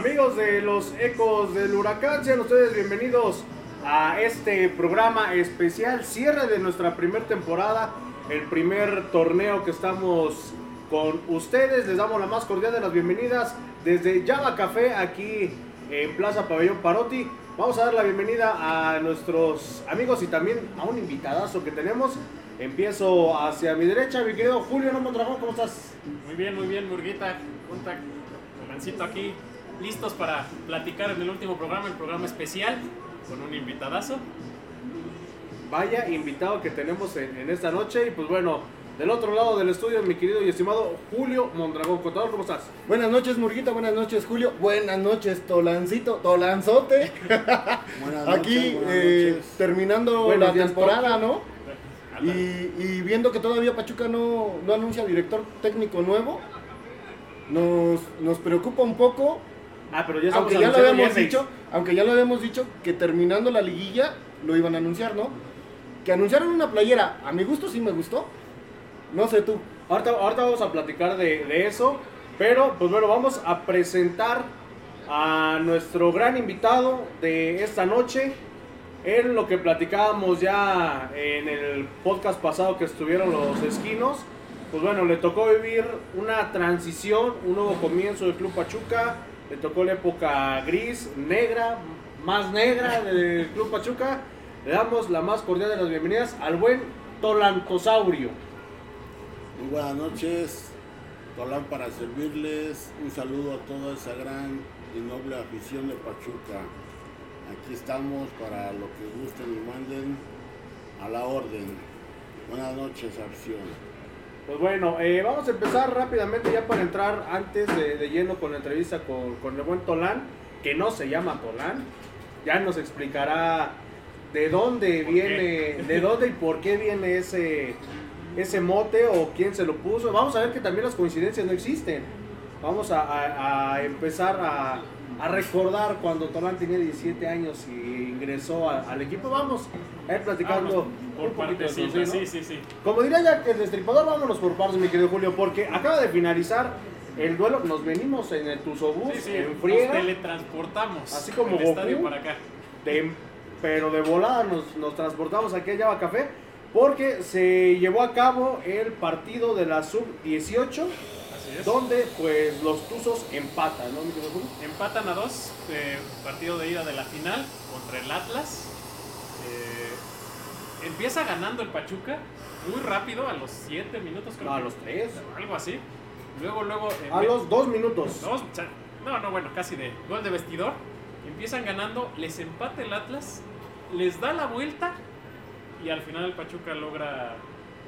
Amigos de los ecos del huracán, sean ustedes bienvenidos a este programa especial, cierre de nuestra primera temporada, el primer torneo que estamos con ustedes. Les damos la más cordial de las bienvenidas desde Java Café aquí en Plaza Pabellón Parotti. Vamos a dar la bienvenida a nuestros amigos y también a un invitadazo que tenemos. Empiezo hacia mi derecha, mi querido Julio No ¿cómo estás? Muy bien, muy bien, Murguita. Junta con aquí, listos para platicar en el último programa, el programa especial, con un invitadazo. Vaya invitado que tenemos en, en esta noche y pues bueno, del otro lado del estudio, mi querido y estimado Julio Mondragón. Contador, ¿cómo estás? Buenas noches, Murguita. Buenas noches, Julio. Buenas noches, Tolancito. Tolanzote. Buenas noches, Aquí buenas eh, noches. terminando la días, temporada, ¿no? Y, y viendo que todavía Pachuca no, no anuncia director técnico nuevo, nos, nos preocupa un poco. Ah, pero ya Aunque ya lo habíamos dicho, aunque ya lo habíamos dicho que terminando la liguilla lo iban a anunciar, ¿no? Que anunciaron una playera, a mi gusto sí me gustó. No sé tú. Ahorita, ahorita vamos a platicar de, de eso, pero pues bueno, vamos a presentar a nuestro gran invitado de esta noche. En lo que platicábamos ya en el podcast pasado que estuvieron los esquinos, pues bueno, le tocó vivir una transición, un nuevo comienzo del Club Pachuca, le tocó la época gris, negra, más negra del Club Pachuca. Le damos la más cordial de las bienvenidas al buen Tolantosaurio. Muy buenas noches, Tolán para servirles. Un saludo a toda esa gran y noble afición de Pachuca. Aquí estamos para lo que gusten y manden a la orden. Buenas noches, afición. Pues bueno, eh, vamos a empezar rápidamente ya para entrar antes de, de lleno con la entrevista con, con el buen Tolán, que no se llama Tolán. Ya nos explicará de dónde ¿Por viene, de dónde y por qué viene ese, ese mote o quién se lo puso. Vamos a ver que también las coincidencias no existen. Vamos a, a- a empezar a, a recordar cuando Tolán tenía 17 años y ingresó a- al equipo. Vamos ir platicando Vámonos por un poquito de ¿sí, no? sí, sí, sí. Como diría ya que el destripador, vámonos por partes, mi querido Julio, porque acaba de finalizar el duelo. Nos venimos en el Tuzobús, Sí, sí, en nos friega, teletransportamos Así como del estadio Goku. para acá. de- pero de volada nos, nos transportamos aquí a Java Café, porque se llevó a cabo el partido de la Sub-18, Así es. donde pues los Tuzos empatan, ¿no, mi querido Julio? Empatan a dos, eh, partido de ida de la final contra el Atlas. Eh, empieza ganando el Pachuca muy rápido, a los 7 minutos creo No, a los tres. Algo así. Luego, luego... eh, A los dos minutos. Dos, no, no, bueno, casi de gol de vestidor. Empiezan ganando, les empata el Atlas, les da la vuelta y al final el Pachuca logra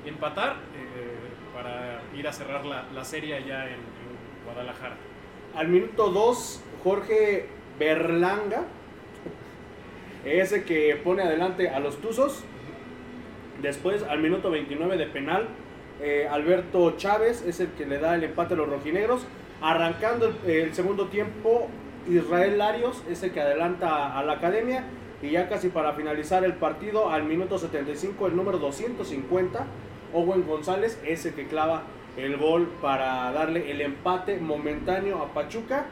empatar eh, para ir a cerrar la, la serie allá en, en Guadalajara. Al minuto 2, Jorge Berlanga, ese que pone adelante a los Tuzos. Después, al minuto 29 de penal, eh, Alberto Chávez es el que le da el empate a los rojinegros. Arrancando el, el segundo tiempo, Israel Larios es el que adelanta a la academia. Y ya casi para finalizar el partido, al minuto 75, el número 250, Owen González es el que clava el gol para darle el empate momentáneo a Pachuca.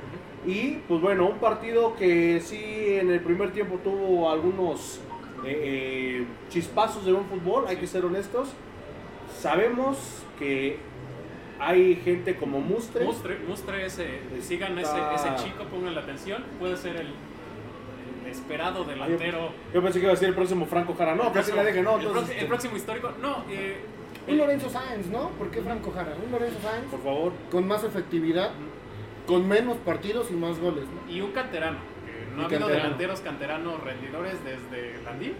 Y pues bueno, un partido que sí en el primer tiempo tuvo algunos eh, eh, chispazos de un fútbol, hay que ser honestos. Sabemos que hay gente como Mustre. Mustre, Mustre ese, sigan ese, ese chico, pongan la atención, puede ser el, el esperado delantero. Yo pensé que iba a ser el próximo Franco Jara. No, casi la deje, no. el entonces, el próximo histórico. No, eh, Un Lorenzo Sáenz, ¿no? ¿Por qué Franco Jara? Un Lorenzo Sáenz Por favor. con más efectividad, con menos partidos y más goles, ¿no? y un canterano. No ha habido canterano. delanteros canteranos rendidores desde Landín.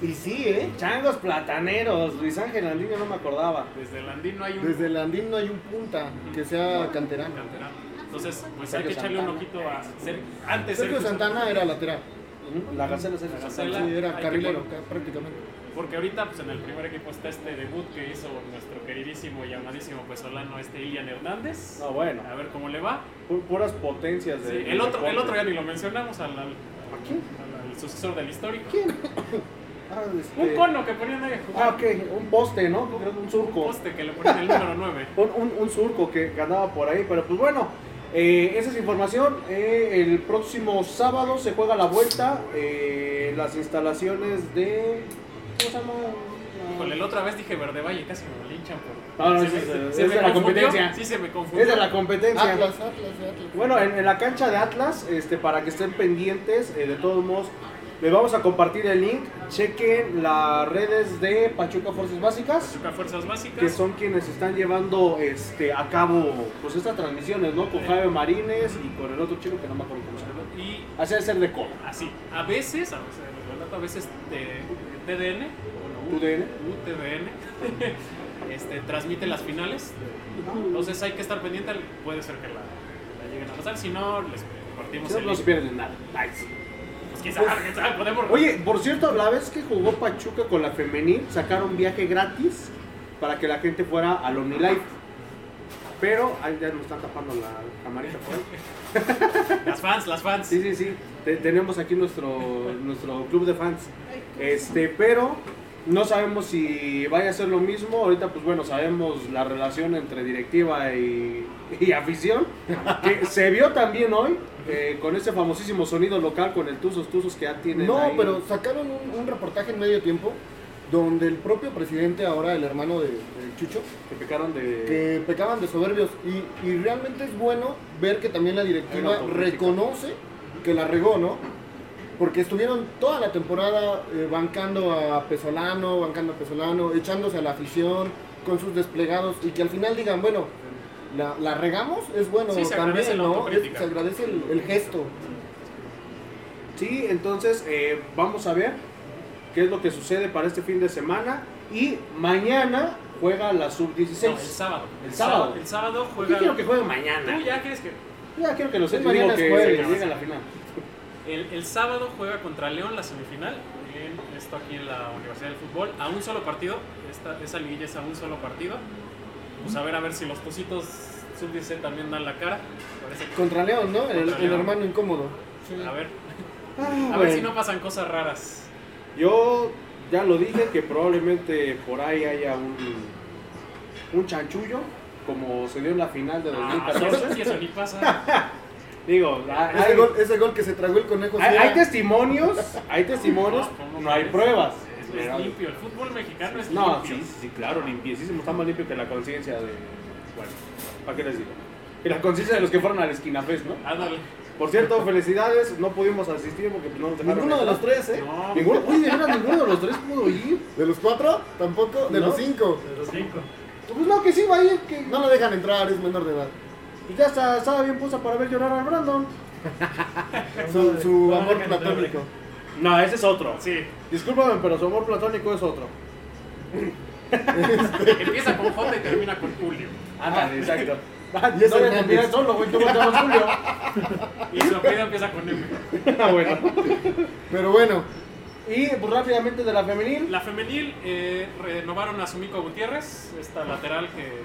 Y sí, ¿eh? Changos plataneros, Luis Ángel Andino no me acordaba. Desde Landín no hay un Desde el Andín no hay un punta que sea canterano. canterano. Entonces, pues Sergio hay que echarle un Santana. ojito a Ser- antes Sergio Santana era lateral. La Gacela el La Sí, hay era que carrilero ca- prácticamente. Porque ahorita pues en el primer equipo está este debut que hizo nuestro queridísimo y amadísimo pesolano este Ilian Hernández. No, bueno. A ver cómo le va. pu- Puras potencias de. Sí, el otro, el otro ya ni lo mencionamos al, al, ¿A quién? al- al sucesor del histórico. ¿Quién? Ah, este- Un cono que ponían ahí a Ah, jugar. ok, un poste, ¿no? Un Un surco. poste que le ponían el número 9. Un, un, un surco que ganaba por ahí, pero pues bueno, Eh, esa es información. Eh, el próximo sábado se juega la vuelta. eh, las instalaciones de. ¿Cómo se llama? Híjole, la otra vez dije Verde Valle, casi me linchan por. No, no, se es- me- es- se es me de la confundió. competencia. Sí, se me confundió. Es de la competencia. Atlas, Atlas, Atlas. Bueno, en, en la cancha de Atlas, este, para que estén pendientes, eh, de todos modos, les vamos a compartir el link. Chequen las redes de Pachuca Fuerzas Básicas, Pachuca Fuerzas Básicas. que son quienes están llevando este, a cabo pues estas transmisiones, ¿no? Con Jaime Marines y con el otro chico que no me acuerdo cómo se llama. Y Así de ser de cola. así, a veces, a veces, a veces de, TDN. UTDN, este, transmite las finales. Entonces hay que estar pendiente, puede ser que la, la lleguen a pasar, si no, les compartimos Si no, el no se pierden nada. Nice. Pues podemos... Oye, por cierto, la vez que jugó Pachuca con la femenil, sacaron viaje gratis para que la gente fuera al OmniLife. Pero ahí ya nos están tapando la camarita por ahí. Las fans, las fans. Sí, sí, sí. Te- tenemos aquí nuestro, nuestro club de fans. Este, pero no sabemos si vaya a ser lo mismo. Ahorita, pues bueno, sabemos la relación entre directiva y, y afición. Que se vio también hoy eh, con ese famosísimo sonido local con el Tuzos Tuzos que ya tienen. No, ahí. pero sacaron un, un reportaje en medio tiempo donde el propio presidente, ahora el hermano de, de Chucho, Que pecaron de. que pecaban de soberbios. Y, y realmente es bueno ver que también la directiva reconoce que la regó, ¿no? Porque estuvieron toda la temporada eh, bancando a Pesolano, bancando a Pesolano, echándose a la afición con sus desplegados y que al final digan, bueno, la, la regamos, es bueno Sí, se agradece también, ¿no? Es- se agradece el, el gesto. Sí, entonces eh, vamos a ver qué es lo que sucede para este fin de semana. Y mañana juega la sub-16. No, el sábado. El sábado. El sábado ¿Por qué juega. quiero que juegue ¿Tú mañana? ya quieres que.? Ya quiero que lo sé, mañana es jueves. llegue a la final. El, el sábado juega contra León la semifinal. En, esto aquí en la Universidad del Fútbol. A un solo partido. Esta, esa liguilla es a un solo partido. Pues a ver, a ver si los positos sub-16 también dan la cara. Que- Contra León, ¿no? El, Contra el León. hermano incómodo. A ver, Ah, a ver bueno. si no pasan cosas raras. Yo ya lo dije que probablemente por ahí haya un, un chanchullo, como se dio en la final de Ah, 2014. si eso ni pasa. Digo, hay, Ese gol, ese gol que se tragó el conejo. hay- testimonios, hay testimonios, ¿cómo no hay pruebas. Es, limpio. El fútbol mexicano es No, limpio. sí, sí, sí, claro, limpiecísimo, está más limpio que la conciencia de... Bueno, ¿para qué les digo? Que la conciencia de los que fueron a la esquina fest, ¿no? Ándale. Por cierto, felicidades, no pudimos asistir porque pues, no nos dejaron Ninguno de los tres, ¿eh? No, Ninguno, uy, de verdad, ninguno de los tres pudo ir. ¿De los cuatro? Tampoco. De No. los cinco. de los cinco. Pues no, que sí va a ir, que No lo dejan entrar, es menor de edad. Y ya está, estaba bien puesta para ver llorar al Brandon. Su, su No, amor platónico. No, ese es otro. Sí. Discúlpame, pero su amor platónico es otro. Empieza con J y termina con Julio. Ándale, exacto. Ah, Y es no solo, güey, tú volteamos Julio. Y su apellido empieza con M. Ah, bueno. Pero bueno, Y pues rápidamente de la femenil. La femenil eh, renovaron a Sumiko Gutiérrez, esta lateral que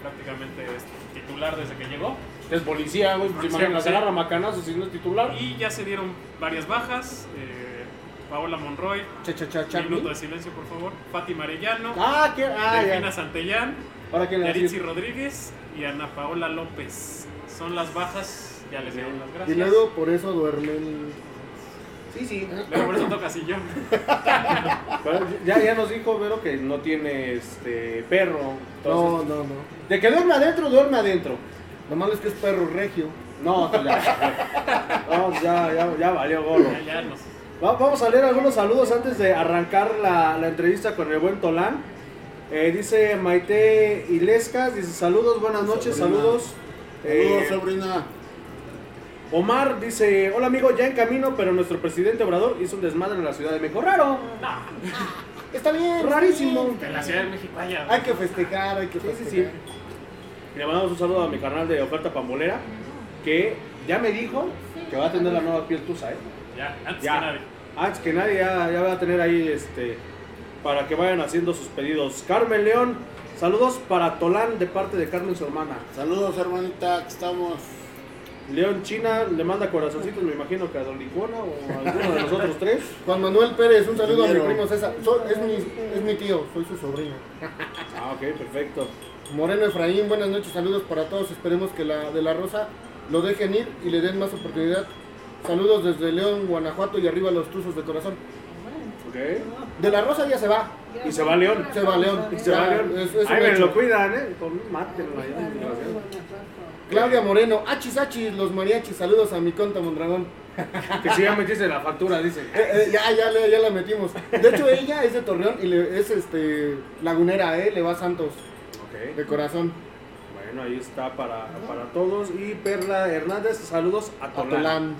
prácticamente es titular desde que llegó. Es policía, güey, pues imagínate, sí. agarra macanazos si no es titular. Y ya se dieron varias bajas. eh, Paola Monroy, cha cha cha cha. minuto de silencio por favor. Fátima Arellano, Ah, ¿qué? Ah, Delfina. Santellán, Ahora quién Yaritzi Rodríguez y Ana Paola López. Son las bajas, ya les dieron las Y gracias. luego por eso duermen. Sí, sí. Luego por eso toca sillón. Pero ya, ya nos dijo Vero que no tiene este perro. No, Entonces, no, no. De que duerme adentro, duerme adentro. Lo malo es que es perro regio. No, pues ya. No, ya, ya, ya valió gorro. Ya, ya nos. Va- Vamos a leer algunos saludos antes de arrancar la, la entrevista con el buen Tolán. Eh, dice Maite Ilescas, dice saludos, buenas noches, Sobrina. saludos. Eh, Saludos, sobrina. Omar dice, hola amigo, ya en camino, pero nuestro presidente Obrador hizo un desmadre en la Ciudad de México. Raro, Está bien. rarísimo. En la Ciudad de México, vaya. Hay que festejar, hay que Sí, sí, festejar. sí. Le mandamos un saludo a mi canal de oferta pambolera, que ya me dijo que va a tener la nueva piel tusa, ¿eh? Ya, antes Ya. que nadie. Antes que nadie ya, ya va a tener ahí este para que vayan haciendo sus pedidos. Carmen León, saludos para Tolán de parte de Carmen su hermana. Saludos, hermanita, aquí estamos. León China le manda corazoncitos, me imagino que a Don Licona o a alguno de los otros tres. Juan Manuel Pérez, un saludo a mi primo César. So- es, mi, es mi tío, soy su sobrino. Ah, ok, perfecto. Moreno Efraín, buenas noches, saludos para todos. Esperemos que la de la Rosa lo dejen ir y le den más oportunidad. Saludos desde León, Guanajuato y arriba los Tuzos de corazón. De la Rosa ya se va. Y se va León. Se va León. Y se va Ya, León. es- es un Ay, me lo cuidan, ¿eh? Con mátenlo allá. Claudia Moreno, achis achis, los mariachis, saludos a mi conta Mondragón. Que si ya metiste la factura, dice. Eh, eh, ya, ya, le- ya la metimos. De hecho, ella es de Torreón y le- es este lagunera, ¿eh? Le va a Santos, de corazón. Bueno, ahí está para, para todos. Y Perla Hernández, saludos a A Tolán.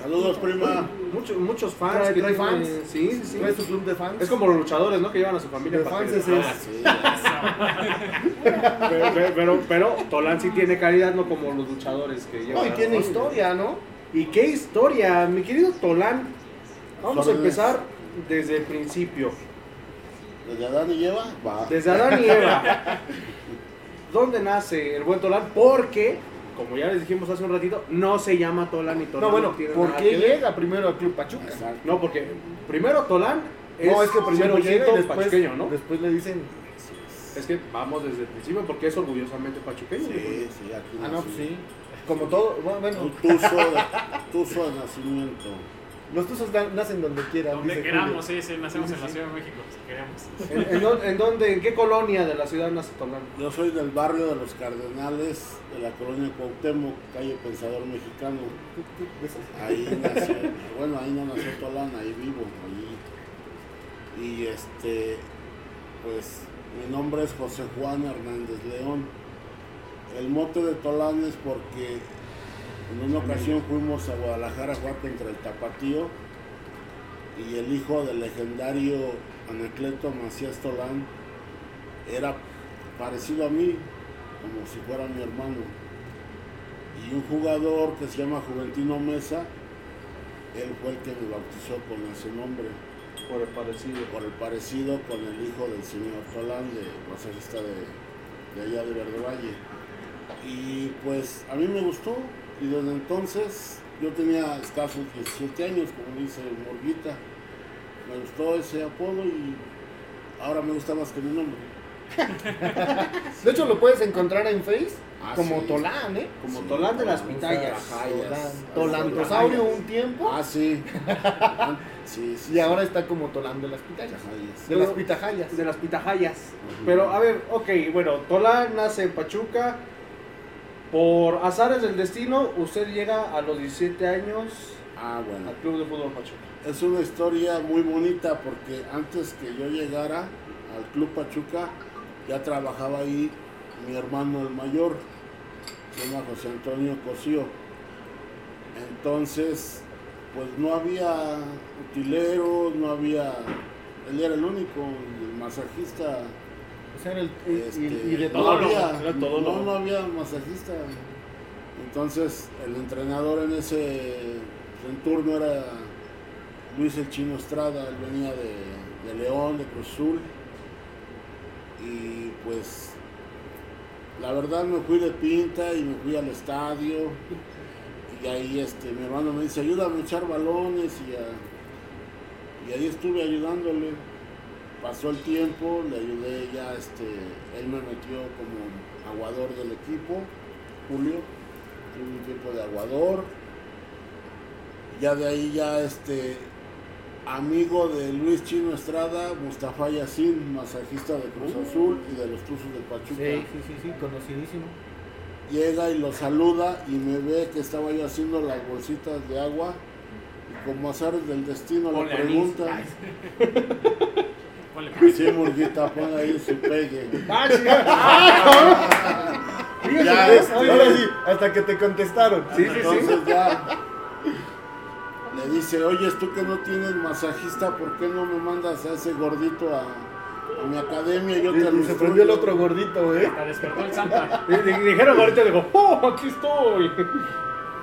Saludos, prima. Muchos, muchos fans. Trae- fans. Sí, sí, sí. Trae su club de fans. Es como los luchadores, ¿no? Que llevan a su familia De para fans que- es. Ah, sí. Pero, pero, pero, pero Tolán sí tiene calidad, no como los luchadores que llevan. No, y a tiene historia, ¿no? ¿Y qué historia, mi querido Tolán? Vamos a empezar desde el principio. Desde Adán y Eva, va. Desde Adán y Eva. ¿Dónde nace el buen Tolán? Porque, como ya les dijimos hace un ratito, no se llama Tolán y Tolán No, bueno, tiene ¿por qué llega primero al club Pachuca? Exacto. No, porque primero Tolán es, no, es que primero llega y 100% después, pachuqueño, ¿no? después le dicen, Es que vamos desde el principio porque es orgullosamente pachuqueño. Sí, sí, aquí ah, no, nací. pues sí. Como todo, bueno, tuzo de, tuzo de nacimiento. Los tuzos na- nacen donde quieran. Donde dice queramos, Julio. sí, sí, nacemos en la Ciudad de México, si queremos. ¿En, en dónde, en dónde- en qué colonia de la ciudad nace Tolán? Yo soy del barrio de los Cardenales, de la colonia Cuauhtémoc, calle Pensador Mexicano. Ahí nació, bueno, ahí no nació Tolán, ahí vivo, ahí. Y este, pues, mi nombre es José Juan Hernández León. El mote de Tolán es porque en una ocasión fuimos a Guadalajara a jugar contra el Tapatío y el hijo del legendario Anacleto Macías Tolán era parecido a mí, como si fuera mi hermano. Y un jugador que se llama Juventino Mesa, él fue el que me bautizó con ese nombre, Por el parecido. por el parecido con el hijo del señor Tolán, de masajista de, de allá de Verde Valle. Y pues a mí me gustó, y desde entonces yo tenía escasos 17 años, como dice Morguita. Me gustó ese apodo y ahora me gusta más que mi nombre. De hecho, lo puedes encontrar en Face Ah, como sí. Tolán, ¿eh? Como Sí, Tolán de las pitayas. Tolán. Tolantosaurio un tiempo Ah, sí. sí, sí. y ahora está como Tolán de las pitayas. Pitayas. De las pitajayas. De las pitajayas. Pero a ver, ok, bueno, Tolán nace en Pachuca. Por azares del destino, usted llega a los 17 años Ah, bueno. al Club de Fútbol Pachuca. Es una historia muy bonita porque antes que yo llegara al Club Pachuca, ya trabajaba ahí mi hermano el mayor, se llama José Antonio Cosío. Entonces, pues no había utileros, no había. Él era el único, el masajista. O sea, el- y, y- este, y de no todo. había, era todo no, no había masajista. Entonces, el entrenador en ese en turno era Luis el Chino Estrada, él venía de, de León, de Cruz Azul. Y pues, la verdad me fui de pinta y me fui al estadio. Y ahí este, mi hermano me dice, ayúdame a echar balones y, a- y ahí estuve ayudándole. Pasó el tiempo, le ayudé ya, este, él me metió como aguador del equipo, Julio, tuve un tiempo de aguador. Ya de ahí ya este amigo de Luis Chino Estrada, Mustafa Yacín, masajista de Cruz Azul y de los Tuzos de Pachuca Sí, sí, sí, sí, conocidísimo. llega y lo saluda y me ve que estaba yo haciendo las bolsitas de agua y como azares del destino Ponle le anís. Ponle pues. sí Murguita pon ahí su pegue ¡Ah, sí! Fíjate, Ya, este, Ahora sí, hasta que te contestaron. Sí, sí, sí. entonces ya le dice oye tú que no tienes masajista ¿por qué no me mandas a ese gordito a, a mi academia y yo Y, te lo y se prendió el instruyo"? otro gordito, ¿eh? Hasta despertó el Santa. Di- di- Dijeron ahorita, dijo, ¡oh, aquí estoy!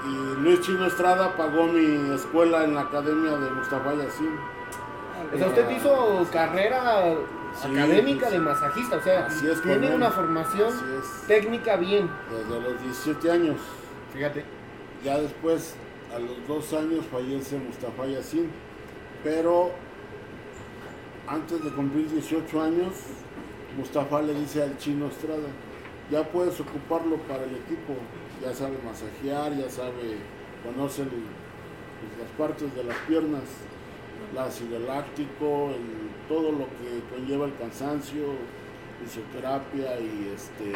y Luis Chino Estrada pagó mi escuela en la academia de Mustafa Yacín O sea, usted hizo carrera Sí, académica sí. de masajista, o sea, es, tiene una formación técnica bien. desde los 17 años Fíjate. Ya después, a los dos años, fallece Mustafa Yacín. Pero antes de cumplir 18 años, Mustafa le dice al chino Estrada, ya puedes ocuparlo para el equipo. ya sabe masajear, ya sabe, conoce las partes de las piernas, el ácido láctico, el- todo lo que conlleva el cansancio, fisioterapia y este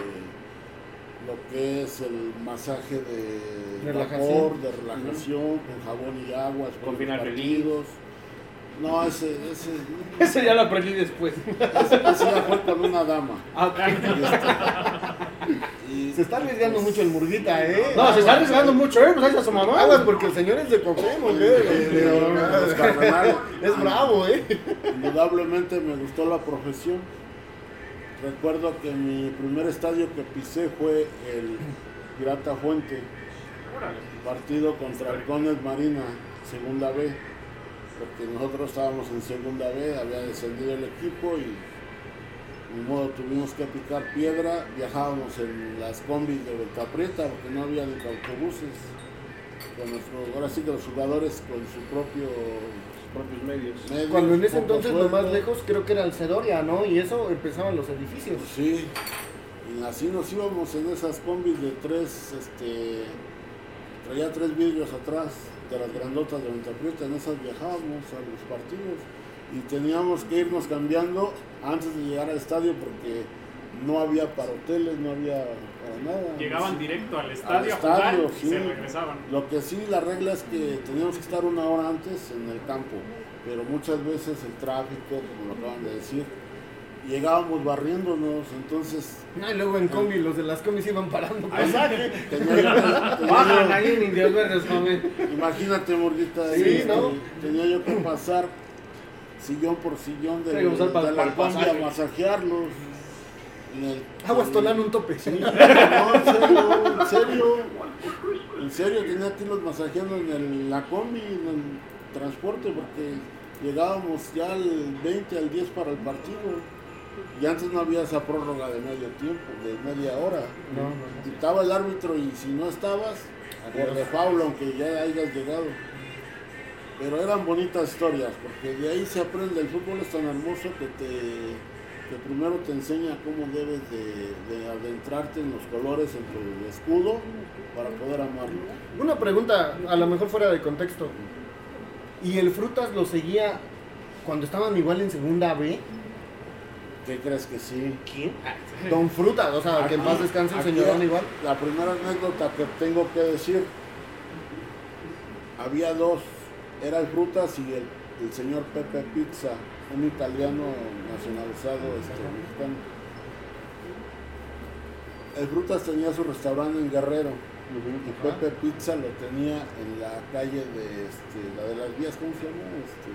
lo que es el masaje de Relajación. vapor, de relajación, con jabón y agua, Con partidos. No, ese, ese, Ese ya lo aprendí después. ese, ese ya fue con una dama. Ah, ok. Y, este, Se está arriesgando mucho el murguita, ¿eh? No, se está arriesgando mucho, ¿eh? Pues ahí está su mamá. Aguas porque el señor es de Cuauhtémoc, ¿eh? De-. Es bravo, ¿eh? Indudablemente me gustó la profesión. Recuerdo que mi primer estadio que pisé fue el Pirata Fuente, Órale. partido contra Halcones Marina, segunda B, porque nosotros estábamos en segunda B, había descendido el equipo y ni modo tuvimos que picar piedra, viajábamos en las combis de Venta Prieta porque no había ni autobuses. Con nuestro- ahora sí que los jugadores con su propio propios medios. medio, Cuando en ese entonces lo más lejos creo que era el Cedoria, ¿no? Y eso empezaban los edificios. Sí, y así nos íbamos en esas combis de tres, este, traía tres vidrios atrás de las grandotas de Ventaprieta, en esas viajábamos a los partidos y teníamos que irnos cambiando antes de llegar al estadio porque no había para hoteles, no había para nada. Llegaban Sí. directo al estadio, a estadio, jugar y sí. se regresaban. Lo que sí, la regla es que teníamos que estar una hora antes en el campo, pero muchas veces el tráfico, como lo acaban de decir, llegábamos barriéndonos, entonces Ah, y luego en combi, los de las combis iban parando que- tenía Bajan ahí en Indios Verdes, imagínate, Morguita, Sí, este, ¿no? tenía yo que pasar sillón por sillón de, Sí, para- de la combi a masajearlos. El- Aguas Tolán un tope. No, en serio, en serio. En serio, tenía que irlos masajeando en el- la combi, en el transporte, porque llegábamos ya al 20, al 10 para el partido. Y antes no había esa prórroga de medio tiempo, de media hora. No, no, no. Quitaba el árbitro y si no estabas, por de Pablo, aunque ya hayas llegado. Pero eran bonitas historias, porque de ahí se aprende. El fútbol es tan hermoso que te que primero te enseña cómo debes de, de adentrarte en los colores, en tu escudo, para poder amarlo. Una pregunta, a lo mejor fuera de contexto. ¿Y el Frutas lo seguía cuando estaban igual en segunda B? ¿Qué crees que sí? ¿Quién? Don Frutas, o sea, que en paz Aquí- descanse el señorón igual. La primera anécdota que tengo que decir, había dos, era el Frutas y el, el señor Pepe Pizza, un italiano nacionalizado este, mexicano. El Frutas tenía su restaurante en Guerrero y Pepe Pizza lo tenía en la calle de este, la de las vías, ¿cómo se llama? Este,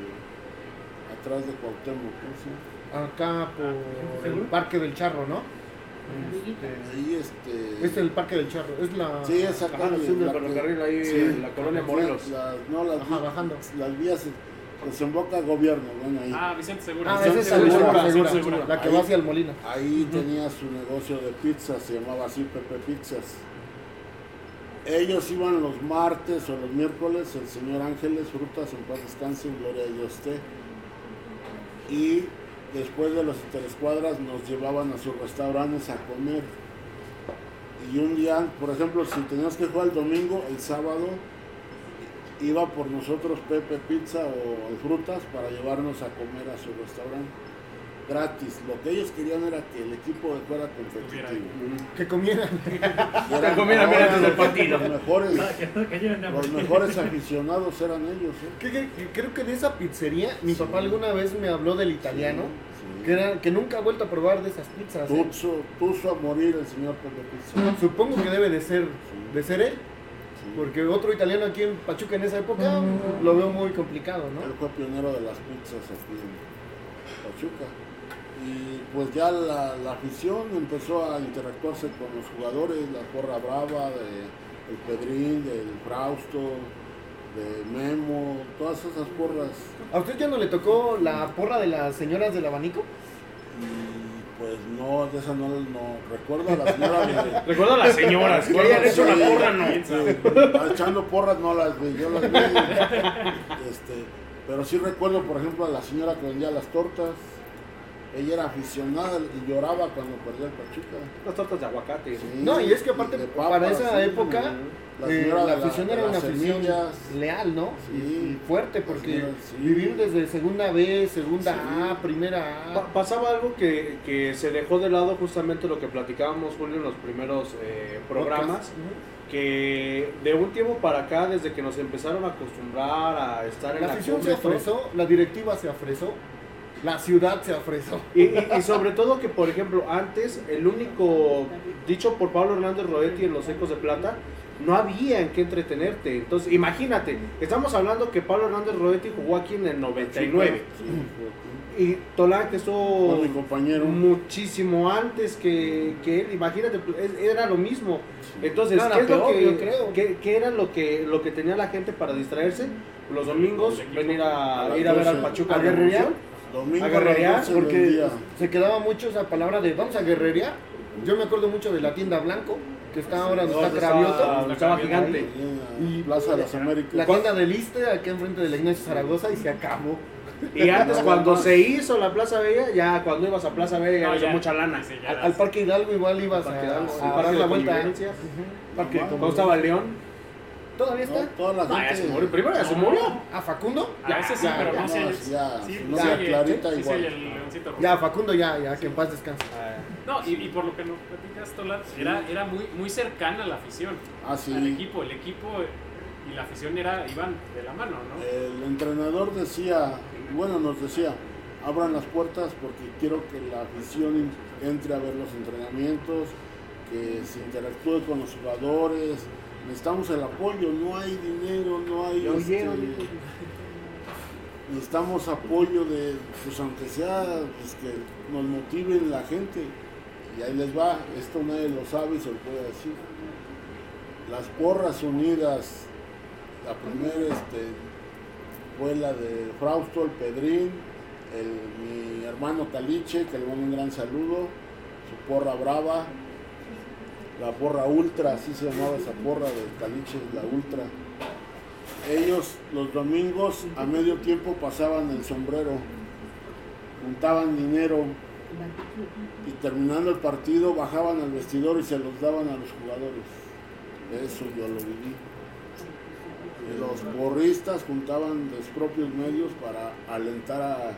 atrás de Cuauhtémoc, ¿cómo se llama? Acá por el Parque del Charro, ¿no? Este, Ahí este. es el Parque del Charro, es la... Sí, esa Ajá, calle, sur del la que- ferrocarril ahí en la colonia Morelos. Las, no, las, Ajá, bajando. las vías desemboca gobierno, bueno, ahí. Ah, Vicente Segura. Ah, esa es Segura, segura, Vicente segura, Segura. la que Ahí. va hacia el molino. Ahí tenía su negocio de pizzas, se llamaba así Pepe Pizzas. Ellos iban los martes o los miércoles, el señor Ángeles Frutas, en paz descanse, en gloria a Dios esté. Y después de las interescuadras nos llevaban a sus restaurantes a comer. Y un día, por ejemplo, si teníamos que jugar el domingo, el sábado, iba por nosotros Pepe Pizza o Frutas para llevarnos a comer a su restaurante. Gratis. Lo que ellos querían era que el equipo fuera competitivo. Que comieran. Que comieran antes del los- partido. Los mejores, de los mejores aficionados eran ellos. ¿eh? Que- que- que Creo que de esa pizzería, mi papá alguna vez me habló del italiano, Sí. Que, era, que nunca ha vuelto a probar de esas pizzas. ¿eh? Tuzo a morir el señor Pepe Pizza. Supongo que debe de ser, Sí. de ser él, Sí. porque otro italiano aquí en Pachuca en esa época lo veo muy complicado, Él ¿no? fue pionero de las pizzas aquí en Pachuca. Y pues ya la, la afición empezó a interactuarse con los jugadores, la porra brava, de, el Pedrín, del Frausto, de Memo, todas esas porras. ¿A usted ya no le tocó la porra de las señoras del abanico? Y pues no, de esa no, no recuerdo a la señora de... Recuerda a las señoras que hayan hecho una porra, no. Sí, echando porras no las vi, yo las vi. Este, pero sí recuerdo, por ejemplo, a la señora que vendía las tortas. Ella era aficionada y lloraba cuando perdía el Pachuca. Las tortas de aguacate. Sí. No, y es que aparte, para esa sí, época, La eh, la afición era una afición leal, ¿no? Sí. Y, y fuerte, La porque señora, sí. vivir desde segunda B, segunda Sí. A, primera A. Pa- pasaba algo que, que se dejó de lado justamente lo que platicábamos Julio en los primeros eh, programas, que de un tiempo para acá, desde que nos empezaron a acostumbrar a estar en La la, afición se cumbre, todo, afresó, la directiva se afresó, la ciudad se afresó. Y, y- y sobre todo que, por ejemplo, antes el único, dicho por Pablo Hernández Roetti en Los Ecos de Plata, no había en qué entretenerte. Entonces, imagínate, estamos hablando que Pablo Hernández Roetti jugó aquí en el 99 Sí, y Tolán que estuvo mi compañero. muchísimo antes que, que él, imagínate, es- era lo mismo. Entonces, Era ¿qué es lo peor, que, yo creo. qué- qué era lo que, lo que tenía la gente para distraerse? Los domingos, venir A ir a ver al 12. Pachuca ¿A. Domingo a guerrerear, a las 12 del Porque se quedaba mucho esa palabra de vamos a guerrerear. Yo me acuerdo mucho de la tienda Blanco, que está ahora donde está Donde Cravioto. estaba- gigante. Ahí Y Plaza de las Américas. La tienda del Iste, aquí enfrente de la Ignacio Zaragoza, y se acabó. Y antes cuando se hizo la Plaza Bella, ya cuando ibas a Plaza Bella ya No, ya. mucha lana. Sí, ya Al, Parque Hidalgo igual ibas a, a el dar la vuelta. Parque No, ¿Cómo estaba el León? ¿Todavía No, está? toda la No, ya se murió. Primero ya se murió. ¿A Facundo? A sí, ya, pero ya, no sé. no, sí, ya, sí, sí Clarita sí igual. Ya, Facundo ya, ya, que en paz descanse. No, y, y por lo que nos platicas, Tolar, era, era muy, muy cercana la afición Ah, sí. al equipo. El equipo y la afición era, iban de la mano, ¿no? El entrenador decía, bueno, nos decía, abran las puertas porque quiero que la afición entre a ver los entrenamientos, que se interactúe con los jugadores. Necesitamos el apoyo, no hay dinero, no hay... ¿Ya oyeron, este, necesitamos apoyo de, pues aunque sea, pues que nos motiven la gente. Y ahí les va, esto nadie lo sabe y se lo puede decir. Las porras unidas, la primera este, fue la de Frausto, el Pedrín, el- mi hermano Caliche, que le mando un gran saludo, su porra brava, la porra ultra, así se llamaba esa porra de Caliche, la ultra. Ellos los domingos a medio tiempo pasaban el sombrero, juntaban dinero y terminando el partido bajaban al vestidor y se los daban a los jugadores. Eso yo lo viví. Los porristas juntaban los propios medios para alentar a...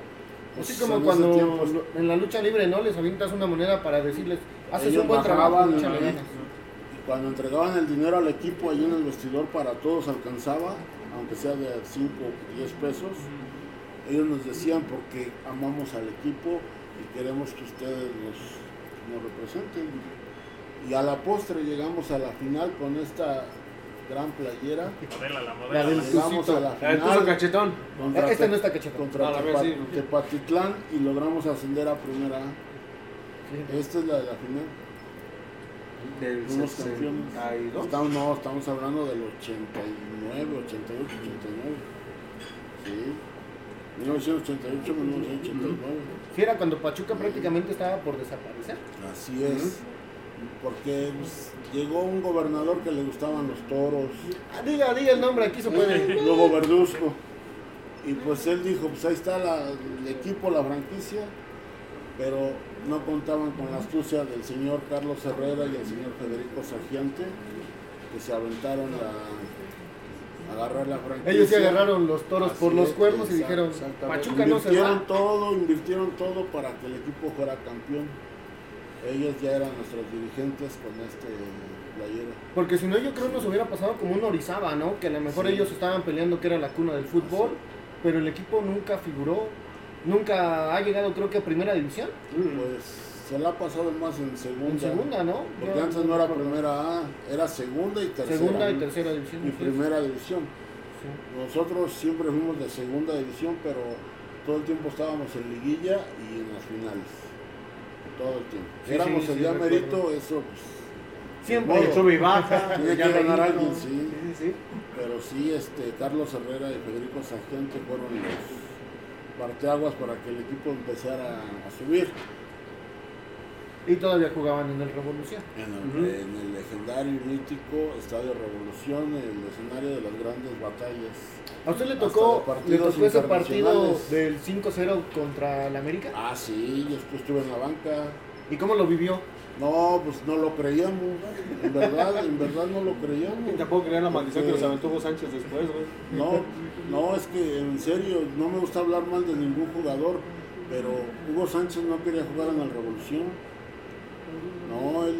pues, Así como en ese cuando en la lucha libre, ¿no? Les avientas una moneda para decirles, haces un buen trabajo. Y cuando entregaban el dinero al equipo allí en el vestidor para todos alcanzaba, aunque sea de 5 o 10 pesos, ellos nos decían porque amamos al equipo y queremos que ustedes nos, nos representen. Y a la postre llegamos a la final con esta gran playera. Modela, la La modela. del- Llegamos a la El tuzo final cachetón. contra, Este Te- no está cachetón. contra Ah, Tepa- vez sí. Tepatitlán y logramos ascender a primera A. Esta es la de la final. Del Fuimos campeones. 62. Estamos, no, estamos hablando del 89, 88, 89. Sí. 1988, 1989. Sí, era cuando Pachuca prácticamente estaba por desaparecer. Así es. Porque pues, llegó un gobernador que le gustaban los toros. Ah, diga, diga el nombre, aquí se puede. Luego Verduzco. Y pues él dijo, pues ahí está la- el equipo, la franquicia. Pero no contaban con la astucia del señor Carlos Herrera y el señor Federico Sargiante, que se aventaron a agarrar la franquicia. Ellos sí agarraron los toros Así por los cuernos y dijeron. Pachuca no se Invirtieron va. todo, invirtieron todo para que el equipo fuera campeón. Ellos ya eran nuestros dirigentes con este playero. Porque si no, yo creo nos hubiera pasado como un Orizaba, ¿no? Que a lo mejor Sí. ellos estaban peleando que era la cuna del fútbol, pero el equipo nunca figuró, nunca ha llegado creo que a primera división. Pues se la ha pasado más en segunda. En segunda, ¿no? Porque antes no era primera A, era segunda y tercera. Segunda y tercera división. y primera división. Sí. Nosotros siempre fuimos de segunda división, pero todo el tiempo estábamos en liguilla y en las finales. Todo el tiempo. Sí, Éramos sí, el recuerdo. merito, eso pues, Siempre. Modo. Sube y baja. Tiene ya que ganar alguien, sí. Pero sí, este, Carlos Herrera y Federico Sargente fueron los parteaguas para que el equipo empezara a subir Y todavía jugaban en el Revolución. en el, en el legendario y mítico Estadio Revolución, el escenario de las grandes batallas. ¿A usted le tocó, le tocó ese partido del 5-0 contra el América? Ah, sí, yo estuve en la banca. ¿Y cómo lo vivió? No, pues no lo creíamos. En verdad, en verdad no lo creíamos. Tampoco creían la maldición que nos aventó Hugo Sánchez después, güey. No, no, es que en serio, no me gusta hablar mal de ningún jugador, pero Hugo Sánchez no quería jugar en la Revolución. No, él,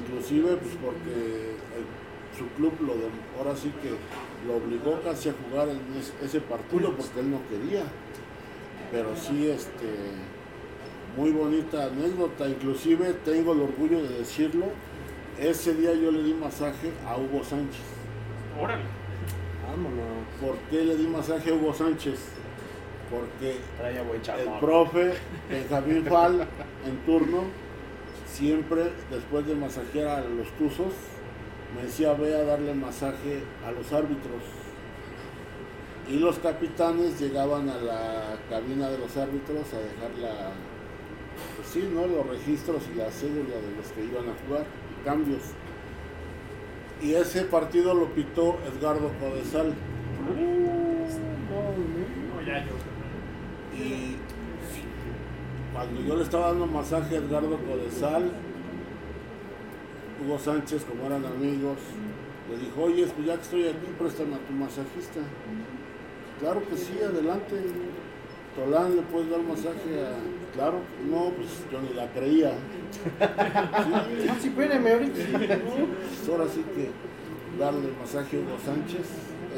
inclusive, pues porque el- su club lo de- ahora sí que lo obligó casi a jugar en es- ese partido porque él no quería. Pero sí, este, muy bonita anécdota, inclusive tengo el orgullo de decirlo. Ese día yo le di masaje a Hugo Sánchez. Órale. Vámonos. ¿Por qué le di masaje a Hugo Sánchez? Porque el profe Benjamín Fal en turno, siempre después de masajear a los tuzos, me decía ve a darle masaje a los árbitros. Y los capitanes llegaban a la cabina de los árbitros a dejar la, pues sí, ¿no? los registros y la cédula de los que iban a jugar, cambios. Y ese partido lo pitó Edgardo Codesal. Y cuando yo le estaba dando masaje a Edgardo Codesal, Hugo Sánchez, como eran amigos, le dijo, oye, pues ya que estoy aquí, préstame a tu masajista. Claro que sí, adelante. Tolán, ¿le puedes dar masaje a...? Claro, no, pues yo ni la creía. Sí, sí, espérame ahorita. pues ahora sí que darle masaje a Hugo Sánchez,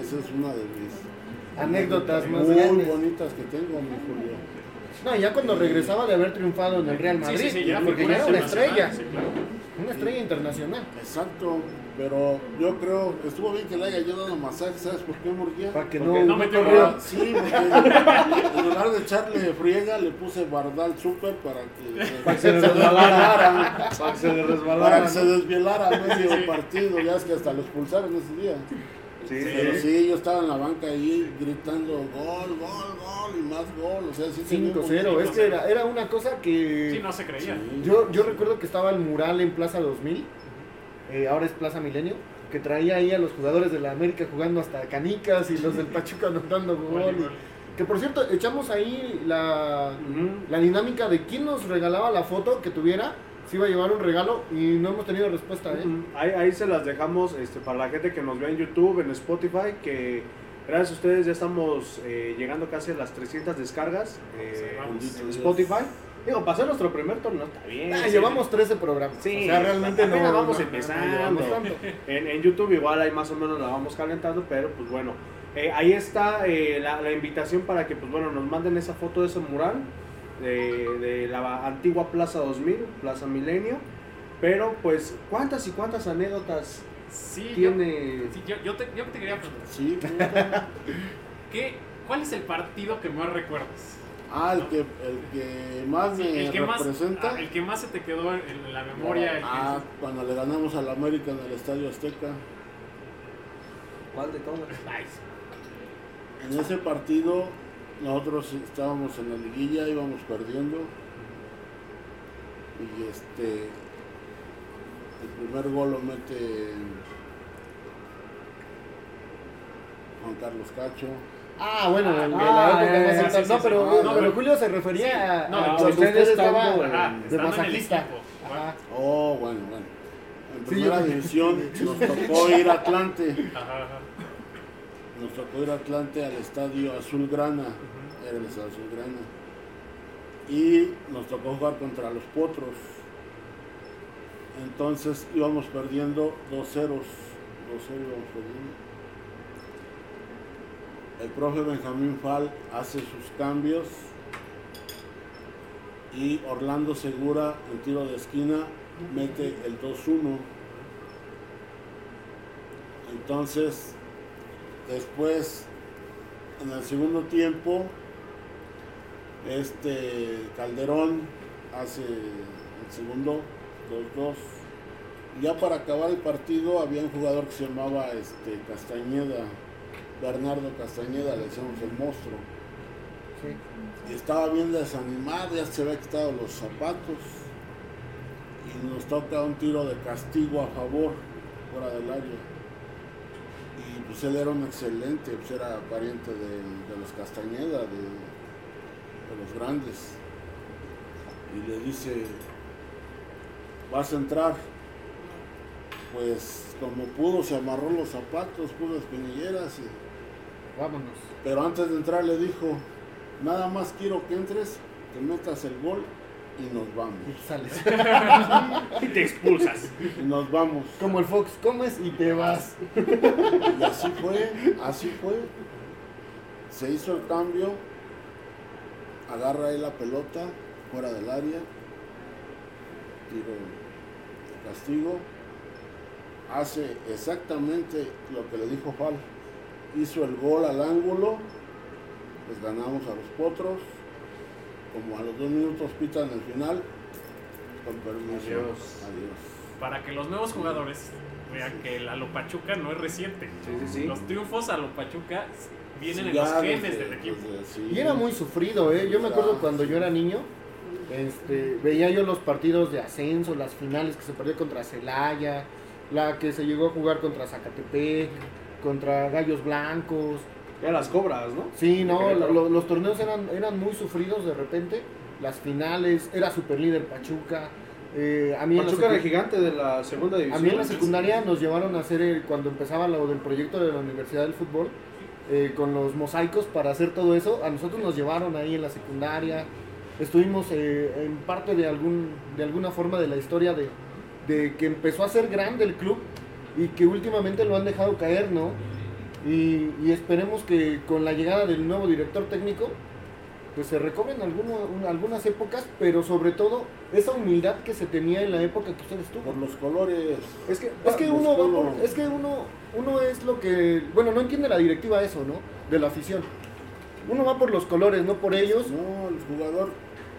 esa es una de mis Anécdotas más muy grandes. bonitas que tengo, mi Julio. No, ya cuando regresaba de haber triunfado en el Real Madrid, Sí, sí, sí, ya porque ya era una estrella, sí, claro. Una estrella internacional. Exacto, pero yo creo, estuvo bien que le haya yo dado masaje, ¿sabes por qué, Murguía? Para que ¿Por no? No metió corrió. Sí, porque en lugar de echarle friega, le puse bardal super para que, Para que se resbalara. Para que se le para resbalara. que se desvielara medio partido, ya es que hasta lo expulsaron ese día. Sí, Pero sí. yo estaba en la banca ahí gritando gol, gol, gol más gol, o sea, sí se vio 5-0, bonito. es que era, era una cosa que... Sí, no se creía. Sí. Yo, yo recuerdo que estaba el mural en Plaza 2000, eh, ahora es Plaza Milenio, que traía ahí a los jugadores de la América jugando hasta canicas y los del Pachuca anotando gol. Que por cierto, echamos ahí la, la dinámica de quién nos regalaba la foto que tuviera, si iba a llevar un regalo y no hemos tenido respuesta, ¿eh? Ahí, ahí se las dejamos este, para la gente que nos ve en YouTube, en Spotify, que gracias a ustedes ya estamos eh, llegando casi a las 300 descargas eh, en Spotify. Digo, para ser nuestro primer torneo está bien. Ah, sí. llevamos 13 programas. Sí, o sea, realmente no, apenas vamos no- empezando. no. En, en YouTube igual ahí más o menos la vamos calentando, pero pues bueno, eh, ahí está eh, la, la invitación para que pues bueno nos manden esa foto de ese mural de, de la antigua Plaza 2000, Plaza Milenio. Pero pues, ¿cuántas y cuántas anécdotas Sí, yo, sí, yo, yo te, yo te quería preguntar. Sí. ¿qué, ¿Cuál es el partido que más recuerdas? Ah, el que, el que más me el, que más, representa. ah, el que más se te quedó en, en la memoria. el que- Ah, cuando le ganamos al América en el Estadio Azteca. ¿Cuál de todas? En ese partido nosotros estábamos en la liguilla, íbamos perdiendo. Y este el primer gol lo mete Juan Carlos Cacho. Ah, bueno, Ah, la época ya, más sí, No, pero, sí. no, No, pero Julio se refería no, a cuando usted estaba en- Ajá, de en masajista. Ajá. Oh, bueno, bueno. En primera división nos tocó ir a Atlante. Ajá, ajá. Nos tocó ir a Atlante al estadio Azulgrana. Era el estadio Azulgrana. Y nos tocó jugar contra los Potros. Entonces íbamos perdiendo 2 ceros. 2 0 íbamos perdiendo. El profe Benjamín Fal hace sus cambios. Y Orlando Segura en tiro de esquina mete el 2-1. Entonces, después, en el segundo tiempo, este Calderón hace el segundo 2-2. Y Ya para acabar el partido había un jugador que se llamaba este, Castañeda, Bernardo Castañeda, le decíamos el monstruo. Sí. Y estaba bien desanimado, ya se había quitado los zapatos. Y nos toca un tiro de castigo a favor, fuera del área. Y pues él era un excelente, pues era pariente de, de los Castañeda, de, de los grandes. Y le dice, vas a entrar. Pues como pudo, se amarró los zapatos, puso las espinilleras. y- Vámonos. pero antes de entrar le dijo, nada más quiero que entres, que metas el gol y nos vamos. Y sales. Y te expulsas. Y nos vamos. Como el Fox, comes y te vas. Y así fue, así fue. Se hizo el cambio, agarra ahí la pelota fuera del área, tiro castigo, hace exactamente lo que le dijo Fal. Hizo el gol al ángulo, les ganamos a los potros, como a los dos minutos pitan el final, con permiso. Adiós. Adiós. Para que los nuevos jugadores vean que el Alo Pachuca no es reciente. Sí, sí, sí. Los triunfos a lo Pachuca vienen Sí, en los genes desde- del equipo. desde- sí. Y era muy sufrido, ¿eh? Yo me acuerdo cuando yo era niño, este, veía yo los partidos de ascenso, las finales que se perdió contra Celaya, la que se llegó a jugar contra Zacatepec, contra Gallos Blancos. Ya las cobras, ¿no? Sí, no, lo- los torneos eran, eran muy sufridos de repente. Las finales, era super líder Pachuca. eh, a, mí Pachuca era gigante de la segunda división. a mí en la secundaria nos llevaron a hacer, el- cuando empezaba lo del proyecto de la Universidad del Fútbol, eh, con los mosaicos para hacer todo eso. A nosotros nos llevaron ahí en la secundaria. Estuvimos eh, en parte de, algún, de alguna forma de la historia de, de que empezó a ser grande el club y que últimamente lo han dejado caer, ¿no? Y, y esperemos que con la llegada del nuevo director técnico, pues se recobren alguno- un- algunas épocas, pero sobre todo esa humildad que se tenía en la época que usted estuvo. Por los colores. Es que, es que uno va por- es que uno, uno es lo que, bueno, no entiende la directiva eso, ¿no? De la afición. Uno va por los colores, no por ellos, No, el jugador.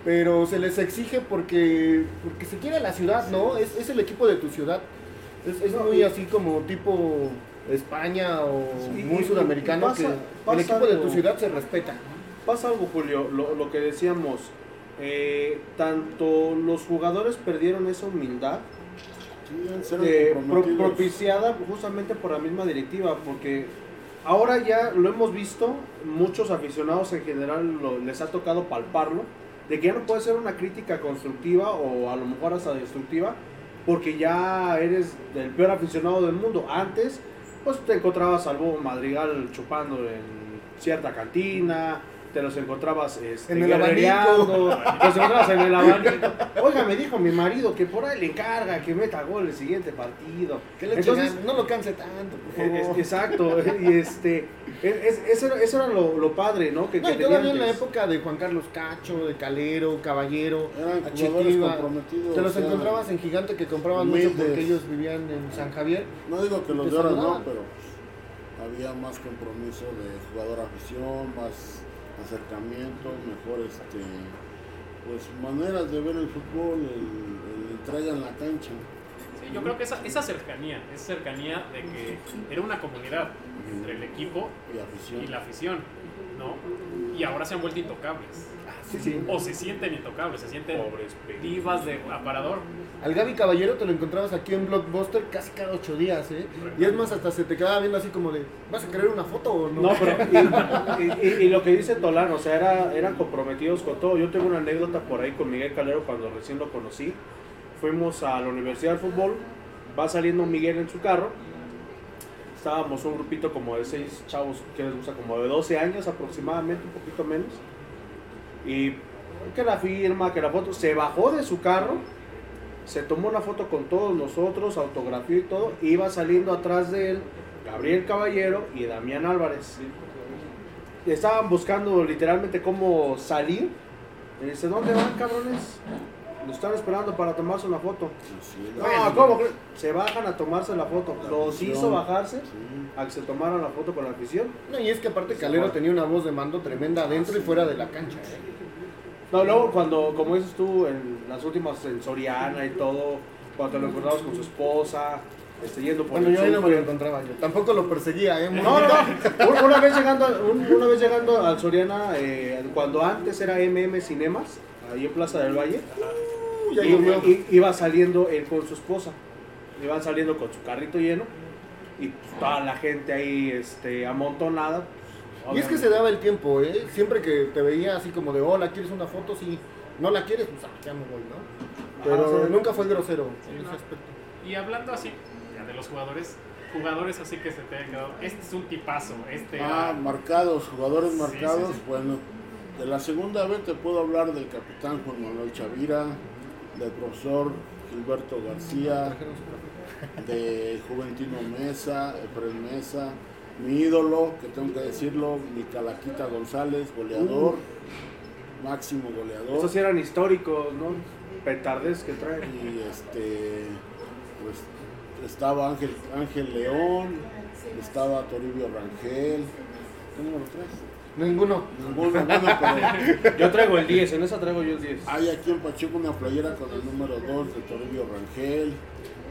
Pero se les exige porque, porque se quiere la ciudad, ¿no? Es, es el equipo de tu ciudad. Es, es muy así como tipo España o Sí, muy y- sudamericano y pasa- que pasa el equipo de tu algo. ciudad se respeta. Pasa algo, Julio, lo, lo que decíamos. eh, tanto los jugadores perdieron esa humildad Sí, eh, pro- propiciada justamente por la misma directiva, porque ahora ya lo hemos visto, muchos aficionados en general lo- les ha tocado palparlo, de que ya no puede ser una crítica constructiva o a lo mejor hasta destructiva, porque ya eres el peor aficionado del mundo. Antes, pues te encontrabas al Bobo Madrigal chupando en cierta cantina, te los encontrabas este, En el abanico. te los encontrabas en el abanico. Oiga, me dijo mi marido que por ahí le encarga que meta gol el siguiente partido. Que le Entonces, no lo canse tanto, por es- favor. exacto, y este, es- es- eso, era- eso era lo, lo padre, ¿no? Que, No, que y todavía en la época de Juan Carlos Cacho, de Calero, Caballero, Eran a jugadores Chitiva, comprometidos. te los o sea, encontrabas en Gigante que compraban mucho porque ellos vivían en San Javier. No digo que los de ahora no, pero había más compromiso de jugador afición, más acercamiento, mejor este pues maneras de ver el fútbol, el, el entrega en la cancha. Sí, yo creo que esa, esa cercanía, esa cercanía de que era una comunidad entre el equipo Y afición. y la afición, ¿no? Y ahora se han vuelto intocables. Sí, sí. O se sienten intocables, se sienten Pobres divas de aparador. Al Gaby Caballero te lo encontrabas aquí en Blockbuster casi cada ocho días, ¿eh? Y es más, hasta se te quedaba viendo así como de, ¿vas a querer una foto o no? No, pero y, y- y- y lo que dice Tolán, o sea, era, eran comprometidos con todo. Yo tengo una anécdota por ahí con Miguel Calero cuando recién lo conocí. Fuimos a la Universidad del Fútbol, va saliendo Miguel en su carro. Estábamos un grupito como de seis chavos que les gusta, como de 12 años aproximadamente, un poquito menos. Y que la firma, que la foto, se bajó de su carro, se tomó una foto con todos nosotros, autografió y todo, iba saliendo atrás de él Gabriel Caballero y Damián Álvarez. Estaban buscando literalmente cómo salir. Y dice, ¿dónde van cabrones? Lo están esperando para tomarse una foto. Sí, No, ¿cómo? crees? Se bajan a tomarse la foto. La Los hizo bajarse Sí. a que se tomaran la foto con la afición. No, y es que aparte Calero tenía una voz de mando tremenda adentro y fuera de la cancha. ¿eh? No, luego cuando, como dices tú, en las últimas en Soriana y todo, cuando lo encontrabas con su esposa, este, yendo por Bueno, el yo ahí no me lo encontraba yo. Tampoco lo perseguía, ¿eh? No, no, no. Una- Una vez llegando, un- una vez llegando al Soriana, eh, cuando antes era MM Cinemas, ahí en Plaza del Valle, Y- y- iba saliendo él con su esposa. Iban saliendo con su carrito lleno. y pues, toda la gente ahí este, amontonada. pues, Y es que se daba el tiempo, ¿eh? Siempre que te veía así como de, hola, ¿quieres una foto? Sí. No la quieres, pues ah, ya me voy, ¿no? Pero sí. nunca fue grosero Sí, en ese aspecto. Y hablando así, ya de los jugadores, jugadores así que se te hayan quedado, este es un tipazo, este... Ah, marcados, jugadores Sí, marcados. sí, sí. Bueno, de la segunda vez te puedo hablar del capitán Juan Manuel Chavira, del profesor Gilberto García, de Juventino Mesa, Efraín Mesa, mi ídolo, que tengo que decirlo, mi Calaquita González, goleador, máximo goleador. Esos sí eran históricos, ¿no? Petardes que traen. y este pues estaba Ángel Ángel León estaba Toribio Rangel ¿qué número traes? Ninguno. Ninguno, bueno, pero Yo traigo el 10, en esa traigo yo el 10. hay aquí en Pachuca una playera con el número 2 de Toribio Rangel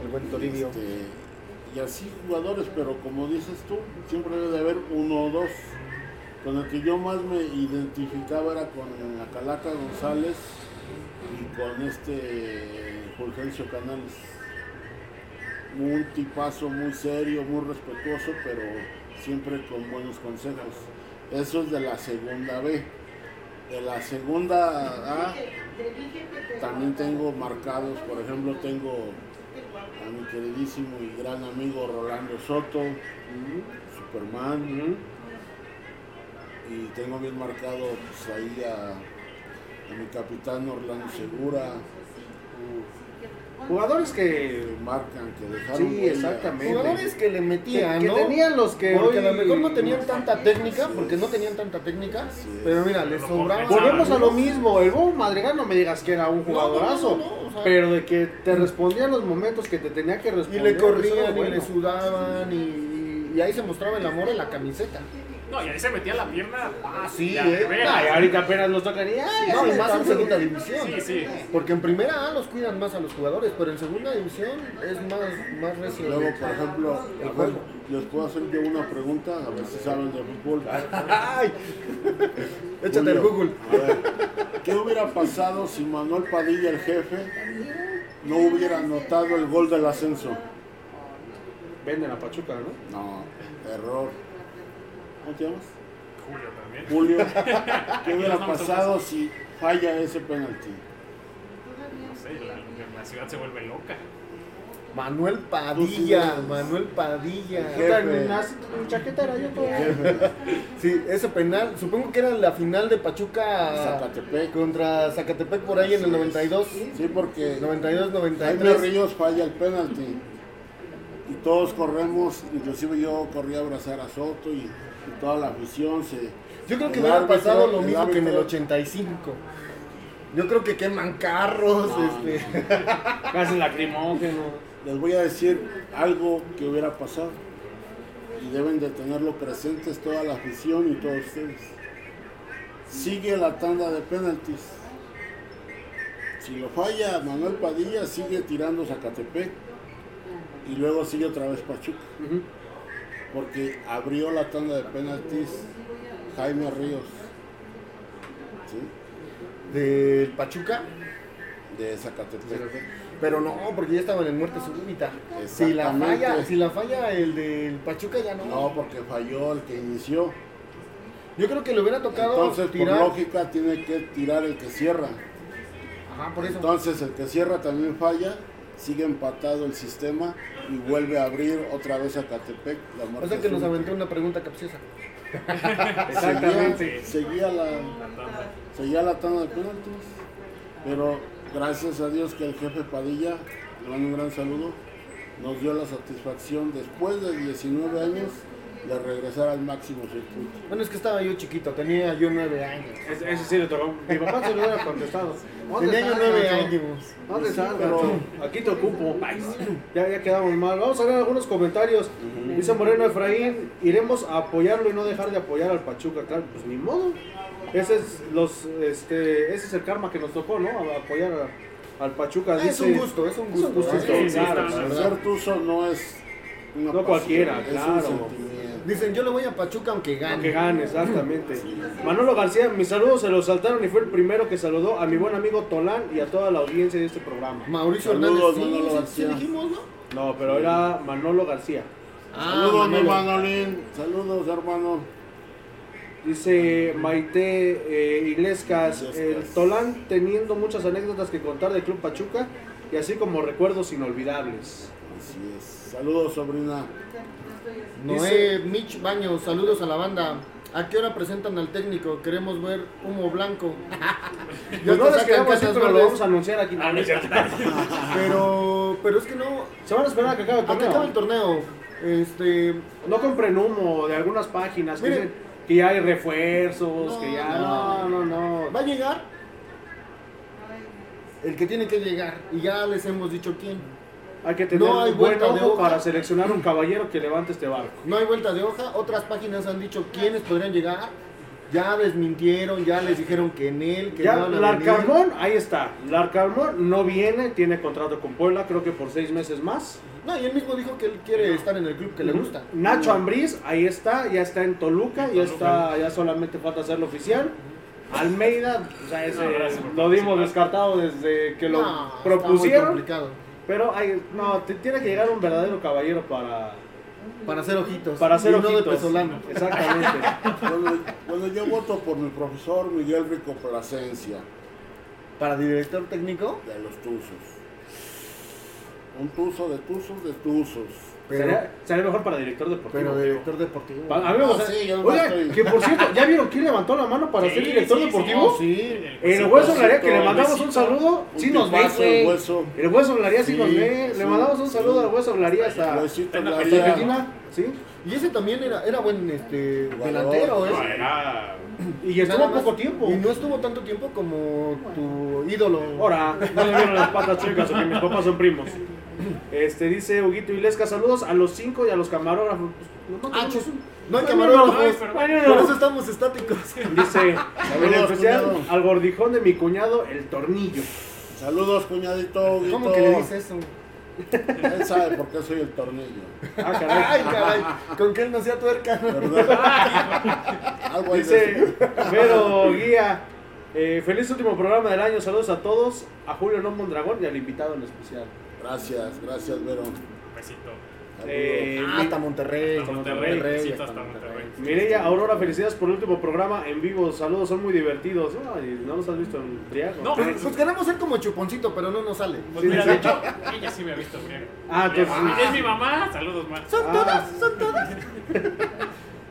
El buen Toribio. este, y así jugadores pero como dices tú siempre debe de haber uno o dos con el que yo más me identificaba era con la Calaca González y con este Fulgencio Canales. Muy tipazo, muy serio, muy respetuoso, pero siempre con buenos consejos. Eso es de la segunda B. De la segunda A también tengo marcados, por ejemplo, tengo a mi queridísimo y gran amigo Rolando Soto, Superman, y tengo bien marcado pues, ahí a mi capitán Orlando Segura, Jugadores que. marcan, que dejaron. Sí, exactamente. Jugadores que le metían, que ¿no? tenían los que Porque hoy. a lo mejor no tenían tanta técnica, porque no tenían tanta técnica, pero mira, les sobraba. Volvemos a lo mismo, el Bobo Madrigal no me digas que era un jugadorazo, No, no, no, no, o sea- pero de que te respondía en los momentos que te tenía que Y responder. le eso era corrían y le sudaban y, y ahí se mostraba el amor en la camiseta. No, y ahí se metía la pierna. Ah, sí, de ¿eh? ahorita apenas tocan y ay, No, y más en segunda división. Sí, sí. Porque en primera A los cuidan más a los jugadores, pero en segunda división es más, más recio. Luego, por ejemplo, El juego. les puedo hacer yo una pregunta, a ver si saben de fútbol. ¡Ay! Échate el Google. a ver, ¿Qué hubiera pasado si Manuel Padilla, el jefe, no hubiera anotado el gol del ascenso? Venden a Pachuca, ¿no? No, error. ¿Cómo te llamas? Julio también. Julio. ¿Qué hubiera pasado si falla ese penalti? No sé, la, la ciudad se vuelve loca. Manuel Padilla, sí. Manuel Padilla. Jefe. Puta, en la chaqueta era yo todavía. Sí, ese penal, supongo que era la final de Pachuca Zacatepec. contra Zacatepec por ahí en el 92. Sí, porque 92, Jaime 93. Ríos falla el penalti. Y todos corremos, inclusive yo corrí a abrazar a Soto y toda la afición se... Yo creo que hubiera pasado lo mismo que en el árbitro- 85. Yo creo que queman carros, No, este. Casi lacrimógeno. Les voy a decir algo que hubiera pasado. Y deben de tenerlo presentes toda la afición y todos ustedes. Sigue la tanda de penaltis. Si lo falla Manuel Padilla, sigue tirando Zacatepec. Y luego sigue otra vez Pachuca. Ujú. Porque abrió la tanda de penaltis Jaime Ríos. ¿Sí? Del Pachuca. De Zacatepec. Pero no, porque ya estaban en muerte súbita. Si la falla, si la falla el del Pachuca ya no. No, porque falló el que inició. Yo creo que le hubiera tocado Entonces, por lógica, tiene que tirar el que cierra. Ajá, por eso. Entonces, el que cierra también falla, sigue empatado el sistema y vuelve a abrir otra vez a Catepec. La o sea que nos aventó una pregunta capciosa. Exactamente. Seguía, seguía la, seguía la tanda de penaltis. Pero gracias a Dios que el jefe Padilla, le mando un gran saludo, nos dio la satisfacción después de 19 años de regresar al máximo circuito. Bueno, es que estaba yo chiquito, tenía yo nueve años. Ese, ese sí le tocó. Mi papá se lo hubiera contestado. ¿Dónde Tenía yo nueve años. ¿Dónde estás? Aquí te ocupo. Ya, ya quedamos mal. Vamos a ver algunos comentarios. Dice Moreno Efraín, iremos a apoyarlo y no dejar de apoyar al Pachuca. Claro, pues ni modo. Ese es, los, este, ese es el karma que nos tocó, ¿no? A- apoyar a- al Pachuca. Es Dice- un gusto, es un gusto. gusto, Sí, sí, claro, ser tuzo no es una No pasión, cualquiera, es claro. un. Dicen, yo le voy a Pachuca aunque gane. Que gane, exactamente. Manolo García, mis saludos se los saltaron y fue el primero que saludó a mi buen amigo Tolán y a toda la audiencia de este programa. Mauricio Saludos, Hernández, sí, Manolo sí, García. sí dijimos, ¿no? No, pero era Manolo García. Ah, Saludos, mi. Manolín. Saludos, hermano. Dice Maite eh, Iglescas, Iglescas. el Tolán teniendo muchas anécdotas que contar del Club Pachuca y así como recuerdos inolvidables. Así es. Saludos, sobrina. Noé Mitch Baños, saludos a la banda. ¿A qué hora presentan al técnico? Queremos ver humo blanco. ya Pues no les pero lo vamos a anunciar aquí. No, no es cierto. Pero, pero es que no. Se van a esperar a que acabe el ¿A qué torneo. acaba el torneo? Este. No compren humo de algunas páginas que dicen que ya hay refuerzos, No, que ya no. no, no, no. Va a llegar el que tiene que llegar. Y ya les hemos dicho quién. Hay que tener No hay un buen vuelta de ojo hoja. para seleccionar un caballero que levante este barco. No hay vuelta de hoja. Otras páginas han dicho quiénes podrían llegar. Ya desmintieron, ya les dijeron que en él, que Ya, no. Larcamón, ahí está. Larcamón no viene, tiene contrato con Puebla, creo que por seis meses más. No, y él mismo dijo que él quiere estar en el club que le gusta. Nacho Ambriz, ahí está, ya está en Toluca, ya está, ya solamente falta hacerlo oficial. Almeida, o sea, ese No, gracias por lo dimos descartado desde que lo No, está muy propusieron. complicado. Pero hay, no, te- tiene que llegar un verdadero caballero para, Para hacer ojitos. para hacer y no de ojitos. pesolano. Exactamente. Bueno, bueno, yo voto por mi profesor Miguel Rico Plasencia, Para director técnico. de los Tuzos. Un tuzo de tuzos de tuzos. Pero, sería, sería mejor para director deportivo. pero director deportivo. Pa- a mí me No, gusta- sí, yo nomás Oye, estoy- que por cierto, ¿ya vieron quién levantó la mano para Sí, ser director sí, deportivo? Sí. El Sí, hueso sí, Laría, que le mandamos un saludo. Sí nos ve, el hueso. El hueso Laría sí, Sí, nos ve. Le mandamos un saludo al hueso Laría hasta. Argentina. ¿Sí? Y ese también era, era buen este, delantero, ¿eh? No, era- Y estuvo Nada más. poco tiempo. Y no estuvo tanto tiempo como tu ídolo. Ahora, no le vieron las patas chicas, o que mis papás son primos. Este dice Huguito Ilesca, saludos a los cinco y a los camarógrafos. Pues, Ah, No hay Ay, camarógrafos. pero- Por eso estamos estáticos. Dice, en especial cuñado. al gordijón de mi cuñado, el tornillo. Saludos, cuñadito. Huguito. ¿Cómo que le dices eso? Él sabe por qué soy el tornillo. Ah, caray. Ay, caray. Con que él no sea tuerca. ¿Verdad? Algo Dice Vero Guía, eh, feliz último programa del año, saludos a todos, a Julio No Mondragón y al invitado en especial. Gracias, gracias, Vero. Besito. Saludos. Eh, Ah, hasta Monterrey. Hasta Monterrey, besito hasta hasta Monterrey. Mireya Aurora, felicidades por el último programa en vivo, saludos, son muy divertidos. Ay, ¿No los has visto en Briago? No. Pues, pues queremos ser como chuponcito, pero no nos sale. Pues Sí, mira, de hecho, ella sí me ha visto. Ah, entonces- Ah, Es mi mamá, saludos, ma. Son Ah. todas, son todas.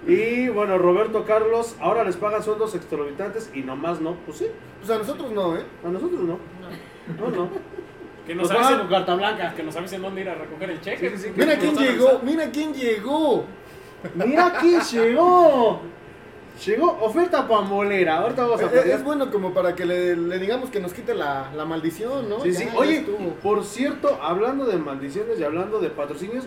Y bueno, Roberto Carlos, ahora les pagan sueldos exorbitantes y nomás no. Pues sí, Pues a nosotros no, ¿eh? a nosotros no. No, no. Que Nos nos pagan avisen, con carta blanca. que nos avisen dónde ir a recoger el cheque. Sí, sí, sí. Que Mira nos quién llegó, mira quién llegó. Mira quién llegó. Llegó oferta pamolera. Ahorita vamos a Es, platicar. es bueno como para que le, le digamos que nos quite la, la maldición, ¿no? Sí, Ya, sí. Oye, por cierto, hablando de maldiciones y hablando de patrocinios,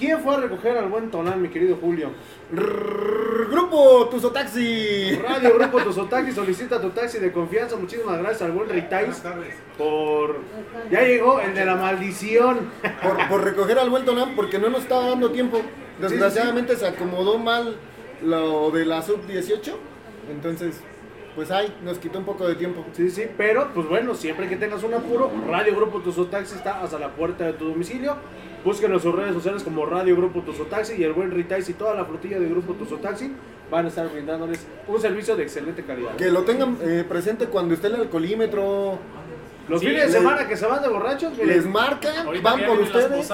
¿quién fue a recoger al buen Tonán, mi querido Julio? Rrrr, Grupo Tuzo Taxi. Radio Grupo Tuzotaki solicita tu taxi de confianza. Muchísimas gracias al buen Ritais por... Ya llegó el de la maldición. Por, por recoger al buen Tonán porque no nos estaba dando tiempo. Desgraciadamente se acomodó mal lo de la sub-18. Entonces, pues ahí nos quitó un poco de tiempo. Sí, sí, pero pues bueno, siempre que tengas un apuro, Radio Grupo Tuzotaxi está hasta la puerta de tu domicilio. Búsquenlo en sus redes sociales como Radio Grupo Tuzotaxi y el buen Ritais y toda la flotilla de Grupo Tuzotaxi van a estar brindándoles un servicio de excelente calidad. Que lo tengan eh, presente cuando esté el alcoholímetro. Los Sí, fines de semana que se van de borrachos, miren, Les marcan, Ahorita van por ustedes.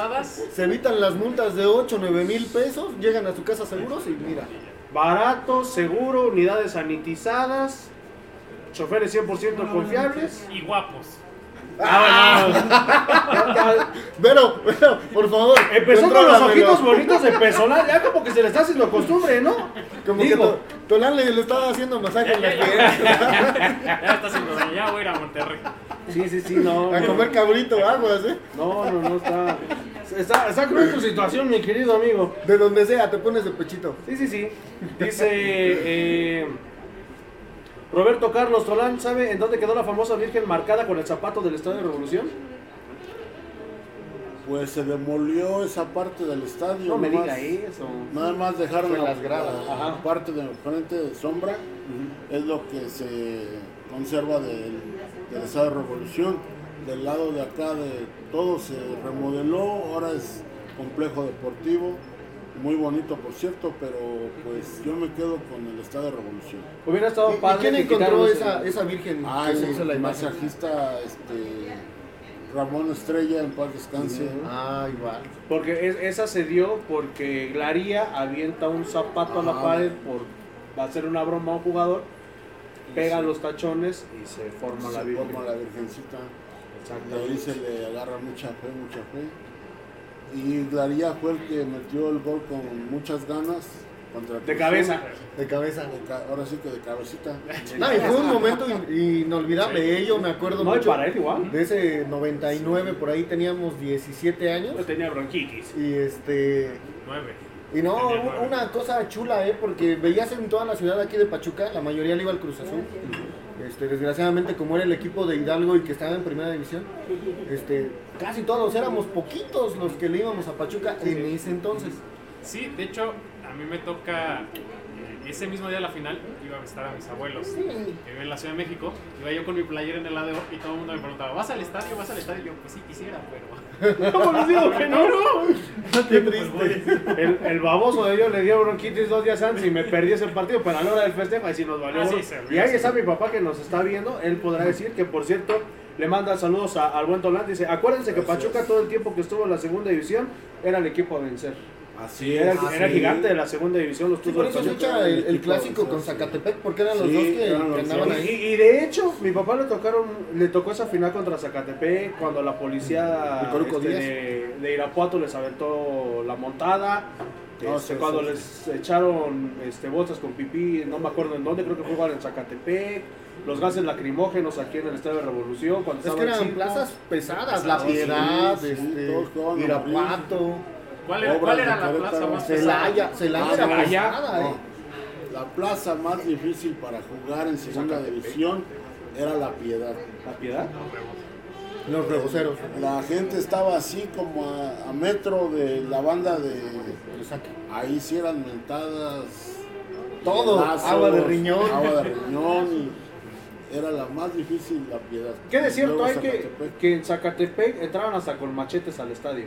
Se evitan las multas de 8 9 mil pesos. Llegan a su casa seguros y mira. barato, seguro, unidades sanitizadas, choferes 100% confiables. y guapos. Ah, Pero, pero, por favor. Empezó con los ojitos bonitos de personal, ya como que se le está haciendo costumbre, ¿no? Como Digo. que To- Tolán le, le estaba haciendo masaje en la pierna. Ya está haciendo daño, ya voy a ir a Monterrey. Sí, sí, sí, no. A comer cabrito aguas, ¿eh? No, no, no está. Está, está cruel tu situación, mi querido amigo. De donde sea, te pones de pechito. Sí, sí, sí. Dice eh, Roberto Carlos Tolán, ¿sabe en dónde quedó la famosa Virgen marcada con el zapato del Estadio de Revolución? Pues se demolió esa parte del estadio. No me diga eso. Nada más dejaron la, las gradas. la Ajá. parte de frente de sombra. Es lo que se conserva del, del estado de revolución. Del lado de acá de todo se remodeló. Ahora es complejo deportivo. Muy bonito por cierto, pero pues yo me quedo con el Estado de Revolución. Hubiera estado ¿Y- ¿Y padre quién que encontró esa, esa virgen Ah, que se hizo la el imagen? masajista este, Ramón Estrella, en paz descanse. Ah, igual. Porque es- esa se dio porque Glaría avienta un zapato a la Ajá. pared por va a hacer una broma a un jugador, pega Sí. los tachones y se forma la se virgen. forma la virgencita. Exactamente. ahí se le agarra mucha fe, mucha fe. Y Glaría fue el que metió el gol con muchas ganas. Contra De cabeza. De cabeza. De ca- ahora sí que de cabecita. No, y fue un momento in- inolvidable. Yo me acuerdo No, mucho para él igual. de ese 99, por ahí teníamos 17 años. Pues tenía bronquitis. Y este. Nueve. Y no, Tenía una cosa chula, ¿eh? Porque veías en toda la ciudad aquí de Pachuca, la mayoría le iba al Cruz Azul. Este, desgraciadamente, como era el equipo de Hidalgo y que estaba en primera división, este, casi todos éramos poquitos los que le íbamos a Pachuca en ese entonces. Sí, de hecho, a mí me toca eh, ese mismo día de la final, iba a visitar a mis abuelos que viven en la Ciudad de México. Iba yo con mi playera en el ADO y todo el mundo me preguntaba, ¿vas al estadio? ¿Vas al estadio? Y yo, pues sí quisiera, pero. ¿Cómo les digo que no? Qué triste. El, el baboso de ellos le dio bronquitis dos días antes y me perdí ese partido, pero a la hora del festejo ahí sí nos valió. Ah, sí, y ahí sí. está mi papá que nos está viendo, él podrá decir que por cierto le manda saludos a- al buen Tolán, dice, acuérdense que Gracias. Pachuca todo el tiempo que estuvo en la segunda división era el equipo a vencer. Así Era, es. el- era gigante de la segunda división, los Sí, por eso se Pachuca. echa el, el clásico con. Zacatepec, porque eran los Sí, dos que, andaban. Y, ahí. y de hecho, mi papá le tocaron, le tocó esa final contra Zacatepec cuando la policía este, de, de Irapuato les aventó la montada. No, Este, sí, cuando sí, les echaron este, bolsas con pipí, no me acuerdo en dónde, creo que fue igual en Zacatepec. Los gases lacrimógenos aquí en el Estadio de Revolución. Cuando Es que eran circo. plazas pesadas, La Piedad, sí, este, a Irapuato, ¿Cuál era, cuál de era la plaza más pesada? Celaya, Celaya Ah, era pesada, ¿eh? La plaza más difícil para jugar en segunda división era La Piedad. ¿La piedad? Los reboceros. La gente estaba así como a, a metro de la banda de... Ahí sí eran mentadas. Todo, agua de riñón. Agua de riñón y era la más difícil La Piedad. ¿Qué de cierto hay que, en Zacatepec entraban hasta con machetes al estadio?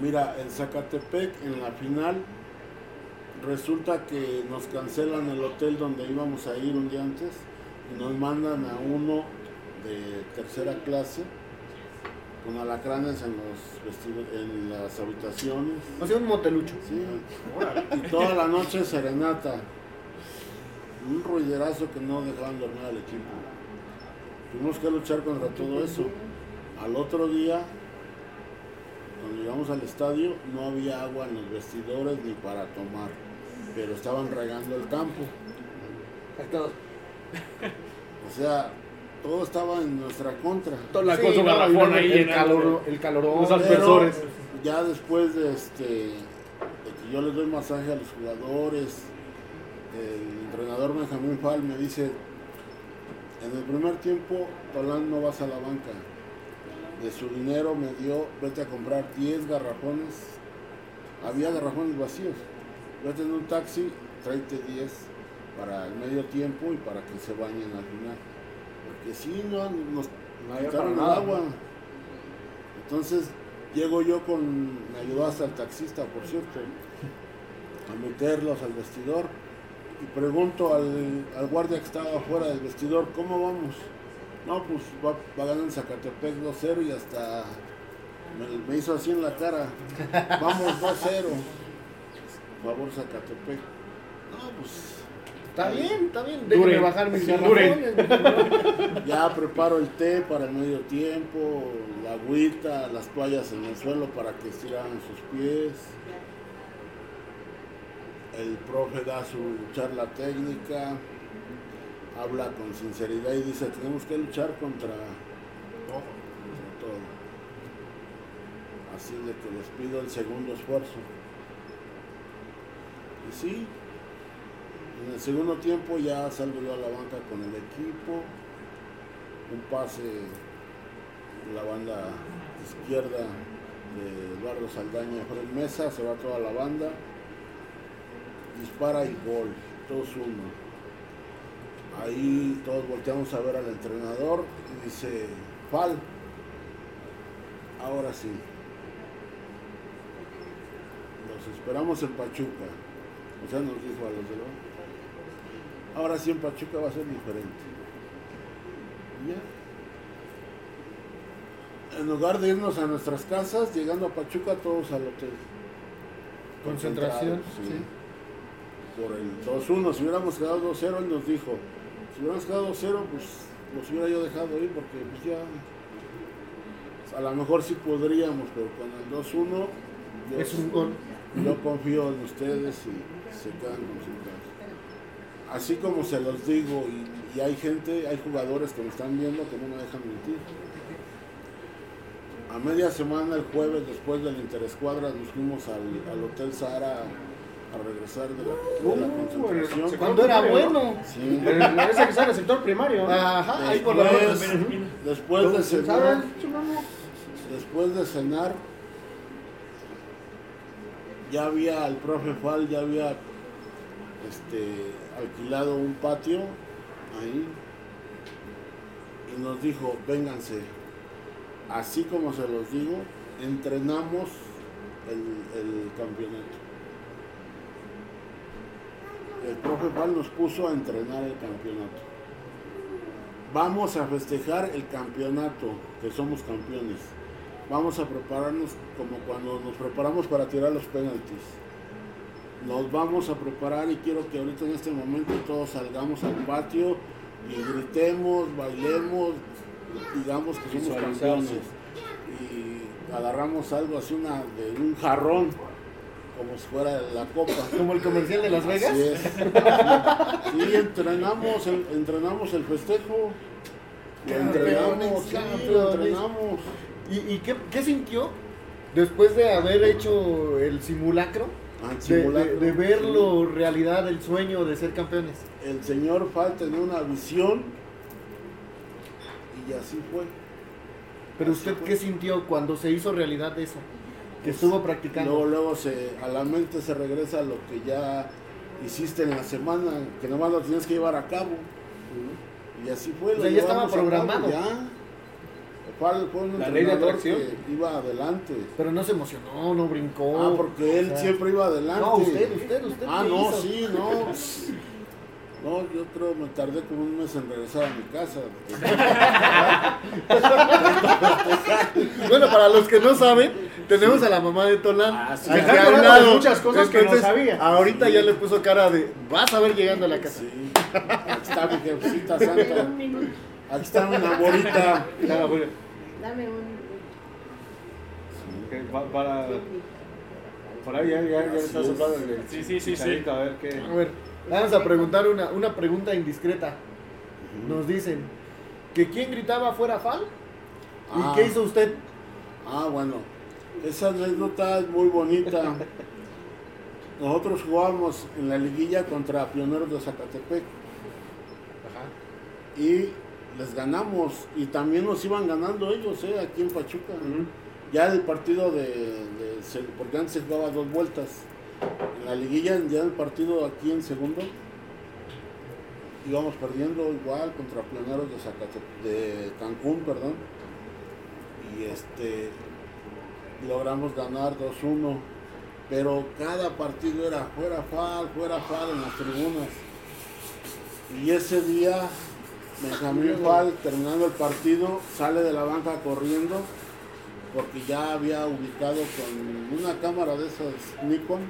Mira, en Zacatepec, en la final, resulta que nos cancelan el hotel donde íbamos a ir un día antes y nos mandan a uno de tercera clase con alacranes en, los en las habitaciones. O sea, un motelucho. Sí. Y toda la noche serenata. Un ruiderazo que no dejaban dormir al equipo. Tuvimos que luchar contra todo eso. Al otro día, cuando llegamos al estadio, no había agua en los vestidores ni para tomar, pero estaban regando el campo. O sea, todo estaba en nuestra contra. Toda la Sí, cosa no, ahí el, calor, el calorón. Los aspersores. ya después de este de que yo les doy masaje a los jugadores, el entrenador Benjamín Fal me dice, en el primer tiempo Tolán no vas a la banca. De su dinero me dio, vete a comprar 10 garrafones. Había garrafones vacíos. Vete en un taxi, tráete 10 para el medio tiempo y para que se bañen al final. Porque si no, nos No quitaron el agua. Entonces llego yo con, me ayudó hasta el taxista, por cierto, a meterlos al vestidor y pregunto al, al guardia que estaba afuera del vestidor, ¿cómo vamos? No, pues va, va ganando Zacatepec 2-0 y hasta me, me hizo así en la cara, vamos 2-0, por favor Zacatepec. No, pues Está bien, está bien. Déjenme Duren. bajar mis Sí, garrafones. Ya preparo el té para el medio tiempo, la agüita, las toallas en el suelo para que estiraran sus pies. El profe da su charla técnica, habla con sinceridad y dice, tenemos que luchar contra, contra todo. Así de que les pido el segundo esfuerzo. Y sí, en el segundo tiempo ya salgo yo a la banca con el equipo. Un pase la banda izquierda de Eduardo Saldaña Fred Mesa, se va toda la banda. Dispara y gol, 2-1. Ahí todos volteamos a ver al entrenador y dice, Fal, ahora sí. Los esperamos en Pachuca. O sea, nos dijo a los de León. Ahora sí en Pachuca va a ser diferente. Ya. En lugar de irnos a nuestras casas, llegando a Pachuca todos al hotel. Concentración, Concentrados, Por el 2-1, si hubiéramos quedado 2-0, él nos dijo, si hubiéramos quedado 2-0, pues los hubiera yo dejado ir porque pues ya a lo mejor sí podríamos, pero con el 2-1 yo, Es un gol. yo confío en ustedes y se quedan concentrados. Así como se los digo, y, y hay gente, hay jugadores que me están viendo que no me dejan mentir. A media semana, el jueves, después del Interescuadra, nos fuimos al, al Hotel Sahara a regresar de la, de la Uh, concentración. Cuando era bueno. Sí. Ese que está en el sector primario. Ajá, ahí por la Después, de cenar, después de cenar, ya había el profe Fal, ya había este, alquilado un patio ahí y nos dijo, vénganse, así como se los digo, entrenamos el, el campeonato. El profe Fal nos puso a entrenar el campeonato. Vamos a festejar el campeonato, que somos campeones. Vamos a prepararnos como cuando nos preparamos para tirar los penaltis. Nos vamos a preparar y quiero que ahorita en este momento todos salgamos al patio y gritemos, bailemos, digamos que somos campeones. Y agarramos algo así una, de un jarrón, como si fuera la copa. Como el comercial de Las Vegas. Así es. Sí, entrenamos el, entrenamos el festejo. Lo entrenamos, sí, lo entrenamos. ¿Y, y qué, qué sintió después de haber hecho el simulacro? Ah, el De, de- simulacro, de verlo realidad, el sueño de ser campeones. El señor Fal tenía una visión y así fue. Pero usted, ¿qué sintió cuando se hizo realidad eso? Que estuvo practicando. Luego, luego se, a la mente se regresa lo que ya hiciste en la semana, que nomás lo tienes que llevar a cabo. Y así fue. O lo sea, ya estaba programado. Ya. Fal fue un La ley de atracción. que iba adelante. Pero no se emocionó, no brincó. Ah, porque él O sea, siempre iba adelante. No, usted, usted, usted. Ah, ¿qué no, hizo? sí, no. No, yo creo me tardé como un mes en regresar a mi casa. Bueno, para los que no saben, tenemos a la mamá de Tolán. Ah, sí. Está acordando de lado. muchas cosas que no sabía. Ahorita ya le puso cara de, vas a ver llegando a la casa. Sí. Aquí está mi jefecita santa. Aquí está mi abuelita. Claro, bueno, Dame un. que pa- para, por ahí ya, ya, ya Así estás es. hablando de Sí, sí, sí, Chicharito, a ver qué. A ver, vamos a preguntar una, una pregunta indiscreta. Nos dicen que quién gritaba fuera Fal y Ah. qué hizo usted. Ah, bueno. Esa anécdota es muy bonita. Nosotros jugábamos en la liguilla contra Pioneros de Zacatepec. Y les ganamos. Y también nos iban ganando ellos, ¿eh? Aquí en Pachuca. Ya el partido de, porque antes se jugaba dos vueltas. En la liguilla, ya el partido aquí en segundo, íbamos perdiendo igual contra Pioneros de, Zacate- de Cancún, perdón. Y este logramos ganar 2-1. Pero cada partido era fuera fal, fuera fal en las tribunas. Y ese día Benjamín Fal, terminando el partido, sale de la banca corriendo porque ya había ubicado con una cámara de esas Nikon. Un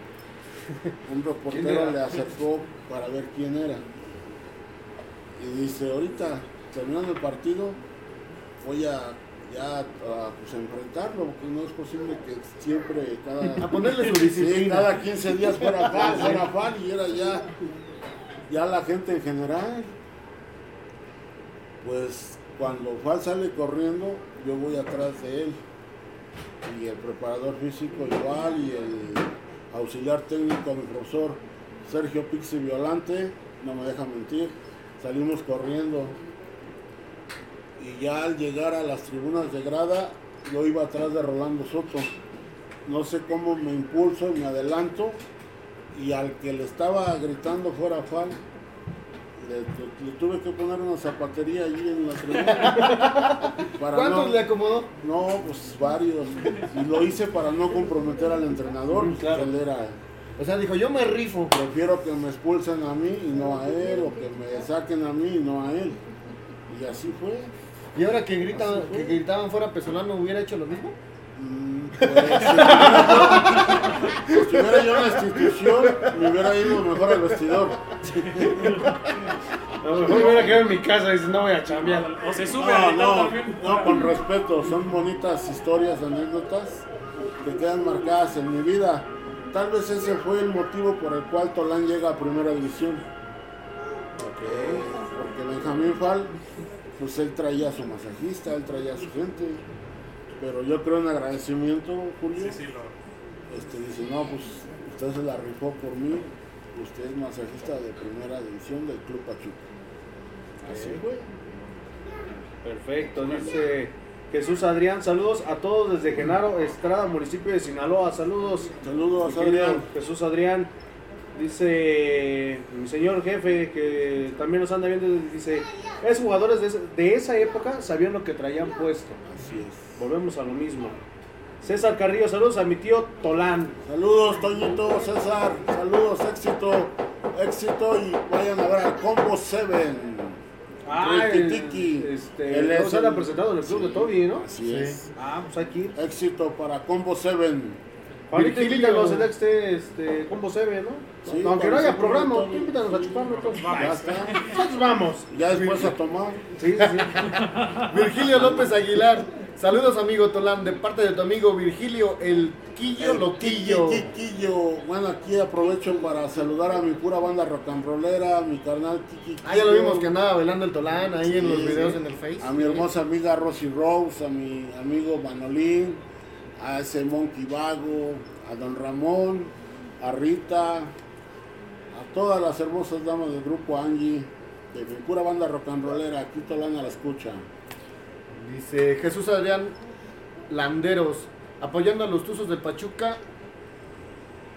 ¿Quién reportero le acercó para ver quién era. Y dice, ahorita, terminando el partido, voy a ya a, pues, a enfrentarlo, porque no es posible que siempre A cada, ponerle su sí, cada 15 días fuera Fal, fuera Fal, y era ya, ya la gente en general. Pues cuando Fal sale corriendo, yo voy atrás de él. Y el preparador físico igual, y el auxiliar técnico, mi profesor Sergio Pixi Violante, no me deja mentir, salimos corriendo. Y ya al llegar a las tribunas de grada, yo iba atrás de Rolando Soto. No sé cómo me impulso y me adelanto. Y al que le estaba gritando fuera Fal, Le, tuve que poner una zapatería allí en la tribuna. Para ¿Cuántos no- le acomodó? No, pues varios. Y lo hice para no comprometer al entrenador. Mm, claro. Él era, O sea, dijo, yo me rifo. prefiero que me expulsen a mí y no a él, o que me saquen a mí y no a él. Y así fue. Y ahora que, gritan, que gritaban fuera Pesolano, ¿hubiera hecho lo mismo? Mm, pues, si, hubiera yo en la institución, me hubiera ido mejor al vestidor. A lo mejor me hubiera quedado en mi casa y dices, no voy a chambear. O se sube No, a no, también. no, con respeto, son bonitas historias, anécdotas que quedan marcadas en mi vida. Tal vez ese fue el motivo por el cual Tolán llega a primera división. Porque Benjamín Fal, pues él traía a su masajista, él traía a su gente. Pero yo creo en agradecimiento, Julio. Sí, sí, lo- Este, dice, no, pues usted se la rifó por mí. Usted es masajista de primera división del Club Pachuca. Así fue. Perfecto, dice Jesús Adrián, saludos a todos desde Genaro Estrada, municipio de Sinaloa, saludos. Saludos, Adrián. Jesús Adrián, dice mi señor jefe que también nos anda viendo, dice, es jugadores de, de esa época sabían lo que traían puesto. Así es. Volvemos a lo mismo. César Carrillo, saludos a mi tío Tolán. Saludos, Toñito, César. Saludos, éxito. Éxito y vayan a ver al Combo 7. Ah, el, este, Él no se el- presentado en el club sí, de Toby, ¿no? Así Sí. es. Ah, pues aquí. Éxito para Combo 7. Virgilio. invítanos el este, este, Combo CB, ¿no? Sí, No, aunque no haya programa, tú invítanos a chuparlo. entonces. Ya está. Nosotros vamos. Ya después a tomar. Sí, sí, sí. Virgilio López Aguilar. Saludos, amigo Tolán, de parte de tu amigo Virgilio, el Quillo El Loquillo. Kiki, Kiquillo. Bueno, aquí aprovecho para saludar a mi pura banda rock and rollera, a mi carnal Kiki. Ah, ya lo vimos que andaba bailando el Tolán ahí en los videos sí. en el Face. A mi hermosa amiga Rosy Rose, a mi amigo Manolín, a ese Monkey Vago, a don Ramón, a Rita, a todas las hermosas damas del grupo Angie, de mi pura banda rock and rollera, aquí Tolana la escucha. Dice Jesús Adrián Landeros, apoyando a los Tuzos del Pachuca.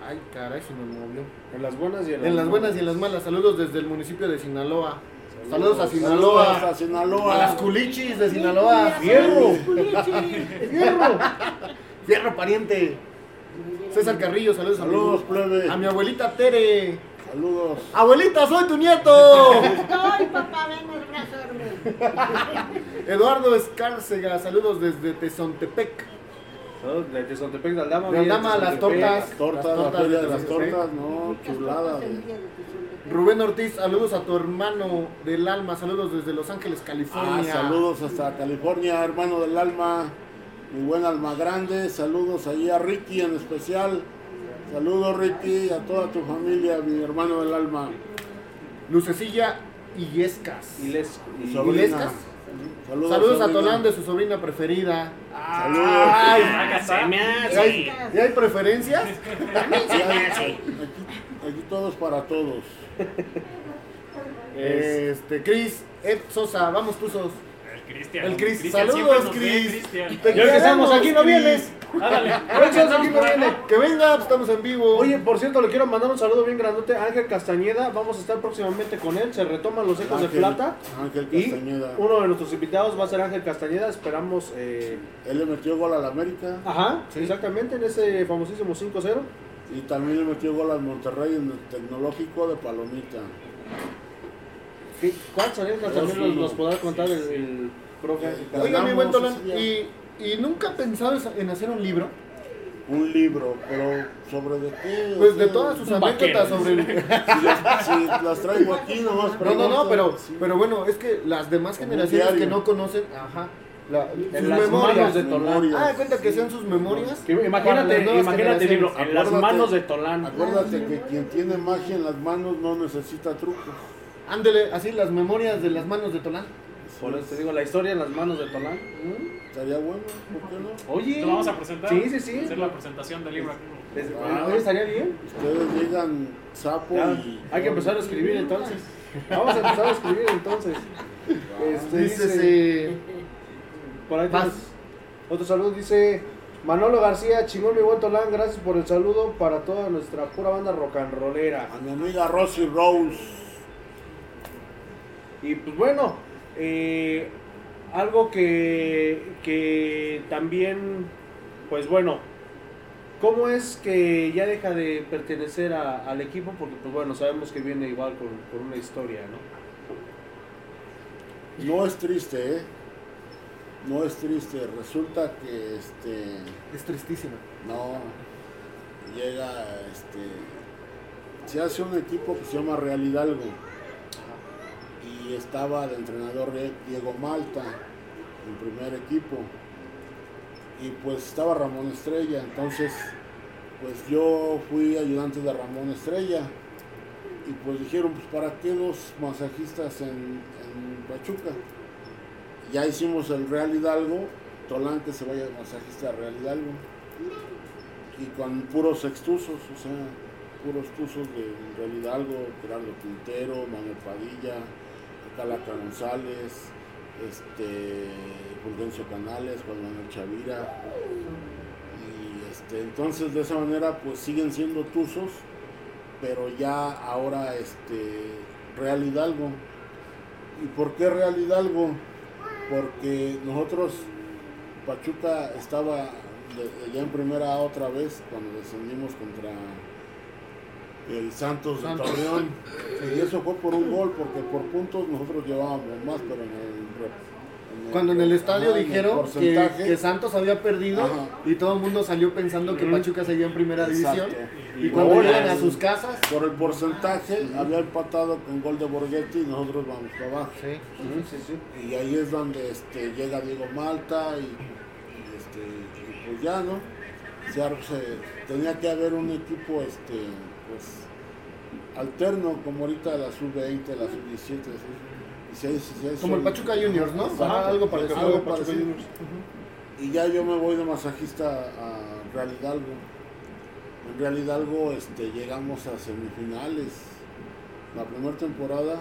Ay, caray, se me movió. En las buenas y en las En las buenas y en las malas, saludos desde el municipio de Sinaloa. Saludos a Sinaloa. Saludos a Sinaloa. A las culichis de Sinaloa. ¡Fierro! ¡Fierro! ¡Fierro, pariente! César Carrillo, saludos, Saludos, plebe. A mi abuelita Tere. Saludos. ¡Abuelita, soy tu nieto! Estoy, papá, ven a abrazarme. Eduardo Escárcega, saludos desde Tezontepec. Saludos De Tezontepec de Aldama. De Aldama, las tortas. Tortas, Las la tortas feria de las tortas, no, chulada. de- Rubén Ortiz, saludos a tu hermano del alma, saludos desde Los Ángeles, Ah, California. saludos hasta California, hermano del alma, mi buen alma grande, saludos ahí a Ricky en especial, saludos Ricky, a toda tu familia, mi hermano del alma, Lucecilla Illescas. Y les. mi y- sobrina. Ilescas? Saludos, Saludos a. Tolán de su sobrina preferida. Saludos. Ay, Hágase. ¿ya hay, ya hay preferencias? Sí, aquí, aquí todos para todos. Este, Cris, Ed Sosa, vamos. El Cristian. El Cris, Cristian saludos, Cris. Ya que estamos queremos, aquí, no vienes. Ándale. Aquí, no viene. Que venga, pues, estamos en vivo. Oye, por cierto, le quiero mandar un saludo bien grandote a Ángel Castañeda. Vamos a estar próximamente con él. Se retoman los ecos de Ángel- plata. Ángel Y Castañeda. uno de nuestros invitados va a ser Ángel Castañeda. Esperamos. eh, Él le metió gol al América Ajá, exactamente, en ese famosísimo 5-0. y también le metió gol al Monterrey en el tecnológico de Palomita. ¿Qué- ¿Cuántos anécdotas también nos, uno. nos podrá contar el, el profe? Oiga, mi buen día. ¿y, ¿y nunca pensabas en hacer un libro? Un libro, pero ¿sobre de qué? Pues O de todas sus anécdotas sobre el... Si las, si las traigo aquí, nomás No, no, no, pero, Sí. pero bueno, es que las demás Como generaciones que no conocen, ajá, la- En sus las memorias. manos de Tolán. Ah, cuenta que sean sus memorias. Que Imagínate, imagínate el libro, en las manos de Tolán. Acuérdate que quien tiene magia en las manos no necesita trucos. Ándele, así las memorias de las manos de Tolán. Por eso te digo, la historia en las manos de Tolán. ¿Mm? Estaría bueno, ¿por qué no? Oye, Lo vamos a presentar. Sí, sí, sí. Hacer la presentación del libro. Es- Ah. oye, estaría bien. Ustedes digan sapo Ya, y. hay que empezar a escribir entonces. Vamos a empezar a escribir entonces. Este, Dice, por ahí tienes otro saludo, dice Manolo García, chingón mi buen Tolán, gracias por el saludo para toda nuestra pura banda rock and rollera. A mi amiga Rosy Rose. Y pues bueno, eh, algo que, que también, pues bueno, ¿cómo es que ya deja de pertenecer a- al equipo? Porque pues bueno, sabemos que viene igual con, con una historia, ¿no? No es triste, ¿eh? No es triste. Resulta que este. Es tristísimo. No. Llega este. Se hace un equipo que se llama Real Hidalgo. Y estaba de entrenador Diego Malta en primer equipo. Y pues estaba Ramón Estrella. Entonces, pues yo fui ayudante de Ramón Estrella. Y pues dijeron, pues para qué dos masajistas en, Pachuca. Ya hicimos el Real Hidalgo, Tolán que se vaya masajista Real Hidalgo. Y con puros extusos, o sea, puros tuzos de Real Hidalgo, Gerardo Quintero, Manuel Padilla, Calaca González, este, Fulgencio Canales, Juan Manuel Chavira. Y este, entonces de esa manera pues siguen siendo tuzos, pero ya ahora este, Real Hidalgo. ¿Y por qué Real Hidalgo? Porque nosotros, Pachuca estaba ya en primera otra vez cuando descendimos contra el Santos de. Torreón. Y eso fue por un gol, porque por puntos nosotros llevábamos más, pero en el... en Cuando en el estadio ajá, en el dijeron que, Santos había perdido Ajá. y todo el mundo salió pensando que. Pachuca seguía en primera división. Exacto. Y cuando llegan a sus casas, Por el porcentaje había empatado con gol de Borghetti y nosotros vamos para abajo. sí, sí, sí. Y ahí es donde este, llega Diego Malta y, y, este, y pues ya, ¿no? Se ar- se- tenía que haber un equipo este, pues, alterno, como ahorita la sub-20, la sub-17. Y se- se- se- como el Pachuca Juniors, ¿no? Ajá, algo parecido. Algo parecido. Juniors. Y ya yo me voy de masajista a Real Hidalgo. En Real Hidalgo este, llegamos a semifinales. La primera temporada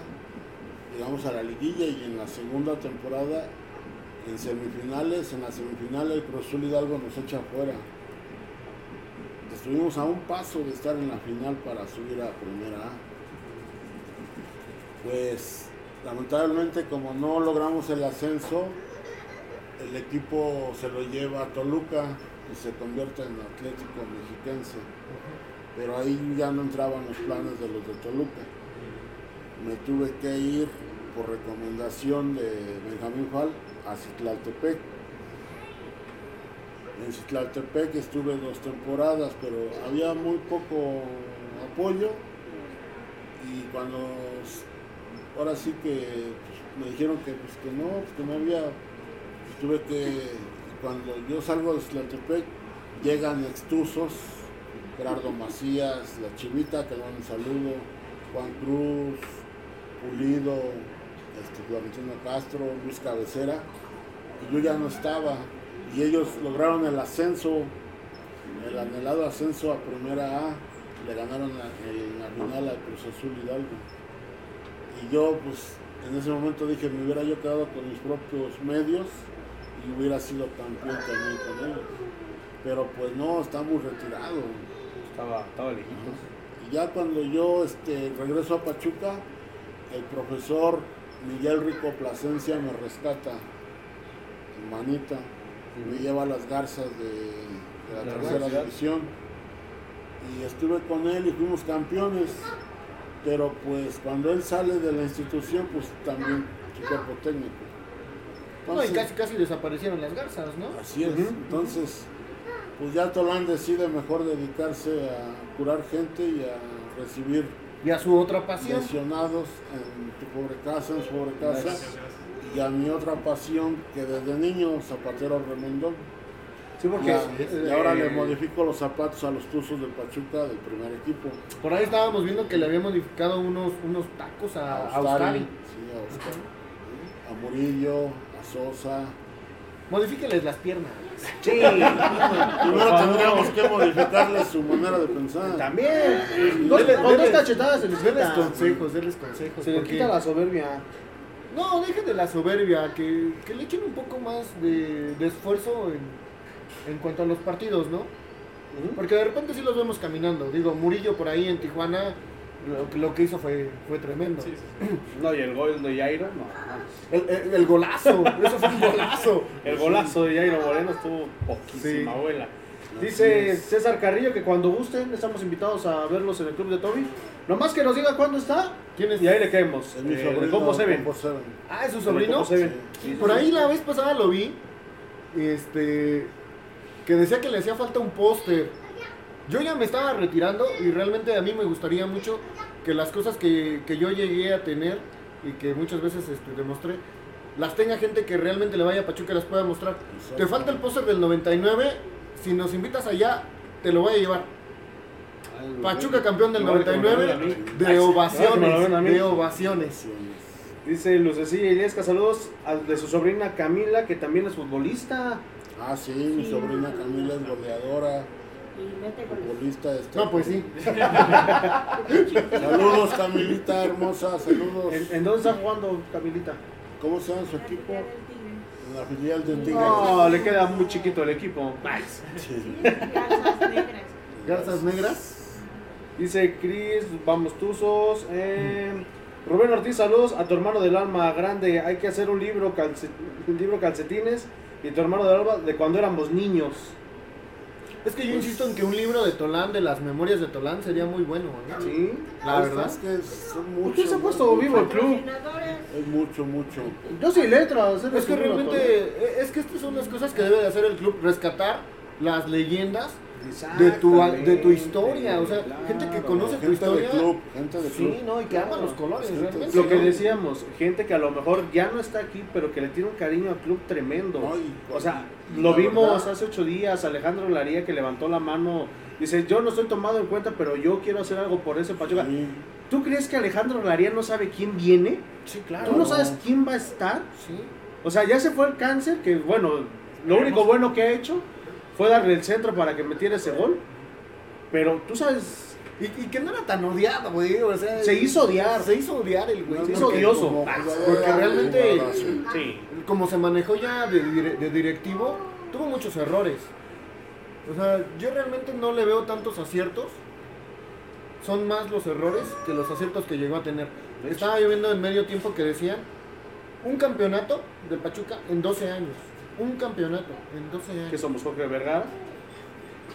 llegamos a la liguilla y en la segunda temporada en semifinales, en la semifinal el Cruz Azul Hidalgo nos echa afuera. Estuvimos a un paso de estar en la final para subir a primera A. Pues lamentablemente como no logramos el ascenso, el equipo se lo lleva a Toluca y se convierte en Atlético Mexiquense. Pero ahí ya no entraban los planes de los de Toluca. Me tuve que ir por recomendación de Benjamín Fal a Citlaltepec. En Citlaltepec estuve dos temporadas, pero había muy poco apoyo. Y cuando ahora sí que pues, me dijeron que pues que no, pues, que no había, pues, tuve que cuando yo salgo de Citlaltepec llegan extusos, Gerardo Macías, la Chivita, que le un saludo, Juan Cruz, Pulido, este, Florentino Castro, Luis Cabecera, y yo ya no estaba, y ellos lograron el ascenso, el anhelado ascenso a Primera A, le ganaron en la final al Cruz Azul Hidalgo. Y yo, pues, en ese momento dije, me hubiera yo quedado con mis propios medios y hubiera sido campeón también con ellos. Pero pues no, estamos retirados. Estaba, estaba lejitos. Y ya cuando yo este, regreso a Pachuca, el profesor Miguel Rico Plasencia me rescata, manita, me lleva a las garzas de, de la La tercera universidad. división. Y estuve con él y fuimos campeones. Pero pues cuando él sale de la institución, pues también su cuerpo técnico. No, y casi, casi desaparecieron las garzas, ¿no? Así es. Entonces, pues ya Tolán decide mejor dedicarse a curar gente y a recibir Y a su otra pasión. lesionados en tu pobre casa, en su pobre casa. Y a mi otra pasión que desde niño, zapatero remendón. Sí, porque. Eh, y ahora le modifico los zapatos a los tuzos del Pachuca del primer equipo. Por ahí estábamos viendo que le había modificado unos, unos tacos a, a Ustari. Sí, a Ustari. A Murillo, a Sosa. Modifíqueles las piernas. Sí. Primero tendríamos que modificarle su manera de pensar. También. Dos, con dos cachetadas se les quita. consejos, denles consejos. Se les quita la soberbia. No, dejen de la soberbia, que, que le echen un poco más de, de esfuerzo en, en cuanto a los partidos, ¿no? Porque de repente sí los vemos caminando. Digo, Murillo por ahí en Tijuana lo, que- lo que hizo fue, fue tremendo. Sí, sí, sí. No, y el gol de Jairo, no. El, el- el golazo, eso fue un golazo. El golazo de Jairo Moreno estuvo poquísima Sí. abuela. Dice. César Carrillo que cuando gusten estamos invitados a verlos en el club de Toby. Nomás que nos diga cuándo está ¿Quién es? y ahí le caemos. Es mi sobrino. de Combo Seven. Combo Seven. Ah, ¿es su sobrino? Seven. Sí, Por ahí la vez pasada lo vi, este, que decía que le hacía falta un póster. Yo ya me estaba retirando y realmente a mí me gustaría mucho que las cosas que, que yo llegué a tener y que muchas veces este, demostré, las tenga gente que realmente le vaya a Pachuca y las pueda mostrar. Te falta el póster del 99, si nos invitas allá, te lo voy a llevar. Pachuca campeón del Igual que me lo 99, ven a mí. de Igual que me lo ven a ovaciones, de ovaciones. Dice Lucecilla Iliesca, saludos al de su sobrina Camila, que también es futbolista. Ah, sí, mi Sí. sobrina Camila es goleadora, Y mete futbolista. Este, No, pues sí. Saludos, Camilita hermosa, saludos. ¿En, en dónde está jugando Camilita? ¿Cómo se llama su equipo? En la filial de Tigres. No, le queda muy chiquito el equipo. Sí. Garzas negras. Garzas negras. Dice Cris, vamos tuzos. Eh, Rubén Ortiz, saludos a tu hermano del alma grande. Hay que hacer un libro, calce- un libro calcetines y tu hermano del alma de cuando éramos niños. Es que yo insisto en que un libro de Tolán, de las memorias de Tolán, sería muy bueno. ¿no? Sí. La Es- verdad. Es que son ¿Por mucho. qué se ha puesto vivo el club? Es mucho, mucho. Yo sí letras. Es que realmente, es que estas son las cosas que debe de hacer el club, rescatar las leyendas de tu, de tu historia, o sea, gente que conoce tu Gente de historia. club, gente de club. Sí, no, y que ama los colores, realmente. Lo que decíamos, gente que a lo mejor ya no está aquí, pero que le tiene un cariño al club tremendo. No, y- O sea, y lo vimos verdad- hace ocho días, Alejandro Laría que levantó la mano, dice, yo no estoy tomado en cuenta, pero yo quiero hacer algo por ese Pachuca. Sí, ¿Tú crees que Alejandro Laría no sabe quién viene? Sí, claro. ¿Tú no sabes quién va a estar? Sí. O sea, ya se fue el cáncer, que bueno, lo único bueno que ha hecho fue darle el centro para que metiera ese gol. Pero tú sabes, Y, y que no era tan odiado, güey. O sea, Se hizo odiar. Se hizo odiar el güey. Se porque- hizo odioso. como Ah, porque realmente- sí. Como se manejó ya de, de directivo, tuvo muchos errores. O sea, yo realmente no le veo tantos aciertos. Son más los errores que los aciertos que llegó a tener. Estaba yo viendo en medio tiempo que decían un campeonato del Pachuca en 12 años. Un campeonato en 12 años. Que somos Jorge Vergara.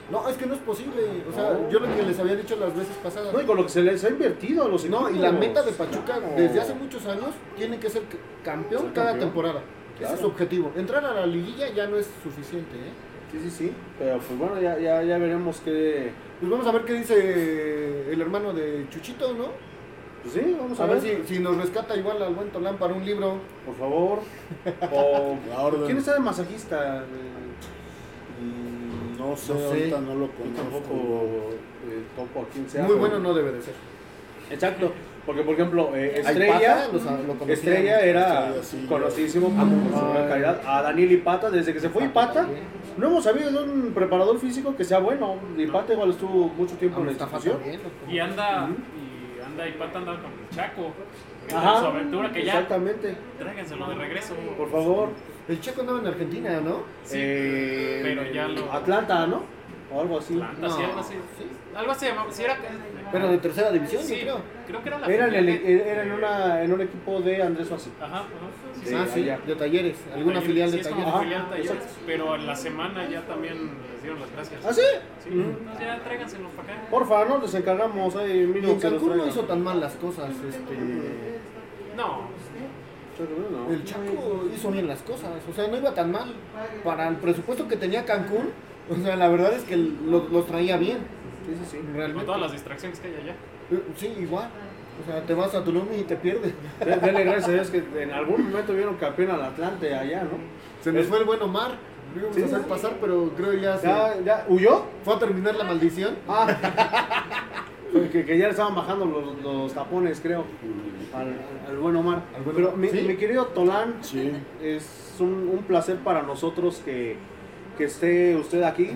No, es que no es posible. O sea, No. yo lo que les había dicho las veces pasadas. No, y con lo que se les ha invertido a los No, y la meta de Pachuca desde hace muchos años tiene que ser campeón Ser cada campeón. temporada. Ese es su objetivo. Entrar a la liguilla ya no es suficiente. ¿eh? Sí, sí, sí. Pero pues bueno, ya, ya, ya veremos qué. Pues vamos a ver qué dice el hermano de Chuchito, ¿no? Pues sí, vamos A ver si, si nos rescata igual al buen Tolán para un libro. Por favor. O. La orden. ¿Quién está de masajista? Mm, No sé, No sé. ahorita no lo conozco. tampoco eh, topo a quién sea. Muy pero- bueno no debe de ser. Exacto. Porque, por ejemplo, eh, Estrella. Pata, los- lo conocíamos. Estrella era Estrella, sí. conocidísimo por su gran calidad. A Daniel Ipata, desde que se fue Ipata, no hemos sabido de un preparador físico que sea bueno. Ipata igual estuvo mucho tiempo en la institución. Y anda, anda y pata anda con el Chaco. Ajá. su aventura que ya. Exactamente. Tráiganselo de regreso. Por favor. El Checo andaba en Argentina, ¿no? Sí, Eh, pero ya lo- Atlanta, ¿no? O algo así. Atlanta, sí, No. algo así. Sí. Algo así llamaba. Sí, era. Pero de tercera división, Sí, yo creo. creo que era la Era en, filial el, de- era en, una, en un equipo de Andrés Suárez. Ajá, ajá. Sí, Sí, ah, sí, allá. de talleres. Alguna Talleres, filial sí, de como talleres. Ajá, filial Talleres, pero en la semana ya también les dieron las gracias. ¿Ah, sí? Sí, Ujú. entonces ya tráiganselo para acá. Porfa, no les encargamos. Ahí, Y mínimo en los Cancún no hizo tan mal las cosas. Este, No, No. el Chaco hizo bien las cosas. O sea, no iba tan mal. Para el presupuesto que tenía Cancún, o sea, la verdad es que lo- los traía bien. Sí, sí, sí. con Realmente. todas las distracciones que hay allá. Eh, Sí, igual. O sea, te vas a Tulum y te pierdes. De- Dele gracias a Dios que en algún momento vieron campeón al Atlante allá, ¿no? Se nos fue el buen Omar. Lo íbamos Sí. a hacer pasar, pero creo ya se ¿Ya, ya huyó? fue a terminar la maldición. Ah. que, que ya le estaban bajando los, los tapones, creo. Al, al buen Omar. Al buen Pero mi, Sí. mi querido Tolán, Sí. es un, un placer para nosotros que, que esté usted aquí.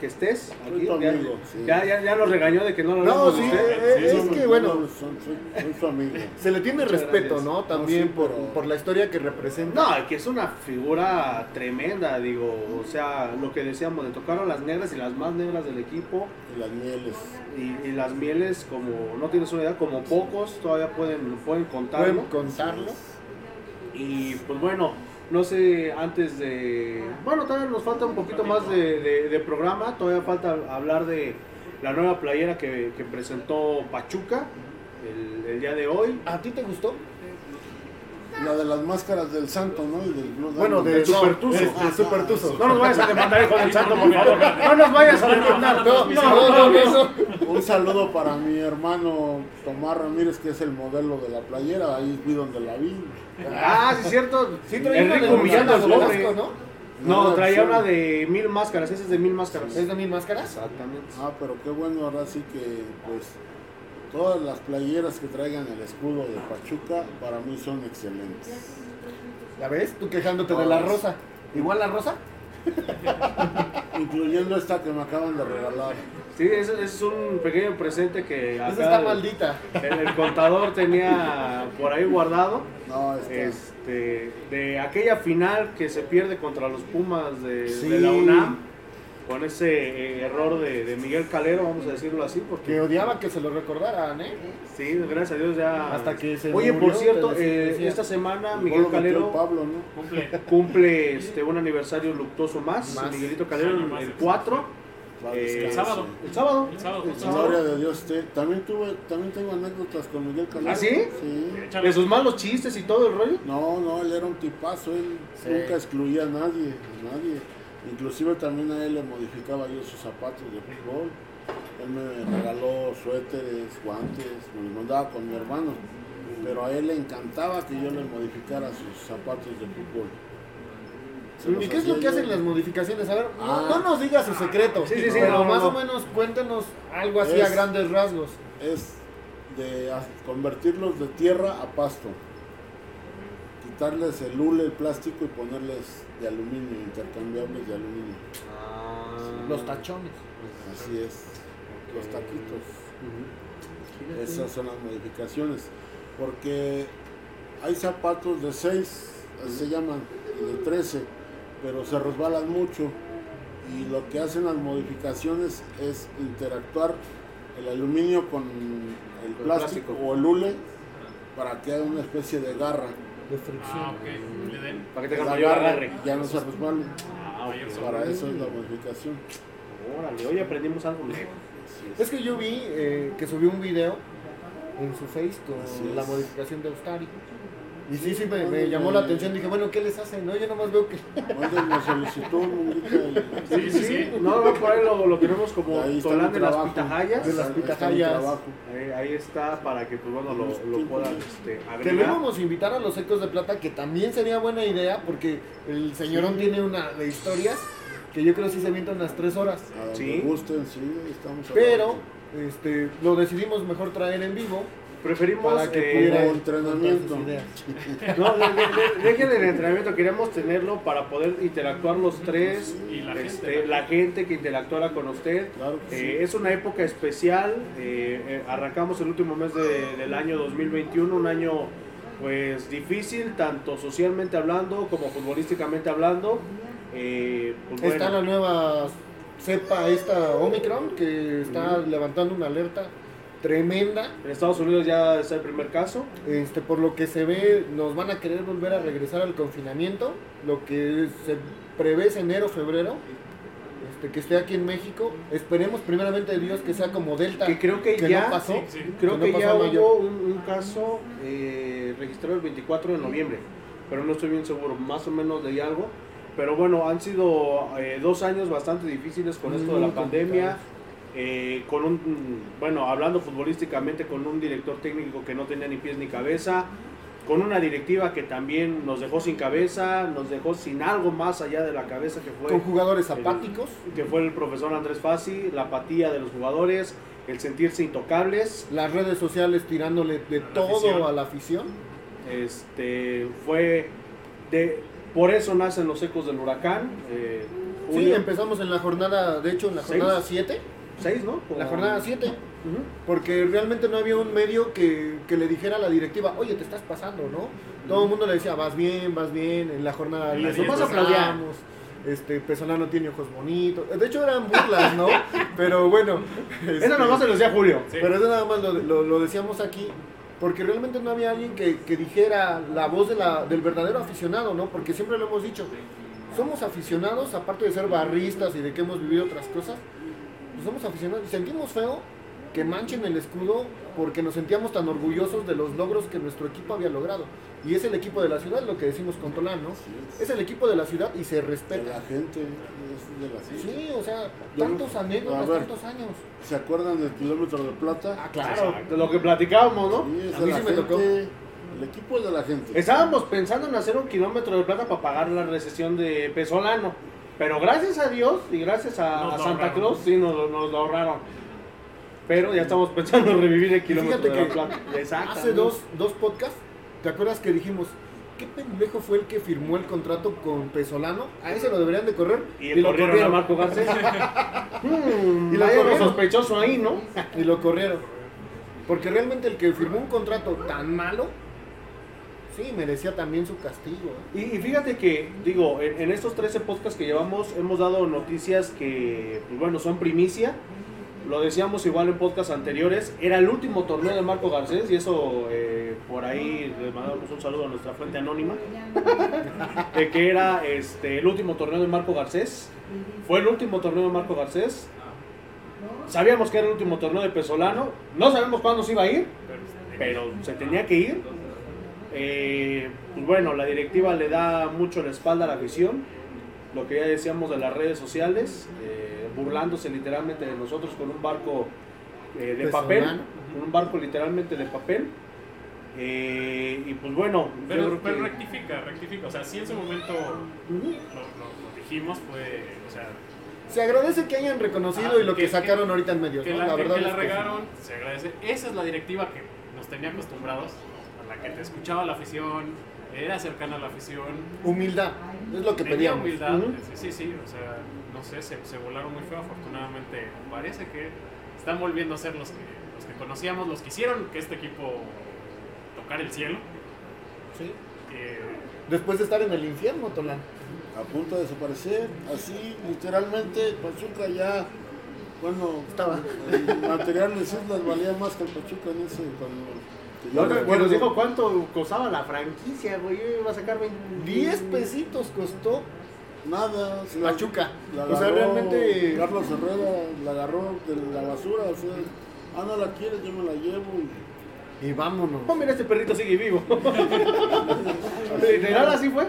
Que estés Soy aquí. tu Ya, amigo, sí. ya, ya, ya nos regañó de que no lo No, sí, usted. eh, es Somos- que bueno, soy, soy su amigo. se le tiene Muchas respeto, gracias. ¿no? También sí, por, pero- por la historia que representa. No, que es una figura tremenda, digo, o sea, lo que decíamos, le tocaron las negras y las más negras del equipo Y las mieles. y, y las mieles, como no tienes una idea, como pocos todavía pueden, pueden contarlo. Pueden contarlo. Y pues bueno, no sé, antes de... Bueno, todavía nos falta un poquito más de, de- de programa, todavía falta hablar de la nueva playera que, que presentó Pachuca el, el día de hoy. ¿A ti te gustó? La de las máscaras del santo, ¿no? Y del Blue Bueno, Diamond. de El Supertuzo. no, el Supertuzo. No nos vayas a demandar, hijo del santo, por favor. No nos vayas a demandar. No. Un saludo para mi hermano Tomás Ramírez, que es el modelo de la playera. Ahí vi donde la vi. Ah, sí es cierto. Sí, traía una Enrico de humillando al Velasco, pobre. ¿no? No, traía sí. una de mil máscaras, esa es de mil máscaras. ¿Es de mil máscaras? Exactamente. Ah, pero qué bueno, ahora sí que, pues, todas las playeras que traigan el escudo de Pachuca, para mí son excelentes. ¿Ya ves? Tú quejándote de la rosa. ¿Igual la rosa? Incluyendo esta que me acaban de regalar. Sí, es, es un pequeño presente que Esa acá está el- maldita. el, el contador tenía por ahí guardado. No. Este, de aquella final que se pierde contra los Pumas de, Sí. de la UNAM, con ese eh, error de, de Miguel Calero, vamos a decirlo así, Que porque odiaba que se lo recordaran, ¿eh? sí, gracias a Dios ya. Hasta que se Oye, murió, por cierto, eh, esta semana Miguel Calero Pablo, ¿no? Cumple. cumple este, un aniversario luctuoso más. Más. Miguelito Calero, el 4. Eh, el sábado. El sábado. El sábado, El sábado. Gloria de Dios. También tuve, también tengo anécdotas con Miguel Calero. ¿Ah, sí? Sí. Échale. De sus malos chistes y todo el rollo. No, no, él era un tipazo, él Sí. nunca excluía a nadie, a nadie. Inclusive también a él le modificaba yo sus zapatos de fútbol. Él me regaló suéteres, guantes, me los mandaba con mi hermano. Pero a él le encantaba que yo le modificara sus zapatos de fútbol. ¿Y qué es lo que hacen las modificaciones? A ver, no, Ah. no nos digas su secreto, Sí, sí, sí, pero no, más no. o menos cuéntanos algo así a Es- grandes rasgos. Es de convertirlos de tierra a pasto. Quitarles el hule, el plástico y ponerles de aluminio, intercambiables de aluminio. Los tachones. Así es, los taquitos. Esas son las modificaciones. Porque hay zapatos de 6, se llaman, y de 13, pero se resbalan mucho. Y lo que hacen las modificaciones es interactuar el aluminio con el plástico, plástico. o el hule para que haga una especie de garra. De fricción. Ah, ok. Le den. Para que tenga mayor garra agarre. ya no se resbalen. Ah, Mayor ok. Para eso es la modificación. Órale, hoy aprendimos algo nuevo. Es. Es que yo vi eh, que subió un video en su face con la modificación de Austari. Y sí, sí, me, me llamó la atención. Dije, bueno, ¿qué les hacen? No, yo nomás veo que... Mándenme solicitud, Munguita, y- Sí, sí, sí. No, no, por ahí lo, lo tenemos como Ahí está Tolán de las trabajo. Pitahayas. De las trabajo. Ahí, ahí está para que pues bueno lo, lo puedan este, a invitar a los Ecos de Plata, que también sería buena idea, porque el señorón tiene una de historias que yo creo que sí se avienta unas tres horas. A donde Sí. gusten, sí, estamos Pero este, lo decidimos mejor traer en vivo Preferimos para que eh, pudiera entrenamiento. No, de- de- de- dejen el entrenamiento, queríamos tenerlo para poder interactuar los tres, Y la este, gente, la gente que interactuara con usted. Claro que Eh, sí. es una época especial, eh, eh, arrancamos el último mes de- del año 2021, un año pues difícil, tanto socialmente hablando como futbolísticamente hablando. Eh, pues, Está bueno, la nueva cepa, esta Omicron, que está levantando una alerta tremenda. en Estados Unidos ya está el primer caso. Este, por lo que se ve, nos van a querer volver a regresar al confinamiento. Lo que se prevé es enero, febrero. Este, que esté aquí en México. Esperemos primeramente Dios que sea como Delta. Que creo que ya- no pasó. sí, sí. Creo que ya hubo un, un caso eh, registrado el 24 de noviembre, pero no estoy bien seguro, más o menos de algo. Pero bueno, han sido eh, dos años bastante difíciles con esto de la pandemia. Eh, con un, bueno, hablando futbolísticamente, con un director técnico que no tenía ni pies ni cabeza, con una directiva que también nos dejó sin cabeza, nos dejó sin algo más allá de la cabeza que fue Con jugadores apáticos. que fue el profesor Andrés Fassi, la apatía de los jugadores, el sentirse intocables. Las redes sociales tirándole de todo afición. a la afición. Este fue de por eso nacen los ecos del huracán. eh, Sí, empezamos en la jornada, de hecho, en la jornada 7. Seis, ¿no? La jornada 7. Ujú. Porque realmente no había un medio que, que le dijera a la directiva, oye, te estás pasando, ¿no? Todo el mundo le decía, vas bien, vas bien, en la jornada En la 10 diez nomás vas a aplaudíamos. Este, Pesolano tiene ojos bonitos. De hecho eran burlas, ¿no? Pero bueno. este, Eso nomás se lo decía Julio. Sí. Pero eso nada más lo, lo- lo decíamos aquí, porque realmente no había alguien que, que dijera la voz de la, del verdadero aficionado, ¿no? Porque siempre lo hemos dicho, somos aficionados, aparte de ser barristas y de que hemos vivido otras cosas, pues somos aficionados y sentimos feo que manchen el escudo porque nos sentíamos tan orgullosos de los logros que nuestro equipo había logrado. Y es el equipo de la ciudad, lo que decimos con Tolán, ¿no? Es el equipo de la ciudad y se De respeta. la gente, es de la gente. Sí, o sea, Yo- tantos anécdotas, ver. tantos años. ¿Se acuerdan del kilómetro de plata? Ah, claro. De lo que platicábamos, ¿no? Sí, es A de mí la sí me tocó. El equipo es de la gente. Estábamos pensando en hacer un kilómetro de plata para pagar la recesión de Pesolano. Pero gracias a Dios y gracias a, Nos a lo Santa. Claus, sí, nos, nos lo ahorraron. Pero ya estamos pensando en revivir el kilómetro Fíjate de que. Exacto. Hace dos, dos podcasts, ¿te acuerdas que dijimos, qué pendejo fue el que firmó el contrato con Pesolano? A ese lo deberían de correr. Y, lo corrieron a Marco Garcés. Hmm, Y lo corrieron. sospechoso ahí, ¿no? Y lo corrieron. Porque realmente el que firmó un contrato tan malo, sí, merecía también su castigo. Y, y fíjate que, digo, en, en estos 13 podcasts que llevamos hemos dado noticias que, pues bueno, son primicia. Lo decíamos igual en podcasts anteriores. Era el último torneo de Marco Garcés y eso eh, por ahí le mandamos un saludo a nuestra fuente anónima. de que era este, el último torneo de Marco Garcés. Fue el último torneo de Marco Garcés. Sabíamos que era el último torneo de Pesolano. No sabemos cuándo se iba a ir pero se tenía que ir. Eh, pues bueno, la directiva le da mucho la espalda a la afición, lo que ya decíamos de las redes sociales, eh, burlándose literalmente de nosotros con un barco eh, de papel, con un barco literalmente de papel. Eh, y pues bueno, yo Pero, creo pero que- rectifica, rectifica. O sea, sí en su momento lo, Ujú. lo- lo dijimos, fue. O sea, Se agradece que hayan reconocido Ah, y lo que, que- sacaron ahorita en medios, que ¿no? la, verdad que la es que sí. regaron, se agradece. Esa es la directiva que nos tenía acostumbrados, a que te escuchaba la afición, era cercana a la afición, Humildad, es lo que tenía pedíamos. humildad. Sí, sí, sí, o sea, no sé, se, se volaron muy feo. Afortunadamente, parece que están volviendo a ser los que, los que conocíamos, los que hicieron que este equipo tocara el cielo. Sí. Eh, Después de estar en el infierno, Tolán. A punto de desaparecer. Así, literalmente, Pachuca ya. Bueno, Estaba. el material de Islas valía más que el Pachuca en ese. Cuando, que recuerdo. nos dijo cuánto costaba la franquicia, güey. Yo iba a sacar 20 10 pesitos costó Nada. la- Pachuca. la O sea, realmente- Carlos Herrera la agarró de la basura. O sea, ah, no la quieres, yo me la llevo. y y vámonos. Oh, mira, este perrito sigue vivo. Literal, así fue.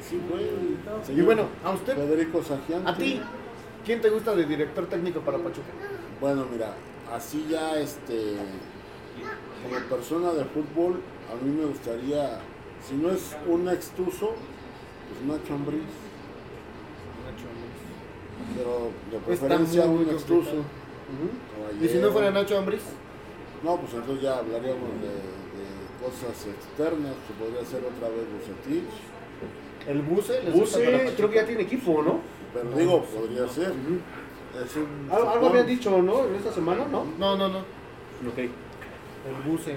Así fue. Y bueno, a usted, Federico Sagiante. a ti, ¿quién te gusta de director técnico para Pachuca? Bueno, mira, así ya, este, como persona de fútbol, a mí me gustaría, si no es un extuso, pues Nacho Ambriz, pero de preferencia muy un extuso. Y si no fuera Nacho Ambriz, No, pues entonces ya hablaríamos de, de cosas externas, que podría ser otra vez Bucetich, el Buce, Pachuca? creo que ya tiene equipo, ¿no? pero digo, podría ser. Ujú. Es un Algo, algo habían dicho, ¿no? En esta semana, ¿no? No, no, no. Ok. El Buce.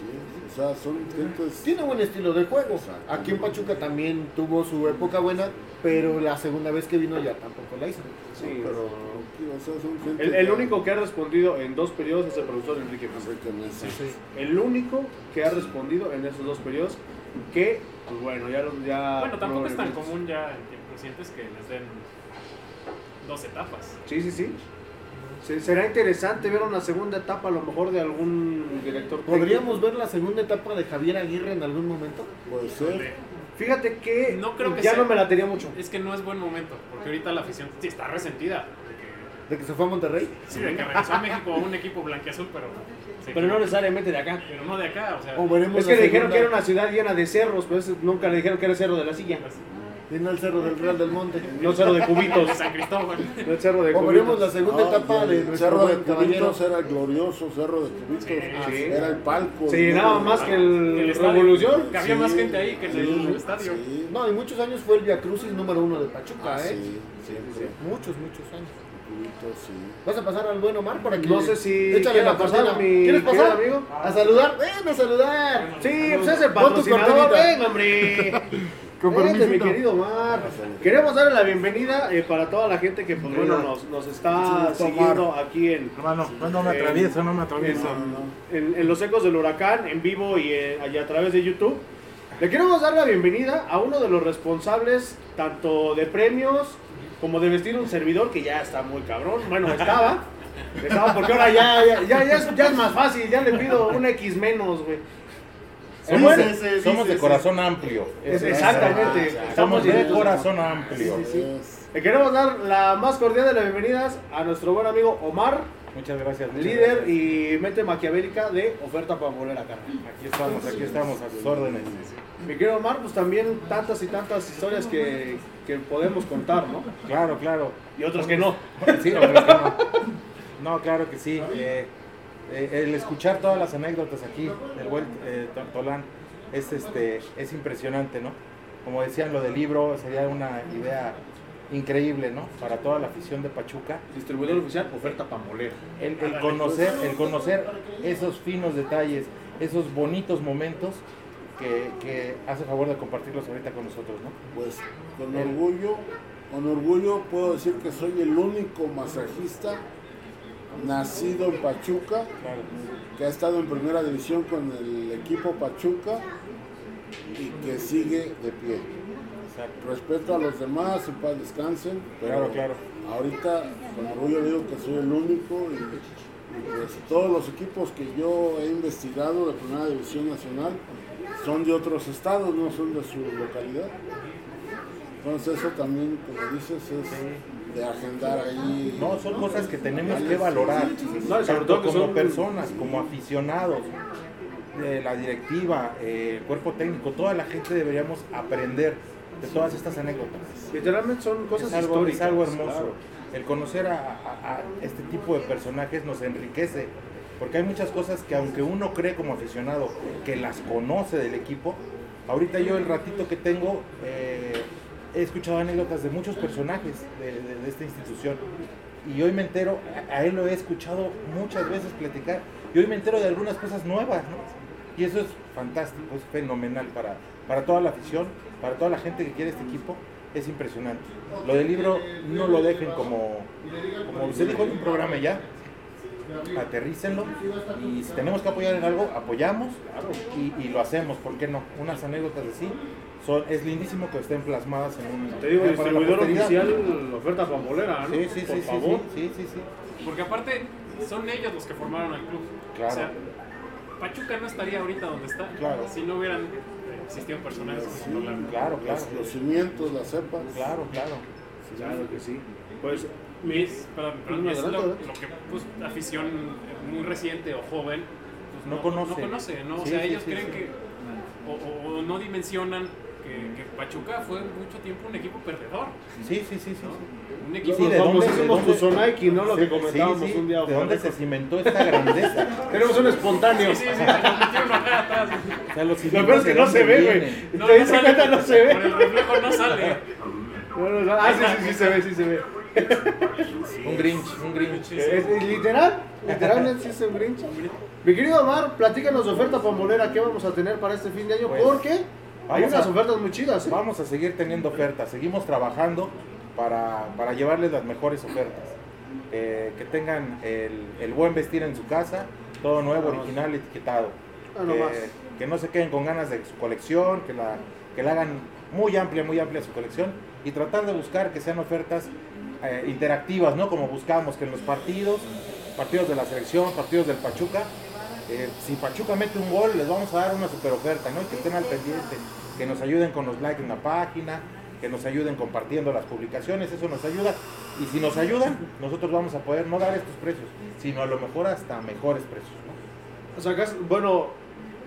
Sí, o sea, son gentes... Tiene buen estilo de juego. Aquí en Pachuca también tuvo su época buena, pero la segunda vez que vino ya tampoco la hizo. Sí, pero, no. o sea, son gente El, único que ha respondido en dos periodos es el profesor Enrique Mesa. Mesa. El único que ha respondido en esos dos periodos que, pues bueno, ya... lo- ya bueno, tampoco es tan común ya en tiempos recientes que les den dos etapas. Sí, sí, sí. Se- Será interesante ver una segunda etapa a lo mejor de algún director técnico. ¿Podríamos ver la segunda etapa de Javier Aguirre en algún momento? Puede ser. Fíjate que, No creo que ya sea- no me la tenía mucho. Es que no es buen momento, porque ahorita la afición sí está resentida. de ¿De que se fue a Monterrey? Sí, de que regresó a México a un equipo blanqueazul, pero. Pero no necesariamente de acá. Pero no de acá, o sea. O veremos Es que le dijeron segunda- que era una ciudad llena de cerros, pues nunca le dijeron que era el cerro de la silla. Y no el cerro del Real del Monte. No cerro de cubitos. De San Cristóbal. No el cerro de O veremos la cubitos. segunda No, etapa y de el nuestro Cerro de. Cubitos era el glorioso Cerro de Cubitos. Sí. Era el palco. Sí, ¿no? nada más que el, El. Revolución. Que había Sí, más gente ahí que en el estadio. sí. No, y muchos años fue el Via Crucis número uno de Pachuca, Ah, ¿eh? Muchos, muchos años. Cubitos, sí. ¿Vas a pasar al buen Omar para que No sé si échale la cortina? mi ¿Quieres pasar? amigo? A saludar, ven a saludar. Sí, pues es el patrocinador, ven, hombre. Con mi querido Omar. Queremos darle la bienvenida eh, para toda la gente que pues, bueno, nos, nos está siguiendo aquí en, Hermano, no, no me atravieso, no me atravieso. No, no. en, en los ecos del huracán, en vivo y, eh, y a través de YouTube. Le queremos dar la bienvenida a uno de los responsables tanto de premios como de vestir un servidor que ya está muy cabrón. Bueno, estaba. Estaba porque ahora ya, ya, ya, ya es, ya es más fácil, ya le pido un X menos, güey. Somos, de, somos de corazón amplio. Exactamente. Somos de corazón amplio. Le queremos dar la más cordial de las bienvenidas a nuestro buen amigo Omar, Muchas gracias. muchas líder gracias. y mente maquiavélica de Oferta para Moler acá. Aquí estamos, aquí estamos a sus órdenes. Mi querido Omar, pues también tantas y tantas historias que, que podemos contar, ¿no? Claro, claro. Y otras que no. Sí, otras que no. No, claro que sí. Eh, eh, el escuchar todas las anécdotas aquí del buen eh, Tolán es, este, es impresionante, ¿no? Como decían, lo del libro sería una idea increíble, ¿no? Para toda la afición de Pachuca. Distribuidor oficial, Oferta para Moler. El, el conocer, el conocer esos finos detalles, esos bonitos momentos que, que hace favor de compartirlos ahorita con nosotros, ¿no? Pues con orgullo, con orgullo puedo decir que soy el único masajista nacido en Pachuca Claro. que ha estado en primera división con el equipo Pachuca y que sigue de pie. Exacto. Respeto a los demás, en paz descansen, pero Claro, claro. ahorita con orgullo digo que soy el único y, y pues todos los equipos que yo he investigado de primera división nacional son de otros estados, no son de su localidad. Entonces eso también, como dices, es de agendar ahí. No, son cosas que tenemos que valorar, No, sobre todo como son- personas, como aficionados, eh, la directiva, eh, el cuerpo técnico, toda la gente deberíamos aprender de todas estas anécdotas. Literalmente son cosas es algo, históricas. es algo hermoso. claro. El conocer a, a- a este tipo de personajes nos enriquece, porque hay muchas cosas que aunque uno cree como aficionado que las conoce del equipo, ahorita yo el ratito que tengo eh, he escuchado anécdotas de muchos personajes de, esta institución y hoy me entero, a- él lo he escuchado muchas veces platicar y hoy me entero de algunas cosas nuevas, ¿no? Y eso es fantástico, es fenomenal para, para toda la afición, para toda la gente que quiere este equipo, es impresionante. Lo del libro no lo dejen como, como usted dijo en un programa ya, aterrícenlo y si tenemos que apoyar en algo, apoyamos y, y lo hacemos, ¿por qué no? Unas anécdotas así, son, es lindísimo que estén plasmadas en un... Te digo, distribuidor oficial, Oferta para Molera, ¿no? Sí, sí, Por sí, sí, favor. sí, sí. Porque aparte son ellos los que formaron el club. Claro. O sea, Pachuca no estaría ahorita donde está Claro. si no hubieran existido personajes. Claro, claro, Los, los cimientos, las cepas. claro, claro. Claro que sí. Pues, es, perdón, perdón, No, es lo, lo que pues, afición muy reciente o joven pues, No conoce. No conoce, ¿no? O Sí, sea, sí, ellos sí, creen sí. que o, o- o no dimensionan que, que Pachuca fue mucho tiempo un equipo perdedor, Sí, sí, sí, sí. ¿no? sí. Un equipo Sí, ¿de dónde- de dónde- Tuzonaiki, ¿no? Lo que comentábamos sí, un día. ¿De dónde de se cimentó esta grandeza? Tenemos un espontáneo. Sí, sí, sí, atrás. O sea, los Lo peor es que no se ve, güey. No, ¿Te no? No se Por ve. el reflejo no sale. No, no, Ah, sí, sí, sí se ve, sí se ve. Un Grinch, un Grinch. Es, es literal, literalmente sí es un Grinch. Mi querido Omar, platícanos de oferta pambolera que vamos a tener para este fin de año, Pues, porque hay unas a- ofertas muy chidas. ¿eh? Vamos a seguir teniendo ofertas, seguimos trabajando para, para llevarles las mejores ofertas. Eh, que tengan el, el buen vestir en su casa, todo nuevo, original, etiquetado. Ah, no más. Que, que no se queden con ganas de su colección, que la, que la hagan muy amplia, muy amplia su colección y tratar de buscar que sean ofertas eh, interactivas, ¿no? Como buscamos que en los partidos, partidos de la selección, partidos del Pachuca, eh, si Pachuca mete un gol, les vamos a dar una super oferta, ¿no? Y que estén al pendiente, que nos ayuden con los likes en la página, que nos ayuden compartiendo las publicaciones, eso nos ayuda. Y si nos ayudan, nosotros vamos a poder no dar estos precios, sino a lo mejor hasta mejores precios, ¿no? O sea, bueno,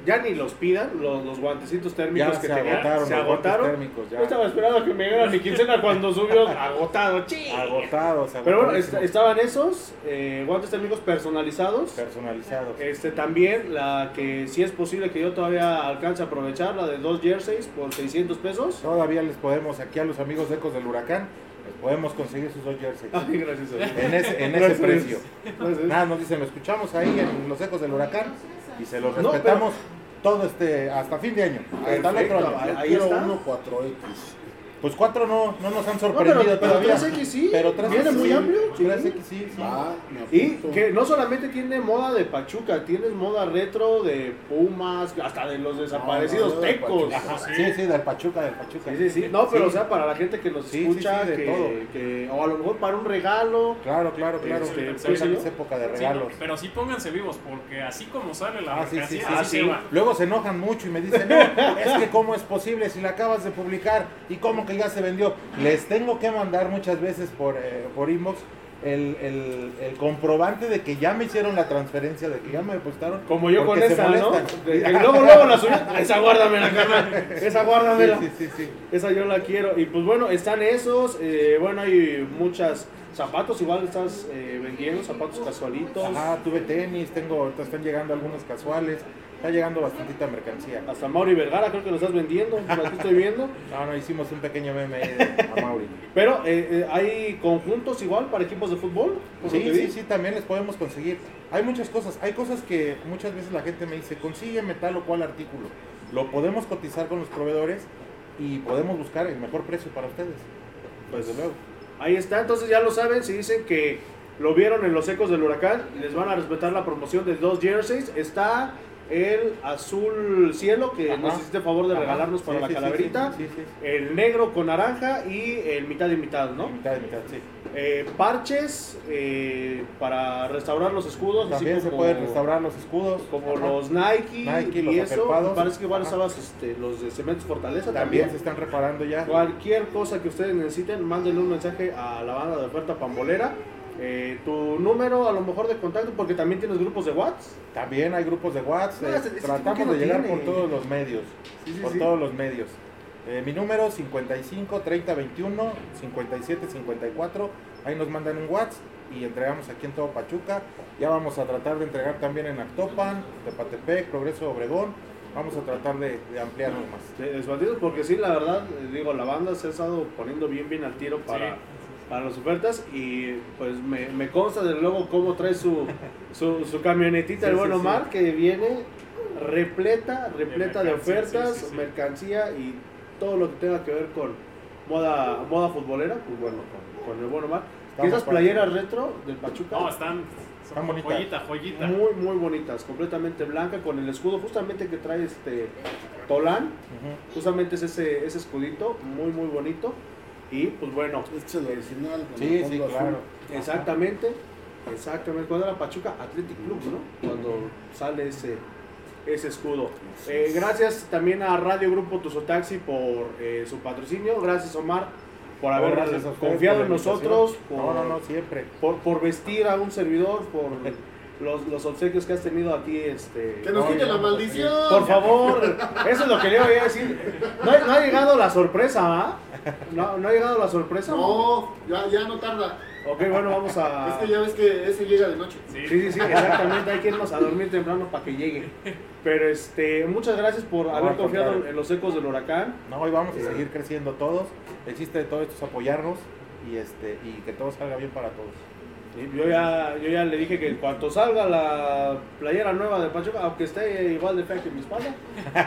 ya ni los pidan, los, los guantecitos térmicos Ya que se agotaron se los guantes agotaron. térmicos, ya. Yo estaba esperando que me llegara mi quincena cuando subió agotado, chi. Agotados, Pero bueno, est- estaban esos eh, guantes térmicos personalizados. personalizados. Este también la que si es posible que yo todavía alcance a aprovechar, la de dos jerseys por 600 pesos. Todavía les podemos, aquí a los amigos de Ecos del Huracán, les podemos conseguir sus dos jerseys. Ay, gracias. En ese, en ese precio. Gracias. Nada, nos dicen, lo escuchamos ahí en los Ecos del Huracán y se los No, respetamos todo este, hasta fin de año. Hasta el Perfecto, otro año. ahí- Yo ahí quiero está. uno 4X. Pues cuatro no, no nos han sorprendido pero, pero todavía. 3X sí, Pero 3X viene muy sí, amplio. sí. 3X sí, sí. Y que no solamente tiene moda de Pachuca, tienes moda retro de Pumas, hasta de los desaparecidos No, no, de tecos. Pachuca. Ajá, sí, sí, del Pachuca, del Pachuca. Sí, sí, sí. No, pero Sí. o sea, para la gente que nos Sí, sí, escucha, sí, de que, todo. que- o a lo mejor para un regalo. Claro, claro, claro. Este, Pues pues, sí, es época de Sí, no, regalos. pero sí pónganse vivos, porque así como sale la Ah, sí, sí, sí, así sí. se va. Luego se enojan mucho y me dicen, no, es que cómo es posible si la acabas de publicar y cómo que ya se vendió. Les tengo que mandar muchas veces por, eh, por inbox el, el- el comprobante de que ya me hicieron la transferencia, de que ya me depositaron. Como yo con esa, ¿no? De- luego, luego la subí. Esa guárdamela, carnal. Esa guárdamela. Sí, sí, sí. Esa yo la quiero. Y pues bueno, están esos. eh, bueno, hay muchas zapatos. Igual estás eh, vendiendo zapatos casualitos. Ajá, tuve tenis, tengo, están llegando algunos casuales, está llegando bastantita mercancía. Hasta Mauri Vergara creo que lo estás vendiendo. Aquí estoy viendo. No, no, hicimos un pequeño meme de- a Mauri. Pero eh, eh, hay conjuntos igual para equipos de fútbol. lo Sí, sí, sí, también les podemos conseguir. Hay muchas cosas, hay cosas que muchas veces la gente me dice, consígueme tal o cual artículo. Lo podemos cotizar con los proveedores y podemos buscar el mejor precio para ustedes. Pues, Desde luego. Ahí está, entonces ya lo saben, si dicen que lo vieron en los ecos del huracán, les van a respetar la promoción de dos jerseys. Está el azul cielo, que Ajá. nos hiciste favor de Ajá. regalarnos para Sí, la sí, calaverita. Sí. El negro con naranja y el mitad y mitad, ¿no? Mitad y mitad, sí. Eh, parches eh, para restaurar los escudos. así También se como- pueden restaurar los escudos. Como Ajá. los Nike, Nike, y los eso. parece que igual estabas este, los de Cementos Fortaleza También también. se están reparando ya. Cualquier cosa que ustedes necesiten, mándenle un mensaje a la banda de oferta Pambolera. Eh, tu número a lo mejor de contacto, porque también tienes grupos de WhatsApp. También hay grupos de WhatsApp. No, eh, tratamos de llegar tiene. por todos los medios. Sí, sí, por sí. todos los medios. Eh, mi número 55 30 21 57 54. Ahí nos mandan un WhatsApp y entregamos aquí en todo Pachuca. Ya vamos a tratar de entregar también en Actopan, Tepatepec, Progreso Obregón. Vamos a tratar de, de ampliarnos más. Porque sí, la verdad, eh, digo, la banda se ha estado poniendo bien, bien al tiro para, Sí. Para las ofertas. Y pues me, me consta de luego cómo trae su, su, su camionetita, Sí, el buen sí, sí. Omar, que viene repleta, repleta de, mercancía, ofertas, sí, sí, sí. mercancía y todo lo que tenga que ver con moda, moda futbolera, pues bueno, con, con el buen Omar. Y Estamos esas para- playeras retro del Pachuca. No, están, Están bonitas. joyita, joyita. Muy, muy bonitas, completamente blanca, con el escudo justamente que trae este Tolán. Ujú. Justamente es ese, ese escudito, muy, muy bonito. Y pues bueno, Este es el original. Sí, sí, claro. exactamente, exactamente. Cuando era Pachuca Athletic Club, ¿no? Cuando sale ese, ese escudo. Eh, gracias también a Radio Grupo Tuzotaxi por eh, su patrocinio. Gracias, Omar, por haber confiado en nosotros. Por, No, no, no, siempre. Por, por vestir a un servidor, por los, los obsequios que has tenido aquí. Este, Que nos No, quite la maldición. Por favor, eso es lo que le voy a decir. No, ha- no ha llegado la sorpresa, ¿ah? No, no ha llegado la sorpresa. No, ya, ya no tarda. Ok, bueno, vamos a. Es que ya ves que ese llega de noche. Sí. Sí, sí, sí, exactamente. Hay que irnos a dormir temprano para que llegue. Pero este, muchas gracias por No, haber confiado en los ecos del huracán. No, hoy vamos a seguir creciendo todos. El chiste de todo esto es apoyarnos y este y que todo salga bien para todos. Yo ya, yo ya le dije que en cuanto salga la playera nueva de Pachuca, aunque esté igual de fea que mi espalda,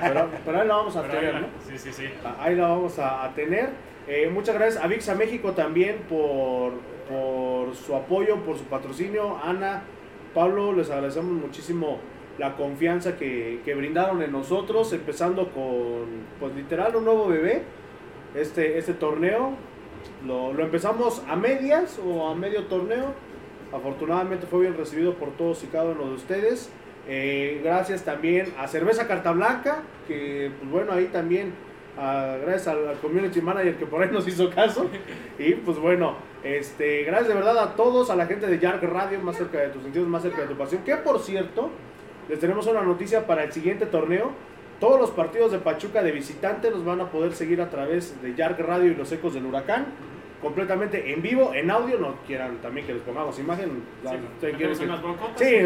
pero, pero ahí la vamos a Pero tener, la- ¿no? Sí, sí, sí. Ahí la vamos a, a tener. Eh, muchas gracias a VIXA México también por, por su apoyo, por su patrocinio. Ana, Pablo, les agradecemos muchísimo la confianza que, que brindaron en nosotros, empezando con, pues literal, un nuevo bebé. Este, este torneo lo, lo empezamos a medias o a medio torneo. Afortunadamente fue bien recibido por todos y cada uno de ustedes. Eh, gracias también a Cerveza Carta Blanca, que pues bueno, ahí también, ah, gracias al, al community manager que por ahí nos hizo caso. Y pues bueno, este, gracias de verdad a todos, a la gente de Yark Radio, más cerca de tus sentidos, más cerca de tu pasión. Que por cierto, les tenemos una noticia para el siguiente torneo. Todos los partidos de Pachuca de visitante los van a poder seguir a través de Yark Radio y los ecos del huracán. Completamente en vivo, en audio, no quieran también que les pongamos imagen. Sí, ¿ustedes metemos quieren que- unas broncotas. Sí,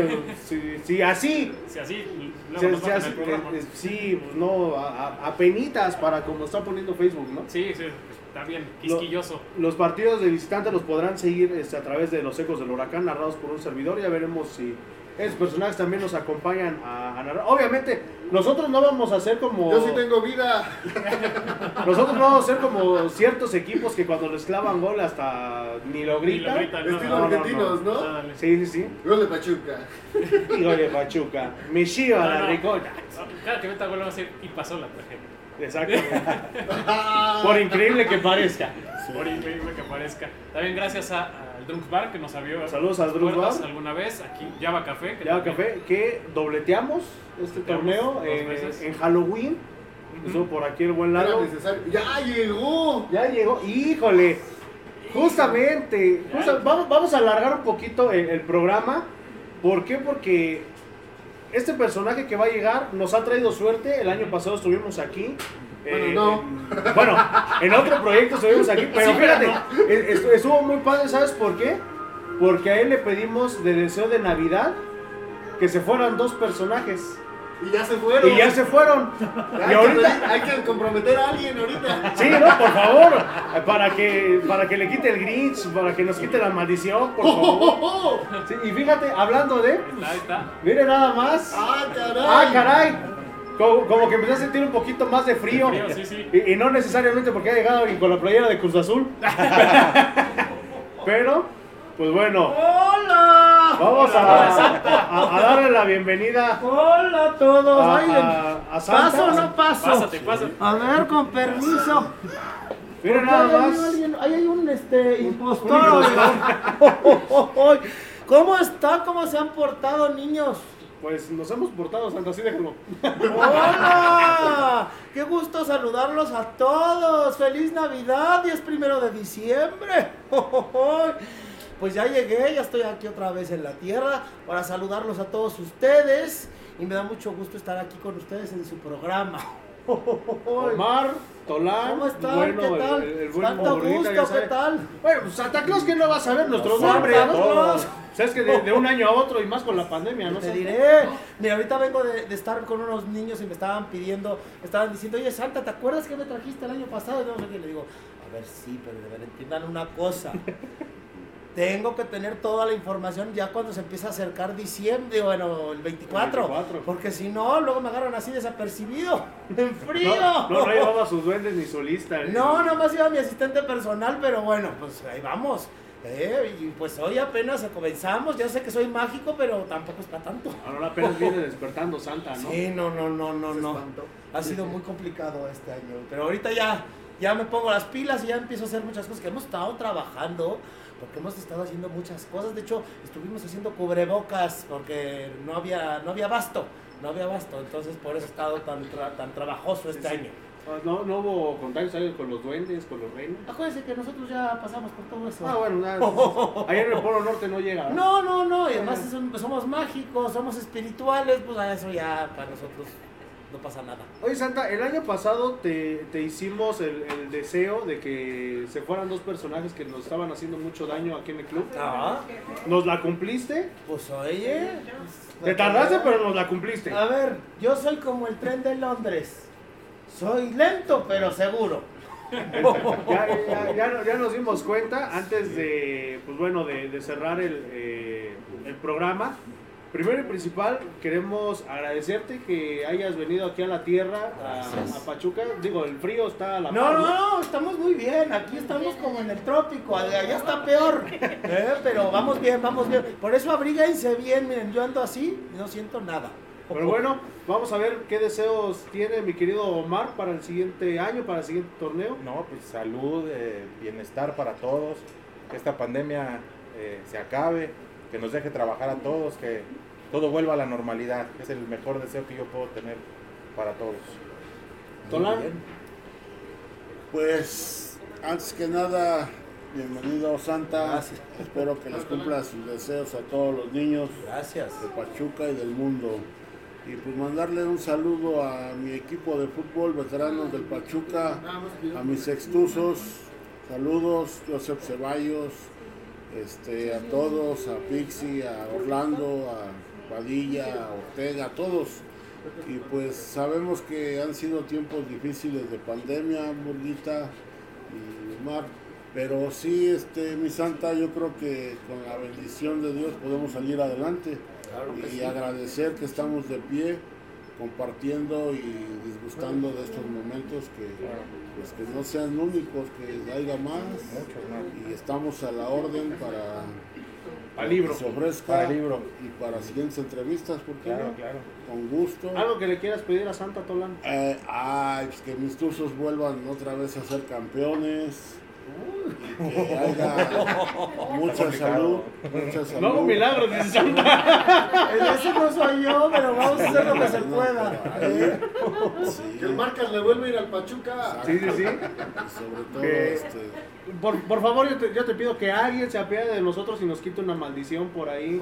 sí, sí, así. Si así, luego Sí, sí, bajan así, programa. eh, eh, sí, pues no, a, penitas para como está poniendo Facebook, ¿no? Sí, sí, está bien, quisquilloso. Los partidos de visitante los podrán seguir este, a través de los ecos del huracán narrados por un servidor. Ya veremos si esos personajes también nos acompañan a, a narrar. Obviamente, nosotros no vamos a hacer como. Yo sí tengo vida. Nosotros no vamos a ser como ciertos equipos que cuando les clavan gol hasta ni lo Ni lo gritan. gritan, no, Estilo no, argentinos, ¿no? Sí, sí, sí. Gol de Pachuca. Y gol de Pachuca. Me chiva No, la no. ricota. Cada que meta gol va a ser y pasó la tragedia. Exactamente. Por increíble que parezca. Por increíble que parezca. También gracias a- Bar que nos abrió Saludos Drunk puertas Bar. alguna vez. Aquí Java Café. que también- café, que dobleteamos este torneo eh, en Halloween. Estuvo por aquí el buen necesario. ¡Ya llegó! Ya llegó, híjole. Justamente, justa- vamos, vamos a alargar un poquito el, el programa. ¿Por qué? Porque este personaje que va a llegar nos ha traído suerte. El año pasado estuvimos aquí. Eh, Bueno, en- bueno, en otro proyecto estuvimos aquí, pero Sí, fíjate, es- es- estuvo muy padre, ¿sabes por qué? Porque a él le pedimos de deseo de Navidad que se fueran dos personajes. Y ya se fueron. Y ya se fueron. Hay Y que ahorita, pedir- hay que comprometer a alguien ahorita. Sí, no, por favor. Para que, para que le quite el Grinch, para que nos quite la maldición, por favor. Sí, y fíjate, hablando de. Ahí está, ahí está. Mire nada más. ¡Ah, caray! ¡Ah, caray! Como, como que empecé a sentir un poquito más de frío. Frío, sí, sí. Y, y no necesariamente porque ha llegado alguien con la playera de Cruz Azul. Pero, pues bueno, ¡Hola! vamos a, a- a darle la bienvenida ¡Hola a todos! a, a- a Santa. ¿Paso o no paso? Pásate, pásate. A ver, con permiso. Mire Ahí nada hay más. alguien- Ahí hay un este, impostor. ¿Cómo está? ¿Cómo se han portado, niños? Pues nos hemos portado, Santa, así déjenlo. ¡Hola! ¡Qué gusto saludarlos a todos! ¡Feliz Navidad! Y es primero de diciembre. Pues ya llegué, ya estoy aquí otra vez en la tierra para saludarlos a todos ustedes. Y me da mucho gusto estar aquí con ustedes en su programa. Omar, Tolán. ¿Cómo están? Bueno, ¿Qué tal? el, el buen Tanto Burrita, gusto, ya ¿qué tal? Bueno, pues Santa Claus que no va a saber nuestros Santa nombres. Sabes que de, de un año a otro y más con la pandemia, ¿no? Te Santa? diré. Mira, ahorita vengo de, de estar con unos niños y me estaban pidiendo, estaban diciendo, oye Santa, ¿te acuerdas que me trajiste el año pasado? Y no sé qué. Le digo, a ver, sí, pero de entiendan una cosa. Tengo que tener toda la información ya cuando se empieza a acercar diciembre, bueno, el 24. 24. Porque si no, luego me agarran así desapercibido, en frío. No, no, no llevaba sus duendes ni su lista. ¿eh? No, nomás iba mi asistente personal, pero bueno, pues ahí vamos. Eh, y pues hoy apenas comenzamos, ya sé que soy mágico, pero tampoco es para tanto. Ahora apenas viene despertando Santa, ¿no? Sí, no, no, no, no, no. Ha sido muy complicado este año, pero ahorita ya, ya me pongo las pilas y ya empiezo a hacer muchas cosas que hemos estado trabajando, porque hemos estado haciendo muchas cosas. De hecho, estuvimos haciendo cubrebocas porque no había, no había abasto, no había abasto. Entonces, por eso he estado tan, tra- tan trabajoso este Sí, sí. año. Ah, No, no hubo contagios ahí con los duendes, con los reinos. Acuérdense que nosotros ya pasamos por todo eso. Ah, bueno, nada. Ahí en el Polo Norte no llega. ¿no? No, no, no, y además son- somos mágicos, somos espirituales, pues a eso ya para nosotros no pasa nada. Oye, Santa, el año pasado te, te hicimos el, el deseo de que se fueran dos personajes que nos estaban haciendo mucho daño aquí en el club. Ah, ¿Nos la cumpliste? pues oye. Te tardaste, pero nos la cumpliste. A ver, yo soy como el tren de Londres. Soy lento, pero seguro. Ya, ya, ya, ya nos dimos cuenta antes de, pues bueno, de, de cerrar el, eh, el programa. Primero y principal, queremos agradecerte que hayas venido aquí a la tierra, a, Pachuca. Digo, el frío está a la No, par, no, no, estamos muy bien. Aquí estamos como en el trópico. Allá está peor. Eh, Pero vamos bien, vamos bien. Por eso abríguense bien. Miren, yo ando así y no siento nada. Pero bueno, vamos a ver qué deseos tiene mi querido Omar para el siguiente año, para el siguiente torneo. No, pues salud, eh, bienestar para todos, que esta pandemia eh, se acabe, que nos deje trabajar a todos, que todo vuelva a la normalidad, es el mejor deseo que yo puedo tener para todos. Tolán. Pues, antes que nada, bienvenido Santa. Gracias. Espero que les cumpla sus deseos a todos los niños Gracias. de Pachuca y del mundo. Y pues mandarle un saludo a mi equipo de fútbol, veteranos del Pachuca, a mis extusos, saludos, Joseph Ceballos, este, a todos, a Pixie, a Orlando, a Padilla, Ortega, todos. Y pues sabemos que han sido tiempos difíciles de pandemia, Murguita y Mar. Pero sí, este, mi santa, yo creo que con la bendición de Dios podemos salir adelante y agradecer que estamos de pie compartiendo y disgustando de estos momentos que, pues, que no sean únicos, que haya más y estamos a la orden para Al libro. se ofrezca Para el libro. y para siguientes entrevistas, ¿por qué Claro, no? claro. Con gusto. Algo que le quieras pedir a Santa Tolán. Eh, ay, pues que mis tuzos vuelvan otra vez a ser campeones. Y que haya mucha salud. Mucha salud. No hago milagros, dice Santa. Ese no soy yo, pero vamos a hacer lo que se pueda. ¿eh? Sí, Que el Marcas le vuelva a ir al Pachuca. Sí, sí, sí. sobre todo, Que- este, Por, por favor, yo te, yo te pido que alguien se apiade de nosotros y nos quite una maldición por ahí.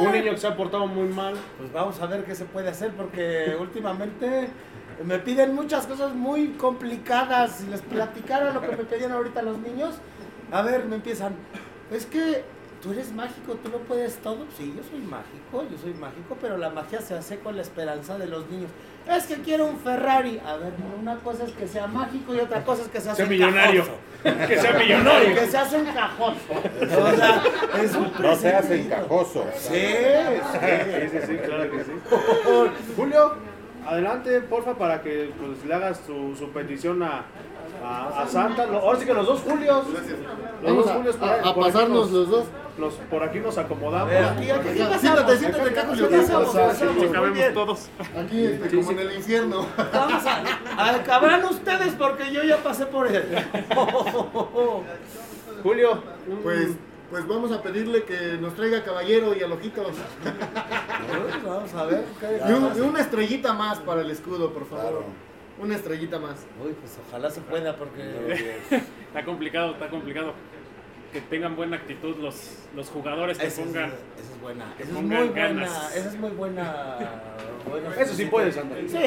Un niño que se ha portado muy mal. Pues vamos a ver qué se puede hacer porque últimamente me piden muchas cosas muy complicadas. Si les platicara lo que me pedían ahorita los niños, a ver, me empiezan, es que tú eres mágico, tú lo puedes todo. Sí, yo soy mágico, yo soy mágico, pero la magia se hace con la esperanza de los niños. Es que quiero un Ferrari. A ver, una cosa es que sea mágico y otra cosa es que se hace Sea millonario. Que sea millonario. que se hace encajoso. O sea, es un No se hace presentido. encajoso. Sí, Sí, sí, sí, claro que sí. Julio, adelante, porfa, para que pues, le hagas su, su petición a, a, a Santa. Lo- Ahora sí que los dos Julios. Los Vamos dos a, Julios por, a- por aquí pasarnos nos, los dos. nos- por aquí nos acomodamos. Aquí, aquí. Siéntate, siéntate acá, ¿Qué Julio. pasamos? ¿Qué pasa? ¿Qué pasamos? Muy bien. todos. Aquí, este, como en el infierno. Vamos a, a- acabarán ustedes porque yo ya pasé por él. Julio, un- Pues, pues vamos a pedirle que nos traiga caballero y alojitos. Vamos a ver. ¿qué Y, un- pasa? y una estrellita más para el escudo, por favor. Claro. Una estrellita más. Uy, pues ojalá se pueda porque... Está complicado, está complicado. Que tengan buena actitud los, los jugadores que Esa es, pongan. esa es buena. que Esa es muy buena. Esa es muy buena. Eso sí puede, Santa. Sí, sí.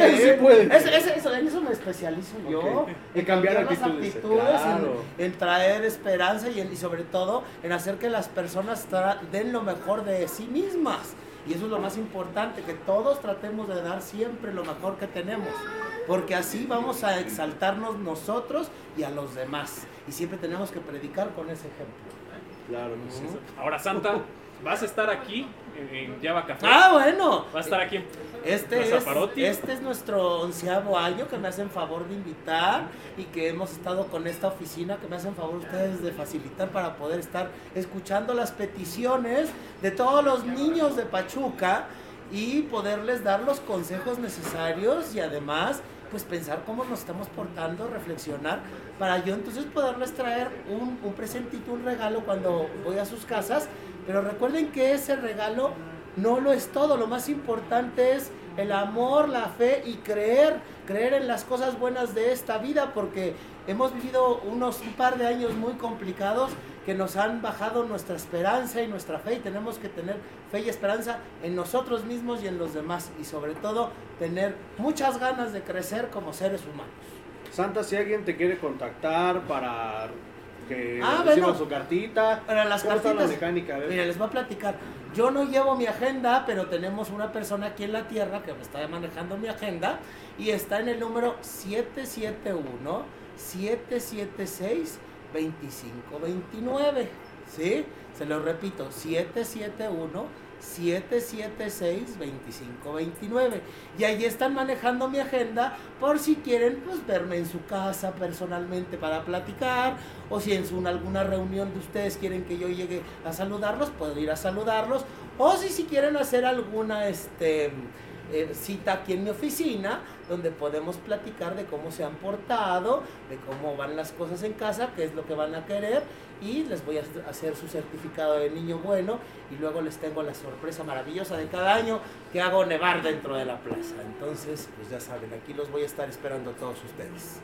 Eso sí puede. Eso, eso- eso- en eso me especializo yo. En En cambiar las actitudes, actitudes, claro. en, en traer esperanza y, en- y sobre todo en hacer que las personas tra- den lo mejor de sí mismas. Y eso es lo más importante, que todos tratemos de dar siempre lo mejor que tenemos. Porque así vamos a exaltarnos nosotros y a los demás. Y siempre tenemos que predicar con ese ejemplo. Claro que sí. Ahora, Santa, vas a estar aquí en, en Java Café. Ah, bueno. Va a estar aquí en Este Plaza es, este es nuestro onceavo año que me hacen favor de invitar y que hemos estado con esta oficina que me hacen favor ustedes de facilitar para poder estar escuchando las peticiones de todos los niños de Pachuca y poderles dar los consejos necesarios y además pues pensar cómo nos estamos portando, reflexionar para yo entonces poderles traer un, un presentito, un regalo cuando voy a sus casas, pero recuerden que ese regalo no lo es todo, lo más importante es el amor, la fe y creer, creer en las cosas buenas de esta vida, porque hemos vivido unos un par de años muy complicados que nos han bajado nuestra esperanza y nuestra fe y tenemos que tener fe y esperanza en nosotros mismos y en los demás y sobre todo tener muchas ganas de crecer como seres humanos. Santa, si alguien te quiere contactar para que Ah, bueno. su cartita. Para las ¿Cómo está la cartitas, mecánica? Mira, les voy a platicar. Yo no llevo mi agenda, pero tenemos una persona aquí en la tierra que me está manejando mi agenda y está en el número 771 776 2529. ¿Sí? Se lo repito, 771 776 2529 y ahí están manejando mi agenda por si quieren pues verme en su casa personalmente para platicar o si en alguna reunión de ustedes quieren que yo llegue a saludarlos puedo ir a saludarlos. O si si quieren hacer alguna este eh, cita aquí en mi oficina donde podemos platicar de cómo se han portado, de cómo van las cosas en casa, qué es lo que van a querer y les voy a hacer su certificado de niño bueno y luego les tengo la sorpresa maravillosa de cada año que hago nevar dentro de la plaza. Entonces, pues ya saben, aquí los voy a estar esperando a todos ustedes.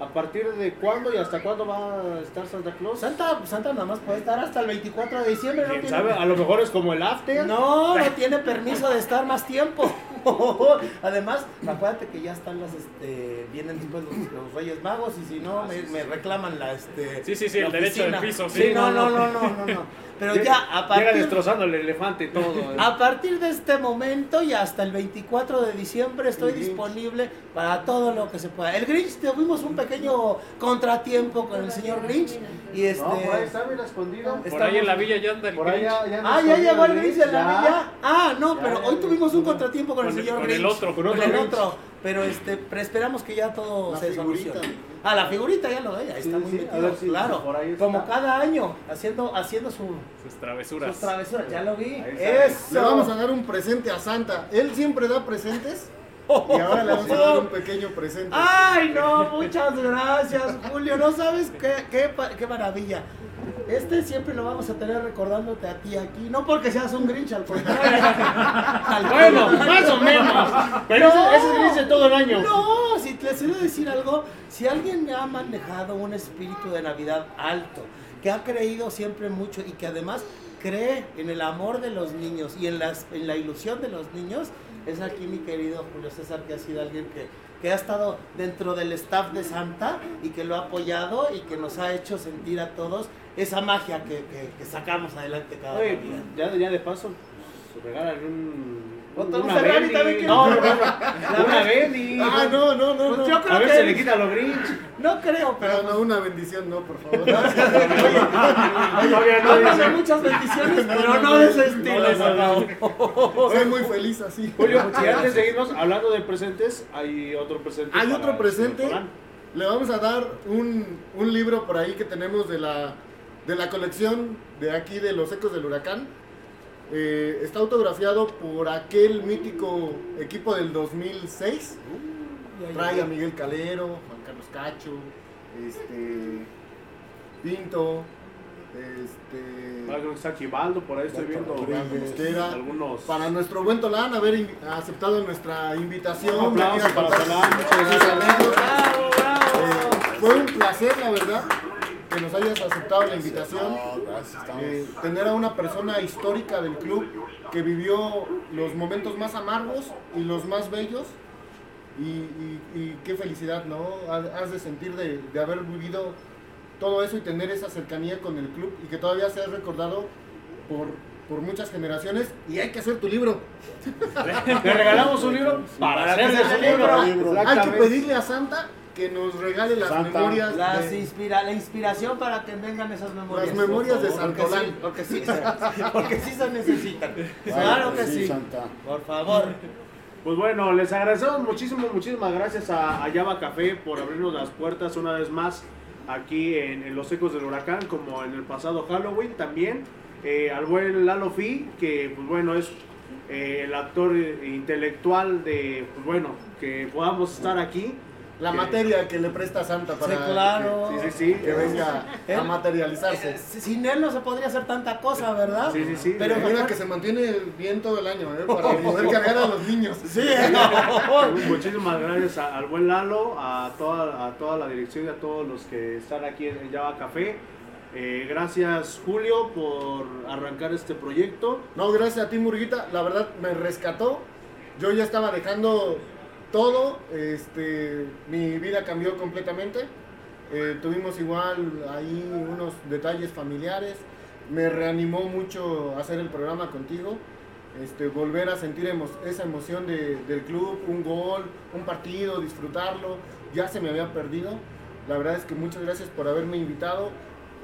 ¿A partir de cuándo y hasta cuándo va a estar Santa Claus? Santa, Santa nada más puede estar hasta el 24 de diciembre. No ¿Quién tiene, sabe? A lo mejor es como el after. no, no tiene permiso de estar más tiempo. Además, acuérdate que ya están las, este, vienen después los, los Reyes Magos y si no, me, me reclaman la, este... Sí, sí, sí, la el derecho del oficina. piso, Sí, sí. no, no, no, no, no, no. Pero Llega- ya, a Llega partir, destrozando el elefante y todo. eh. a partir de este momento y hasta el 24 de diciembre estoy disponible para todo lo que se pueda. El Grinch, tuvimos un pequeño contratiempo con el señor Grinch y este... No, por ahí está, mira, escondido. Por ahí en la villa ya anda el Por ahí Grinch. ya, ya Ah, ya llegó el Grinch en la villa. Ah, no, pero hoy tuvimos un contratiempo con, Con el el- señor con el otro, con Con otro el otro. Pero este, pero esperamos que ya todo La se figurita. solucione. Ah, la figurita ya lo ve, ahí está Sí, muy sí, metido, ver claro. por ahí está. Como cada año, haciendo, haciendo su, Sus travesuras. sus travesuras, ya lo vi. Eso. Le vamos a dar un presente a Santa. Él siempre da presentes. Y ahora le vamos a dar un pequeño presente. Ay, no, muchas gracias, Julio. No sabes qué, qué, qué maravilla. Este siempre lo vamos a tener recordándote a ti aquí. No porque seas un Grinch, al contrario. Al Bueno, más o menos. Pero No. ese, ese es Grinch de todo el año. No, si te quiero decir algo, si alguien ha manejado un espíritu de Navidad alto, que ha creído siempre mucho y que además cree en el amor de los niños y en, las, en la ilusión de los niños, es aquí mi querido Julio César, que ha sido alguien que, que ha estado dentro del staff de Santa y que lo ha apoyado y que nos ha hecho sentir a todos esa magia que, que- que sacamos adelante cada Oye, Navidad. ya, ya de paso, pues, regalan un. Una un Ferrari Bendy. también quiere- No, no, no. Una Bendy. Ah, no, no, no. Pues no. yo A creo ver que si le quita lo Grinch. no creo, pero Pero no, una bendición, no, por favor. Todavía no Háblame dice. muchas bendiciones, pero no de ese estilo. No, no, no. Soy muy feliz así. Julio, y antes de irnos, hablando de presentes, hay otro presente. Hay otro presente. Le vamos a dar un, un libro por ahí que tenemos de la, de la colección de aquí de los Ecos del Huracán. Eh, está autografiado por aquel mítico equipo del 2006. Trae a Miguel Calero, Juan Carlos Cacho, este, Pinto, este, creo que está Chivaldo, por ahí estoy viendo Chivaldo Mosquera. algunos. para nuestro buen Tolán haber in- aceptado nuestra invitación. Un aplauso para Tolán, muchas gracias. anécdotas. Bravo, bravo. Eh, fue un placer, la verdad, que nos hayas aceptado la invitación. Eh, tener a una persona histórica del club que vivió los momentos más amargos y los más bellos. Y, y- y qué felicidad, ¿no? Ha- Has de sentir de, de haber vivido todo eso y tener esa cercanía con el club y que todavía seas recordado por, por muchas generaciones. Y hay que hacer tu libro. Le regalamos un libro para hacer su libro. libro. Hay que pedirle a Santa que nos regale las Santa. memorias. Las de- inspira, la inspiración para que vengan esas memorias. Las memorias por de favor, Santolán. Porque sí, porque sí, porque sí se necesitan. Claro que sí. Santa. Por favor. Pues bueno, les agradecemos muchísimo, muchísimas gracias a, a Java Café por abrirnos las puertas una vez más aquí en, en Los Ecos del Huracán, como en el pasado Halloween también. Eh, al buen Lalo Fi, que pues bueno, es eh, el actor intelectual de, pues bueno, que podamos estar aquí. La Que- materia que le presta Santa para Sí, claro. que, Sí, sí, sí. que venga a materializarse. Eh, Sin él no se podría hacer tanta cosa, ¿verdad? Sí, sí, sí. Pero Mira que se mantiene bien todo el año, ¿eh? Para poder cargar a los niños. Sí, Muchísimas gracias a- al buen Lalo, a toda, a toda la dirección y a todos los que están aquí en Java Café. Eh, gracias Julio por arrancar este proyecto. No, gracias a ti, Murguita. La verdad me rescató. Yo ya estaba dejando todo. Este, mi vida cambió completamente. Eh, tuvimos igual ahí unos detalles familiares. Me reanimó mucho hacer el programa contigo. Este, volver a sentir esa emoción de- del club, un gol, un partido, disfrutarlo. Ya se me había perdido. La verdad es que muchas gracias por haberme invitado.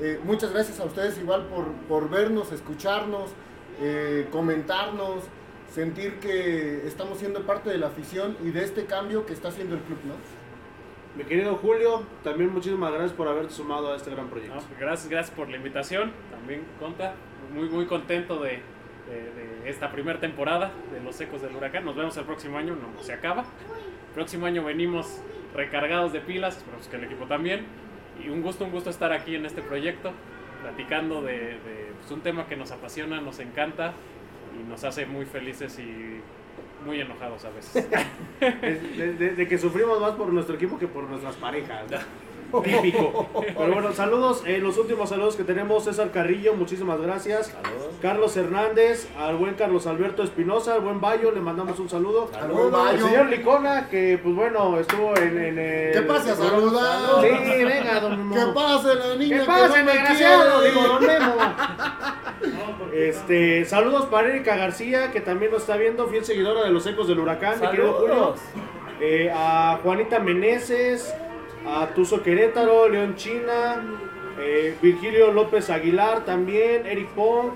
Eh, muchas gracias a ustedes igual por, por vernos, escucharnos, eh, comentarnos, sentir que estamos siendo parte de la afición y de este cambio que está haciendo el club, ¿no? Mi querido Julio, también muchísimas gracias por haberte sumado a este gran proyecto. No, pues gracias, gracias por la invitación. También, Conta, muy, muy contento de, de- de esta primera temporada de Los Ecos del Huracán. Nos vemos el próximo año, no se acaba. Próximo año venimos recargados de pilas, esperamos que el equipo también. Y un gusto, un gusto estar aquí en este proyecto, platicando de, de, pues, un tema que nos apasiona, nos encanta y nos hace muy felices y muy enojados a veces. De, de- de que sufrimos más por nuestro equipo que por nuestras parejas. Típico. Pero bueno, saludos. eh, los últimos saludos que tenemos, César Carrillo, muchísimas gracias. Carlos Hernández, al buen Carlos Alberto Espinosa, al buen Bayo, le mandamos un saludo. Saludos, Al Bayo. señor Licona, que pues bueno, estuvo en, en el... ¿Qué pasa, saludar? Sí, venga, don Memo. ¿Qué pasa, la niña? ¿Qué pasa, que no desgraciado? Digo, don Memo. Este, saludos para Erika García, que también nos está viendo, fiel seguidora de los ecos del huracán, mi querido Julio. Eh, a Juanita Meneses, a Tuzo Querétaro, León China, eh, Virgilio López Aguilar también, Eric Pong,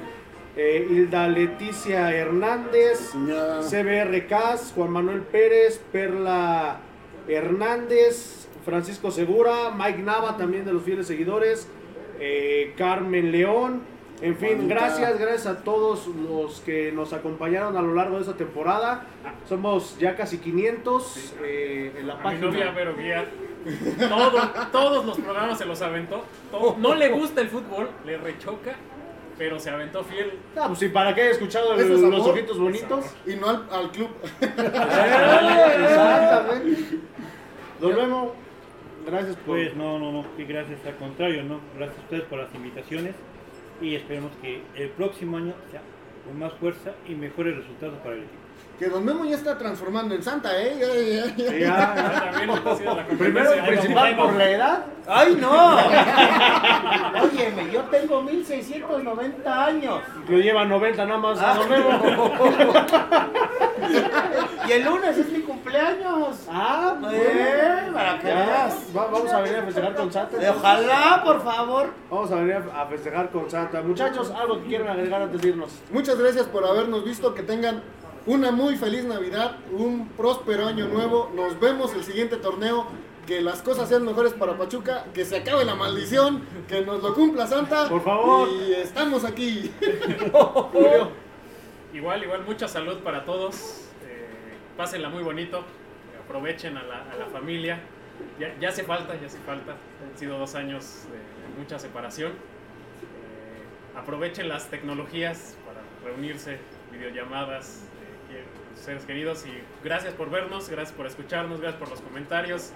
eh, Hilda Leticia Hernández. CBR Cas, Juan Manuel Pérez, Perla Hernández, Francisco Segura, Mike Nava también de los fieles seguidores, eh, Carmen León. En fin, gracias, gracias a todos los que nos acompañaron a lo largo de esta temporada. Somos ya casi 500 eh, en la A mi página. Todo- todos los programas se los aventó. Todo- no le gusta el fútbol, le rechoca, pero se aventó fiel. Ah, pues sí, para que haya escuchado es los ojitos bonitos. Y no al, al club. Exactamente. Don Memo, gracias por. Pues no, no, no, que gracias, al contrario, no, gracias a ustedes por las invitaciones y esperemos que el próximo año sea con más fuerza y mejores resultados para el equipo. Que Don Memo ya está transformando en Santa, ¿eh? Ya, ya, ya. Sí, ya, Ya ya. también ha sido la Primero, principal por la edad. ¡Ay, no! Óyeme, yo tengo 1690 años. Lo lleva 90 nada más. Ah. Don Memo. Y el lunes es mi cumpleaños. Ah, Eh, para que Ya, veas. va- vamos a venir a festejar con Santa. Ojalá, por favor. Vamos a venir a festejar con Santa. Muchachos, algo que quieran agregar antes de irnos. Muchas gracias por habernos visto. Que tengan una muy feliz Navidad, un próspero año nuevo. Nos vemos el siguiente torneo. Que las cosas sean mejores para Pachuca. Que se acabe la maldición. Que nos lo cumpla Santa. Por favor. Y estamos aquí. Igual, igual, mucha salud para todos. eh, pásenla muy bonito. Aprovechen a la, a la familia. Ya, ya hace falta, ya hace falta. Han sido dos años de mucha separación. Eh, aprovechen las tecnologías para reunirse, videollamadas, seres queridos. Y gracias por vernos, gracias por escucharnos, gracias por los comentarios.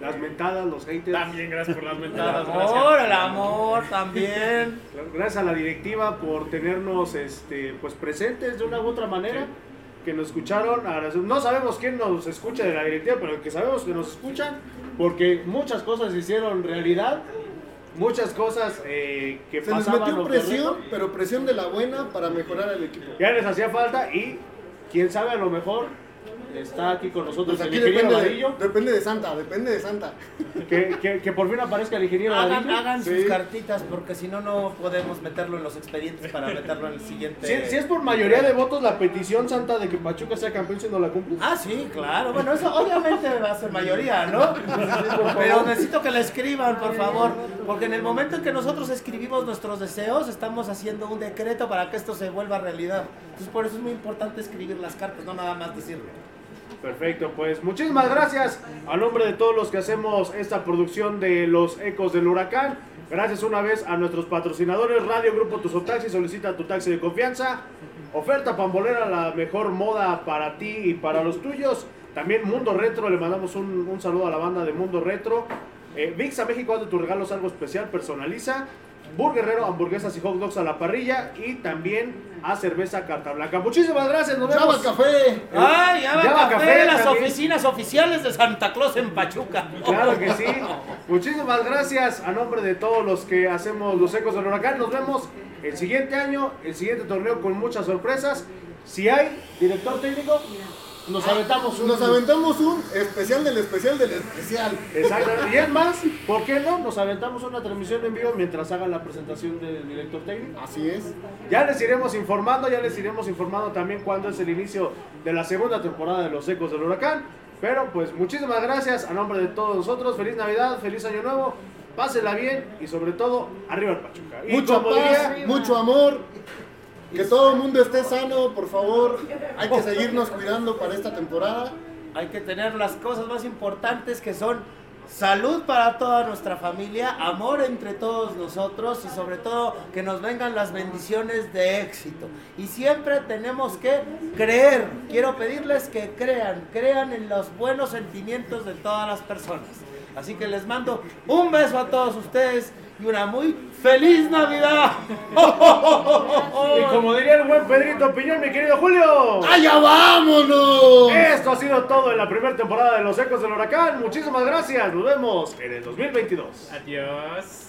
Las mentadas, los haters. También gracias por las El mentadas. amor, gracias. el amor también. Gracias a la directiva por tenernos este, pues presentes de una u otra manera. Que nos escucharon. No sabemos quién nos escucha de la directiva, pero que sabemos que nos escuchan. Porque muchas cosas se hicieron realidad. Muchas cosas eh, que Se les pasaban metió los presión, torneos, pero presión de la buena para mejorar el equipo. Ya les hacía falta y quién sabe a lo mejor está aquí con nosotros Pues el aquí ingeniero depende de, depende de Santa, depende de Santa. Que, que, que por fin aparezca el ingeniero Hagan, Vadillo. hagan Sí. sus cartitas porque si no, no podemos meterlo en los expedientes para meterlo en el siguiente. Si, si es por mayoría de votos la petición santa de que Pachuca sea campeón si no la cumple. Ah, sí, claro. Bueno, eso obviamente va a ser mayoría, ¿no? Pero necesito que la escriban, por favor. Porque en el momento en que nosotros escribimos nuestros deseos, estamos haciendo un decreto para que esto se vuelva realidad. Entonces, por eso es muy importante escribir las cartas, no nada más decirlo. Perfecto, pues muchísimas gracias a nombre de todos los que hacemos esta producción de los ecos del huracán. Gracias una vez a nuestros patrocinadores Radio Grupo Tuzotaxi, solicita tu taxi de confianza. Oferta pambolera, la mejor moda para ti y para los tuyos. También Mundo Retro, le mandamos un, un saludo a la banda de Mundo Retro. Eh, Vixa México, hazte tus regalos algo especial, personaliza. Burguerrero, hamburguesas y hot dogs a la parrilla. Y también a cerveza carta blanca. Muchísimas gracias, nos vemos. Café. ¡Ay, ya va Ya va café! café las también. oficinas oficiales de Santa Claus en Pachuca. Claro que sí. Muchísimas gracias a nombre de todos los que hacemos los ecos del huracán. Nos vemos el siguiente año, el siguiente torneo con muchas sorpresas. Si hay director técnico, nos aventamos un. Nos aventamos un especial del especial del especial. Exacto. Y es más, ¿por qué no? Nos aventamos una transmisión en vivo mientras hagan la presentación del director técnico. Así es. Ya les iremos informando, ya les iremos informando también cuándo es el inicio de la segunda temporada de los ecos del huracán. Pero pues muchísimas gracias a nombre de todos nosotros. Feliz Navidad, feliz Año Nuevo. Pásenla bien y sobre todo, arriba el Pachuca. Y Mucha como paz, diría- mucho amor. Que todo el mundo esté sano, por favor. Hay que seguirnos cuidando para esta temporada. Hay que tener las cosas más importantes que son salud para toda nuestra familia, amor entre todos nosotros y sobre todo que nos vengan las bendiciones de éxito. Y siempre tenemos que creer. Quiero pedirles que crean, crean en los buenos sentimientos de todas las personas. Así que les mando un beso a todos ustedes y una muy feliz Navidad. Y como diría el buen Pedrito Piñón, mi querido Julio. ¡Allá vámonos! Esto ha sido todo en la primera temporada de Los Ecos del Huracán. Muchísimas gracias. Nos vemos en el 2022. Adiós.